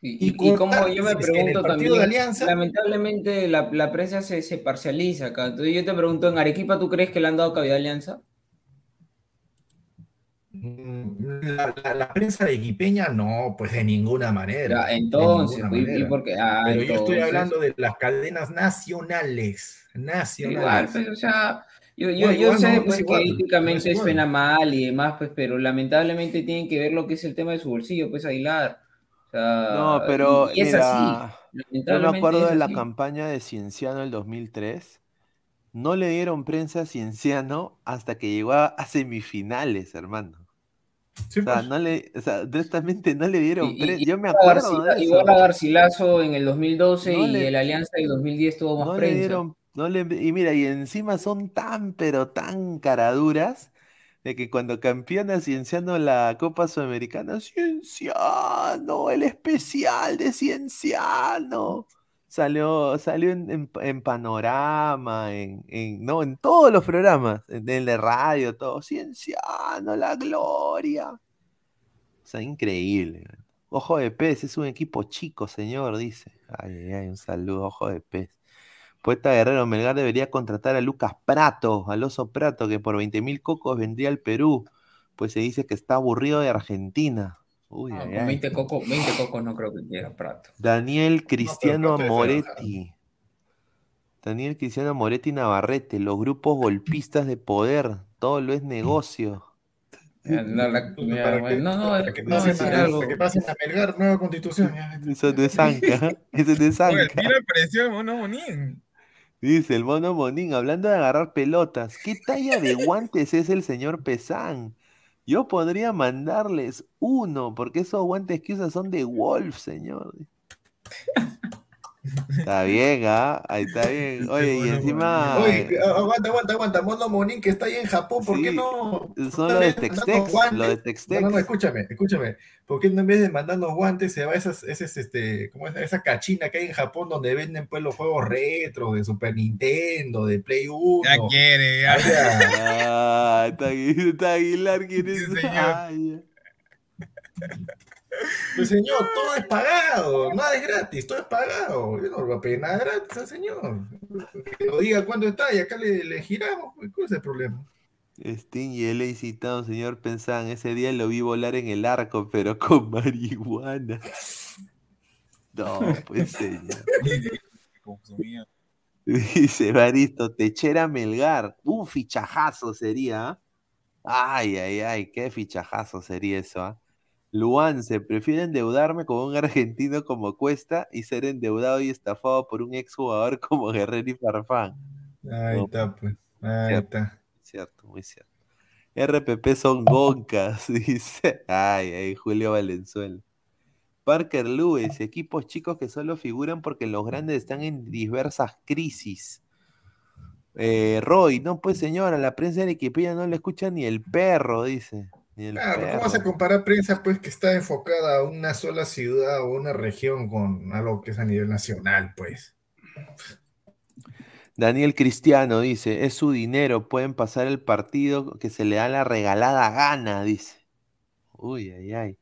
Speaker 9: Y,
Speaker 8: Y
Speaker 9: y- como yo me pregunto
Speaker 8: de
Speaker 9: también,
Speaker 8: Alianza-
Speaker 9: lamentablemente la, la prensa se, se parcializa acá. Entonces yo te pregunto, ¿en Arequipa tú crees que le han dado cabida a Alianza?
Speaker 8: Mm, La, la- la prensa de Equipeña no, pues de ninguna manera.
Speaker 9: Ya, entonces,
Speaker 8: ninguna
Speaker 9: y
Speaker 8: manera.
Speaker 9: porque- ah,
Speaker 8: Pero yo estoy hablando de las cadenas nacionales. Nacionales.
Speaker 9: Igual, pues, o sea, yo, yo, yo sé pues,
Speaker 8: igual,
Speaker 9: que
Speaker 8: no
Speaker 9: éticamente
Speaker 8: es
Speaker 9: suena mal y demás, pues, pero lamentablemente tienen que ver lo que es el tema de su bolsillo, pues, Aguilar.
Speaker 7: No, pero
Speaker 9: y, y es
Speaker 7: mira,
Speaker 9: así.
Speaker 7: yo me acuerdo de la
Speaker 9: así.
Speaker 7: campaña de Cienciano del 2003, No le dieron prensa a Cienciano hasta que llegó a, a semifinales, hermano. o sea,
Speaker 8: pues.
Speaker 7: no le, o sea, honestamente no le dieron
Speaker 9: Y-
Speaker 7: prensa.
Speaker 9: y-
Speaker 7: Yo me acuerdo eso.
Speaker 9: Igual a Garcilaso en el 2012
Speaker 7: No
Speaker 9: y
Speaker 7: le-
Speaker 9: el Alianza del 2010 tuvo más
Speaker 7: no le
Speaker 9: prensa.
Speaker 7: dieron, no le, y mira, y encima son tan, pero tan caraduras de que cuando campeona Cienciano la Copa Sudamericana, Cienciano, el especial de Cienciano. Salió, salió en, Panorama, en, no, en todos los programas, en el de radio, todo. Cienciano, la gloria. O sea, increíble. Ojo de pez, es un equipo chico, señor, dice. Ay, ay, un saludo, ojo de pez. Poeta Guerrero Melgar debería contratar a Lucas Prato, al oso Prato, que por 20 mil cocos vendría al Perú, pues se dice que está aburrido de Argentina. Uy,
Speaker 9: Ah,
Speaker 7: ay,
Speaker 9: con
Speaker 7: ay.
Speaker 9: 20 cocos, 20 cocos no creo que quiera Prato.
Speaker 7: Daniel Cristiano Moretti. Daniel Cristiano Moretti Navarrete, los grupos golpistas de poder, todo lo es negocio.
Speaker 9: No, la- mira,
Speaker 8: Para que-
Speaker 9: bueno, no, no,
Speaker 8: para que
Speaker 9: no,
Speaker 8: para que pasen a Melgar, nueva constitución.
Speaker 7: Eso no es Anca, eso no es
Speaker 10: Oye,
Speaker 7: Anca.
Speaker 10: mira, apareció el mono Monín.
Speaker 7: Dice el mono Monín, hablando de agarrar pelotas, ¿qué talla de guantes es el señor Pesán? Yo podría mandarles uno, porque esos guantes que usa son de Wolf, señor. Está bien, ¿ah? Ahí está bien. Oye, y encima
Speaker 8: Oye,
Speaker 7: eh,
Speaker 8: aguanta, aguanta, aguanta. Mono Monín, que está ahí en Japón, ¿por qué no?
Speaker 7: son los de Textex,
Speaker 8: guantes.
Speaker 7: los de
Speaker 8: No,
Speaker 7: Textex.
Speaker 8: no, no, escúchame, escúchame. ¿Por qué no en vez de mandarnos guantes se va a esas, esas, este, ¿cómo es? esa cachina que hay en Japón donde venden pues los juegos retro de Super Nintendo, de Play 1?
Speaker 10: Ya quiere, ya.
Speaker 7: Ah, está, Agu- está Aguilar, ¿quién es?
Speaker 10: Sí, señor.
Speaker 7: Ay,
Speaker 8: Pues señor, todo es pagado, nada es gratis, todo es pagado. Yo no le voy a pedir nada gratis al señor. Que lo diga cuándo está y acá le, le giramos, pues, ¿cuál es el problema?
Speaker 7: Sting y él citado, señor Pensan, ese día lo vi volar en el arco, pero con marihuana. No, pues señor. Dice Baristo, Techera Melgar. Un fichajazo sería. ¿ah? Ay, ay, ay, qué fichajazo sería eso, ¿ah? Luance, prefiero endeudarme con un argentino como Cuesta y ser endeudado y estafado por un exjugador como Guerrero y Farfán.
Speaker 8: Ahí
Speaker 7: No.
Speaker 8: está, pues. Ahí
Speaker 7: Cierto.
Speaker 8: está.
Speaker 7: Cierto, muy cierto. RPP son goncas, dice. Ay, ay, Julio Valenzuela. Parker Lewis, equipos chicos que solo figuran porque los grandes están en diversas crisis. Eh, Roy, no pues señora, la prensa de Wikipedia no le escucha ni el perro, dice. Ni el
Speaker 8: Claro, ¿cómo vas a comparar prensa pues que está enfocada a una sola ciudad o una región con algo que es a nivel nacional, pues?
Speaker 7: Daniel Cristiano dice, es su dinero, pueden pasar el partido que se le da la regalada gana, dice. Uy, ay, ay.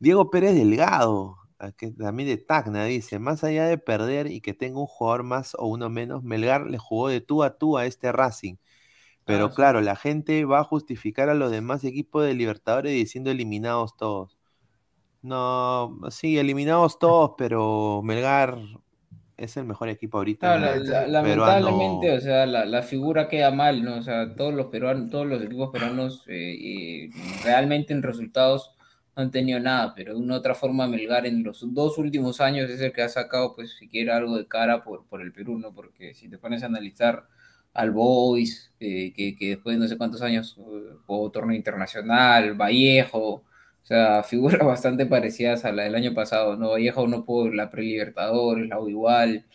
Speaker 7: Diego Pérez Delgado, que también de Tacna, dice, más allá de perder y que tenga un jugador más o uno menos, Melgar le jugó de tú a tú a este Racing. Pero
Speaker 9: Ah, sí.
Speaker 7: claro, la gente va a justificar a los demás equipos de Libertadores diciendo eliminados todos. No, sí, eliminados todos, pero Melgar es el mejor equipo ahorita.
Speaker 9: Claro, la- la-
Speaker 7: peruano.
Speaker 9: lamentablemente, o sea, la, la figura queda mal, ¿no? O sea, todos los peruanos, todos los equipos peruanos eh, eh, realmente en resultados no han tenido nada, pero de una otra forma Melgar en los dos últimos años es el que ha sacado, pues, siquiera algo de cara por, por el Perú, ¿no? Porque si te pones a analizar al Boys, eh, que, que después de no sé cuántos años eh, jugó torneo internacional, Vallejo, o sea, figuras bastante parecidas a la del año pasado, ¿no? Vallejo no pudo la pre-Libertadores, la U igual,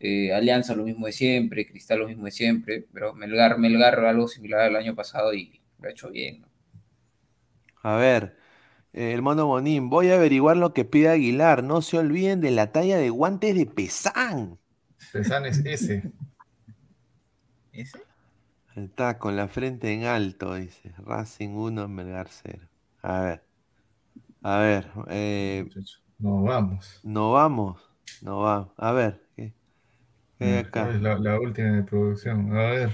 Speaker 9: eh, Alianza lo mismo de siempre, Cristal lo mismo de siempre, pero Melgar, Melgar algo similar al año pasado y lo ha hecho bien, ¿no?
Speaker 7: A ver, el mono Bonín, voy a averiguar lo que pide Aguilar. No se olviden de la talla de guantes de Pesán.
Speaker 8: Pesan es ese.
Speaker 10: ¿Ese?
Speaker 7: Está con la frente en alto, dice. Racing 1, Melgar 0. A ver. A ver. eh,
Speaker 8: No, vamos.
Speaker 7: no vamos. No vamos. A ver. ¿qué, qué hay acá?
Speaker 8: Es la, la última de producción. A ver.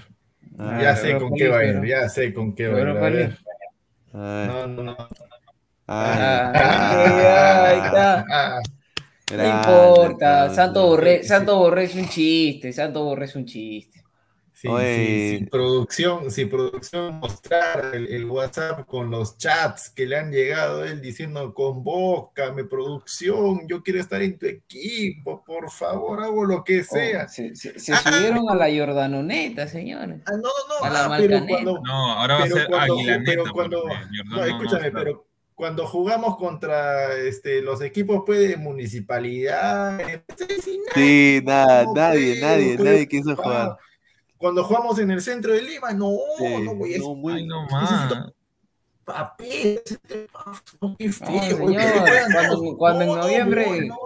Speaker 7: A
Speaker 8: ya
Speaker 7: ver,
Speaker 8: sé con qué va a ir, ya sé con qué va a ir. A ver. No, no, no.
Speaker 7: Ah,
Speaker 9: Ah, ahí está.
Speaker 8: Ah,
Speaker 9: No importa. Santo Borré, Santo Borré es un chiste, Santo Borré es un chiste.
Speaker 8: Sí, sí, si producción, si producción mostrar el, el WhatsApp con los chats que le han llegado a él diciendo convócame, producción, yo quiero estar en tu equipo, por favor, hago lo que sea.
Speaker 9: Oh, se, se- se subieron a la Jordanoneta, señores.
Speaker 8: Ah, no, no, no,
Speaker 9: A la
Speaker 8: ah, pero cuando,
Speaker 10: No, ahora va a ser
Speaker 8: cuando- pero cuando- no,
Speaker 10: no
Speaker 8: escúchame, pero cuando jugamos contra este, los equipos pues, de municipalidad,
Speaker 7: Sí, nada,
Speaker 8: no,
Speaker 7: nadie, nadie, nadie quiso
Speaker 8: ah,
Speaker 7: jugar.
Speaker 8: Cuando jugamos en el centro de Lima, no,
Speaker 7: Sí,
Speaker 8: no voy a
Speaker 7: no,
Speaker 10: Ay, no más.
Speaker 8: papel, no, qué
Speaker 9: No,
Speaker 8: feo,
Speaker 9: señor, cuando, cuando en
Speaker 8: No, no,
Speaker 9: noviembre,
Speaker 8: no.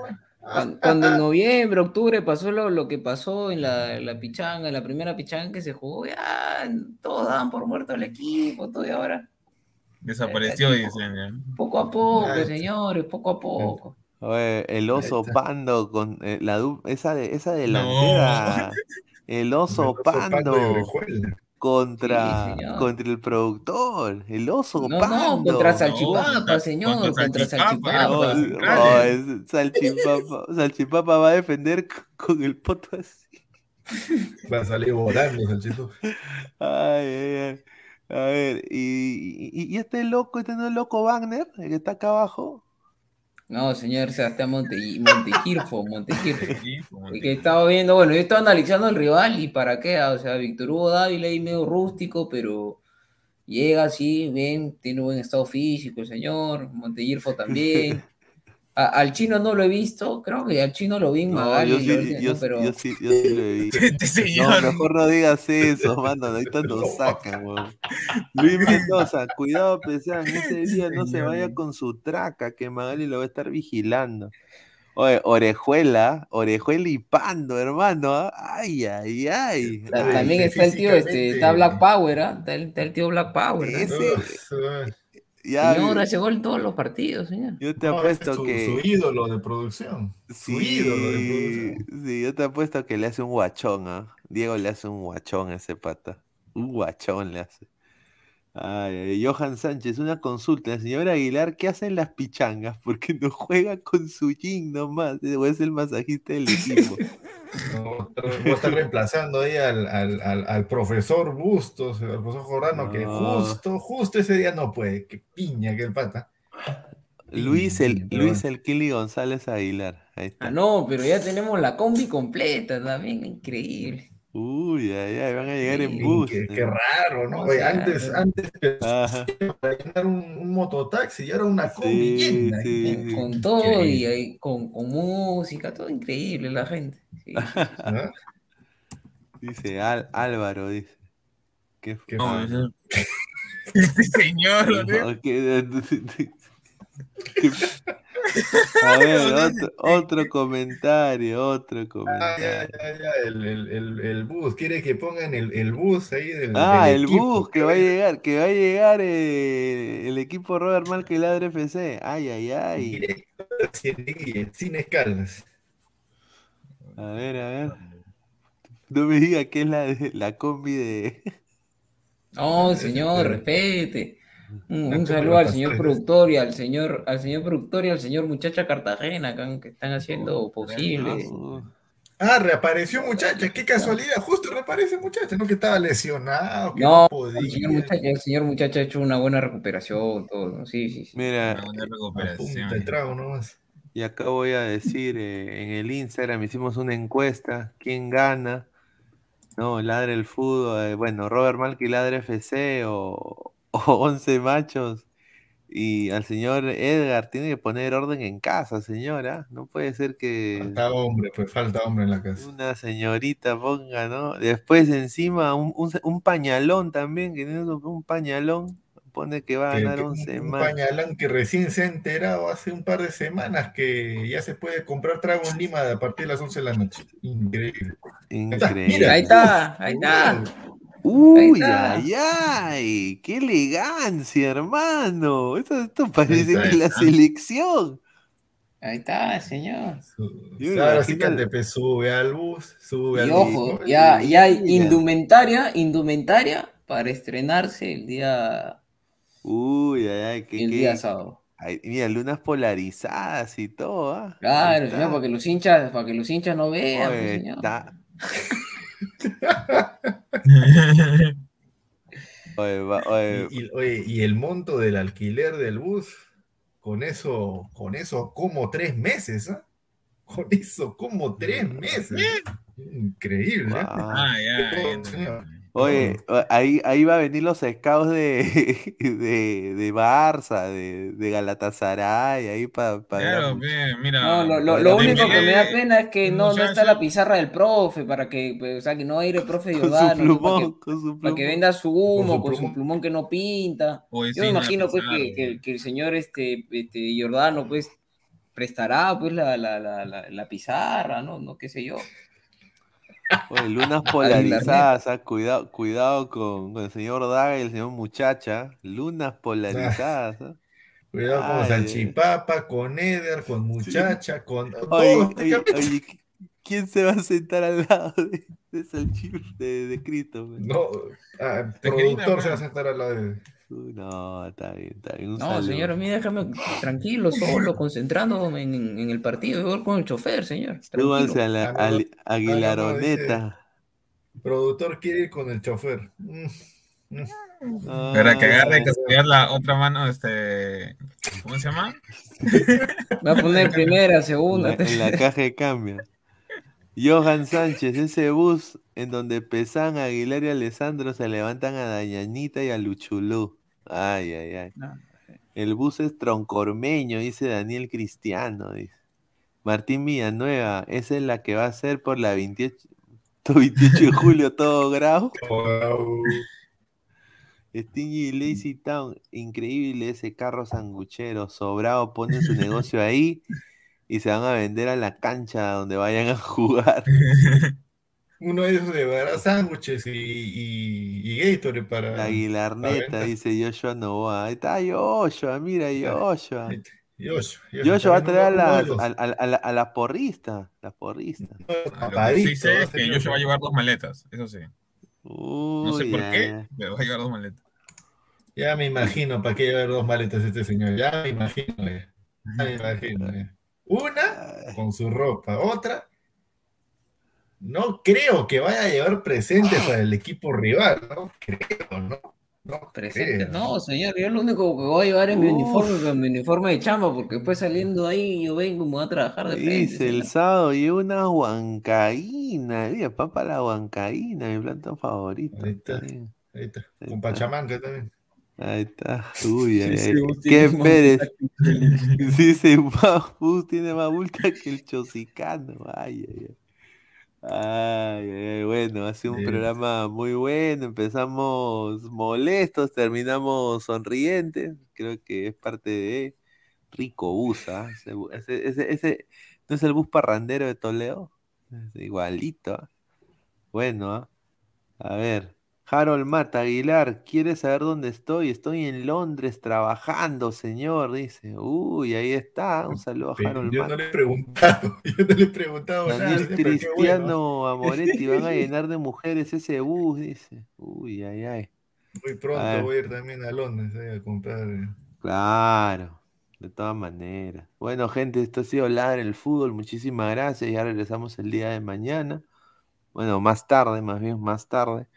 Speaker 9: cuando, cuando en noviembre, octubre pasó lo, lo que pasó en la, la pichanga, en la primera pichanga que se jugó, ya todos daban por muerto al equipo, todo y ahora,
Speaker 10: Desapareció, dicen.
Speaker 9: poco a poco,
Speaker 8: Ya,
Speaker 9: señores, poco a poco.
Speaker 7: Oye, el oso pando con eh, la esa de esa delantera, el oso
Speaker 8: El oso Pando
Speaker 7: contra
Speaker 9: Sí,
Speaker 7: contra el productor, el oso
Speaker 9: No,
Speaker 7: pando.
Speaker 9: no, contra Salchipapa, señor,
Speaker 10: contra Salchipapa,
Speaker 7: No,
Speaker 9: Salchipapa.
Speaker 7: Salchipapa, Salchipapa va a defender con el poto así.
Speaker 8: Va a salir volando, Salchito.
Speaker 7: Ay, ay, ay. A ver, y, y, y este loco, este no es loco Wagner, el que está acá abajo.
Speaker 9: No, señor Sebastián Monte, Montequirfo, Montequirfo.
Speaker 10: Sí, como
Speaker 9: Y
Speaker 10: te-
Speaker 9: que estaba viendo, bueno, yo estaba analizando el rival y para qué, ah, o sea, Víctor Hugo Dávila ahí medio rústico, pero llega así, bien, tiene buen estado físico el señor, Montequirfo también. A- al chino no lo he visto, creo que al chino lo vi en
Speaker 7: No,
Speaker 9: Magali,
Speaker 7: yo
Speaker 9: la
Speaker 7: sí,
Speaker 9: última,
Speaker 7: yo,
Speaker 9: ¿no? pero
Speaker 7: yo sí, yo sí lo he visto.
Speaker 10: Este
Speaker 7: No,
Speaker 10: señor.
Speaker 7: mejor no digas eso, mano, ahorita nos sacan, weón. Luis Mendoza, cuidado, pesean, ese día no se vaya con su traca, que Magali lo va a estar vigilando. Oye, orejuela, orejuela y pando, hermano, ¿ah? ay, ay, ay.
Speaker 9: ta-
Speaker 7: Ay,
Speaker 9: también está el tío, este, está Black Power, ¿ah? Está, el, está el tío Black Power, ¿ah?
Speaker 7: Ese-
Speaker 8: Uf,
Speaker 7: ya,
Speaker 9: Señor, hace gol en todos los partidos, señor.
Speaker 7: yo te
Speaker 8: no, ese
Speaker 7: apuesto
Speaker 8: es su,
Speaker 7: que...
Speaker 8: su ídolo de producción. Su
Speaker 7: Sí,
Speaker 8: ídolo de producción.
Speaker 7: sí, yo te apuesto que le hace un guachón, ¿ah? Diego le hace un guachón a ese pata. Un guachón le hace. Ay, ay, Johan Sánchez, una consulta. La señora Aguilar, ¿qué hacen las pichangas? Porque no juega con su jean nomás. O es el masajista del equipo.
Speaker 8: No, estar reemplazando ahí al, al, al, al profesor Bustos, al profesor Jordano, que justo, justo ese día no puede. Qué piña que el pata.
Speaker 7: Luis el,
Speaker 8: Pero
Speaker 7: Luis el Kili González Aguilar. Ahí está.
Speaker 9: Ah, no, pero ya tenemos la combi completa también, increíble.
Speaker 7: Uy, ay, ay, van a llegar en bus.
Speaker 8: Qué, qué raro, ¿no? Oye,
Speaker 9: sea,
Speaker 8: antes, antes
Speaker 7: Ajá.
Speaker 8: para llenar un, un mototaxi y ahora una combi
Speaker 7: Sí,
Speaker 8: llena.
Speaker 7: sí,
Speaker 9: Con,
Speaker 7: sí.
Speaker 9: con todo y con, con música, todo increíble la gente. Sí, sí, sí.
Speaker 8: ¿Ah?
Speaker 7: Dice Al- Álvaro, dice. Qué
Speaker 8: Qué
Speaker 10: No,
Speaker 8: feo.
Speaker 10: ese- Este señor. ¿no?
Speaker 7: No, que- que- A ver, otro, otro comentario, otro
Speaker 8: Ah, ya,
Speaker 7: comentario.
Speaker 8: ya, ya, el, el, el, el bus. Quiere que pongan el, el bus ahí del,
Speaker 7: Ah,
Speaker 8: del
Speaker 7: el
Speaker 8: equipo.
Speaker 7: bus que va a llegar, que va a llegar eh, el equipo Robert Mal que ladre FC. Ay, ay, ay.
Speaker 8: Directo, sin, sin escalas.
Speaker 7: A ver, a ver. No me diga que es la, de- la combi de.
Speaker 9: No, señor, respete. Un,
Speaker 8: La
Speaker 9: un saludo al señor productor y al señor, al señor productor y al señor muchacha Cartagena que, que están haciendo posible.
Speaker 7: Uh,
Speaker 8: Ah, reapareció muchacha, qué casualidad, justo reaparece muchacha, no que estaba lesionado, que
Speaker 9: No,
Speaker 8: no podía.
Speaker 9: el señor muchacha, el señor muchacha ha hecho una buena recuperación, todo, ¿no? Sí, sí, sí.
Speaker 7: Mira,
Speaker 10: Una buena recuperación.
Speaker 8: punta trago nomás.
Speaker 7: y acá voy a decir: eh, en el Instagram hicimos una encuesta. ¿Quién gana? No, ladre el fútbol. eh, bueno, Robert Malky ladre FC o 11 machos. Y al señor Edgar tiene que poner orden en casa, señora. No puede ser que
Speaker 8: Falta hombre, pues falta hombre en la casa.
Speaker 7: una señorita ponga, ¿no? Después encima un, un- un pañalón también, que tiene un un pañalón, pone que va a ganar
Speaker 8: que
Speaker 7: 11
Speaker 8: un
Speaker 7: más.
Speaker 8: pañalán que recién se ha enterado hace un par de semanas que ya se puede comprar trago en Lima a partir de las 11 de la noche. Increíble.
Speaker 7: Increíble.
Speaker 9: Ahí está, ahí está.
Speaker 7: Ay, ay, qué elegancia, hermano. Esto, esto parece
Speaker 8: está,
Speaker 7: la
Speaker 8: está.
Speaker 7: selección.
Speaker 9: Ahí está, señor.
Speaker 7: Yo
Speaker 8: Ahora sí que sube al bus, sube
Speaker 9: Y
Speaker 8: al
Speaker 9: ojo,
Speaker 8: bus.
Speaker 9: ya, ya hay indumentaria, indumentaria para estrenarse el día,
Speaker 7: Uy, ay, ay, qué,
Speaker 9: el
Speaker 7: qué-
Speaker 9: día sábado.
Speaker 7: ay, mira, lunas polarizadas y todo, ¿ah?
Speaker 9: Claro, señor, para que los hinchas, para que los hinchas no vean, pues,
Speaker 7: Oye,
Speaker 9: señor.
Speaker 7: está- Oye, va- oye,
Speaker 8: Y, y- oye, y el monto del alquiler del bus, con eso, con eso como tres meses, ¿ah? Con eso como tres meses. Increíble. ¿eh?
Speaker 10: Ah, ya, ya,
Speaker 8: señor.
Speaker 7: Oye, o- ahí, ahí va a venir los scouts de, de, de Barça, de, de Galatasaray, ahí para
Speaker 10: Claro, ve, mira.
Speaker 9: No, lo, lo- lo único que me da pena es que no, no está la pizarra del profe para que, pues, o sea, que no va a ir el profe
Speaker 7: con su
Speaker 9: Giordano, ¿no? para que,
Speaker 7: plumón, con su
Speaker 9: para que
Speaker 7: plumón.
Speaker 9: venda su humo,
Speaker 8: su
Speaker 9: con su
Speaker 8: plumón.
Speaker 9: plumón que no pinta.
Speaker 10: Oye,
Speaker 9: Yo
Speaker 10: sí,
Speaker 9: me imagino pues que, que- que el señor este, este Giordano pues prestará pues la, la, la, la, la pizarra, ¿no? No qué sé yo.
Speaker 7: Oye, lunas polarizadas, ah, cuidado, cuidado con, con el señor Daga y el señor Muchacha. Lunas polarizadas. ah.
Speaker 8: Cuidado con
Speaker 7: Ay,
Speaker 8: salchipapa, con Eder, con muchacha, con
Speaker 7: Oye,
Speaker 8: todos
Speaker 7: oye, ¿quién se va a sentar al lado de, de Salchip- de, de Cristo?
Speaker 8: No, ah, productor se va a sentar al lado de.
Speaker 7: No, está bien, está bien. Un
Speaker 9: No,
Speaker 7: saludo.
Speaker 9: señor, a mí déjame tranquilo, solo, concentrándome en, en- en el partido, igual con el chofer, señor.
Speaker 7: Súbanse
Speaker 9: Tranquilo.
Speaker 7: a la
Speaker 8: Ah,
Speaker 7: Aguilaroneta.
Speaker 8: Productor quiere ir con el chofer. Mm, mm.
Speaker 10: Para que agarre
Speaker 7: Ah,
Speaker 10: de casualidad la otra mano, este. ¿Cómo se llama?
Speaker 9: Va a poner primera, segunda,
Speaker 7: la, en la caja de cambio. Johan Sánchez, ese bus en donde Pesan, Aguilar y Alessandro se levantan a Dañanita y a Luchulú. Ay, ay, ay.
Speaker 9: No.
Speaker 7: El bus es troncormeño, dice Daniel Cristiano. Dice. Martín Villanueva, esa es la que va a ser por la 28, 28 de julio, todo grado.
Speaker 8: Wow.
Speaker 7: Stingy y Lazy Town, increíble ese carro sanguchero. Sobrado pone su negocio ahí y se van a vender a la cancha donde vayan a jugar.
Speaker 8: Uno de esos de verdad sándwiches y, y, y Gatorade para.
Speaker 7: La
Speaker 8: para venta.
Speaker 7: dice Joshua Novoa. Ahí está Joshua, mira Joshua.
Speaker 8: Yosh,
Speaker 7: Joshua va a traer a las, a, a- a la- a las porristas. Las porristas.
Speaker 8: uno de los
Speaker 10: Lo que sí sé es que
Speaker 8: señor.
Speaker 10: Joshua va a llevar dos maletas, eso sí. No sé por
Speaker 7: ya,
Speaker 10: qué, pero va a llevar dos maletas.
Speaker 8: Ya me imagino para qué llevar dos maletas este señor. Ya me imagino. Ya, Ya me imagino. ya. Una con su ropa, otra. No creo que vaya a llevar presentes para el equipo rival, no creo, ¿no? No
Speaker 9: Presente.
Speaker 8: creo.
Speaker 9: No, señor, yo lo único que voy a llevar es mi
Speaker 7: Uf.
Speaker 9: uniforme, con mi uniforme de chamba, porque después saliendo ahí yo vengo y me voy a trabajar de frente.
Speaker 7: Dice, el sábado lleva una huancaína. Mira, papa la huancaína, mi plato favorito.
Speaker 8: Ahí está. Ahí está.
Speaker 7: Ahí
Speaker 8: Con
Speaker 7: está.
Speaker 8: Pachamanca también.
Speaker 7: Ahí está. Uy,
Speaker 9: Sí,
Speaker 7: ¿Qué Pérez?
Speaker 9: el-
Speaker 7: Sí, tiene más bulta que el chosicano. Ay, ay, ay. Ay, bueno, ha sido un
Speaker 8: Sí.
Speaker 7: programa muy bueno. Empezamos molestos, terminamos sonrientes. Creo que es parte de Rico Bus, ¿ah? Ese, ¿no es el bus parrandero de Toledo? Es igualito. Bueno. A ver. Harold Mata Aguilar, ¿quiere saber dónde estoy? Estoy en Londres trabajando, señor, dice. Uy, ahí está. Un saludo a Harold
Speaker 8: yo
Speaker 7: Mata.
Speaker 8: no le he preguntado, yo no le he preguntado nada.
Speaker 7: Daniel
Speaker 8: bueno.
Speaker 7: Cristiano Amoretti, van a llenar de mujeres ese bus, dice. Uy, ay, ay.
Speaker 8: Muy pronto
Speaker 7: A ver.
Speaker 8: voy a ir también a Londres ahí a comprar. eh,
Speaker 7: Claro, de todas maneras. Bueno, gente, esto ha sido Ladra el Fútbol. Muchísimas gracias. Ya regresamos el día de mañana. Bueno, más tarde, más bien, más tarde.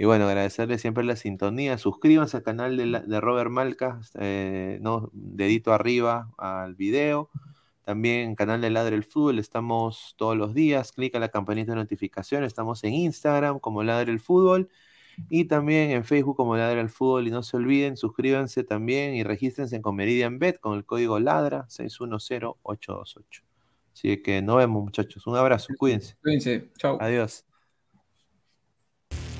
Speaker 7: Y bueno, agradecerle siempre la sintonía. Suscríbanse al canal de, la- de Robert Malca, eh, no, dedito arriba al video. También canal de Ladre el Fútbol, estamos todos los días. Clica la campanita de notificación. Estamos en Instagram como Ladre el Fútbol y también en Facebook como Ladra el Fútbol. Y no se olviden, suscríbanse también y regístrense con Meridian Bet con el código Ladra 610828. Así que nos vemos, muchachos. Un abrazo, cuídense.
Speaker 9: Cuídense, chao.
Speaker 7: Adiós.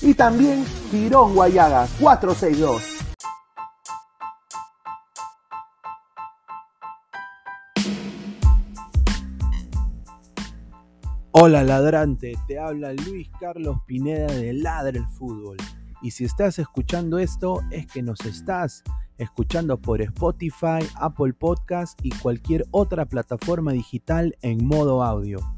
Speaker 1: y también Girón Guayaga 462.
Speaker 6: Hola ladrante, te habla Luis Carlos Pineda de Ladre el Fútbol. Y si estás escuchando esto, es que nos estás escuchando por Spotify, Apple Podcast y cualquier otra plataforma digital en modo audio.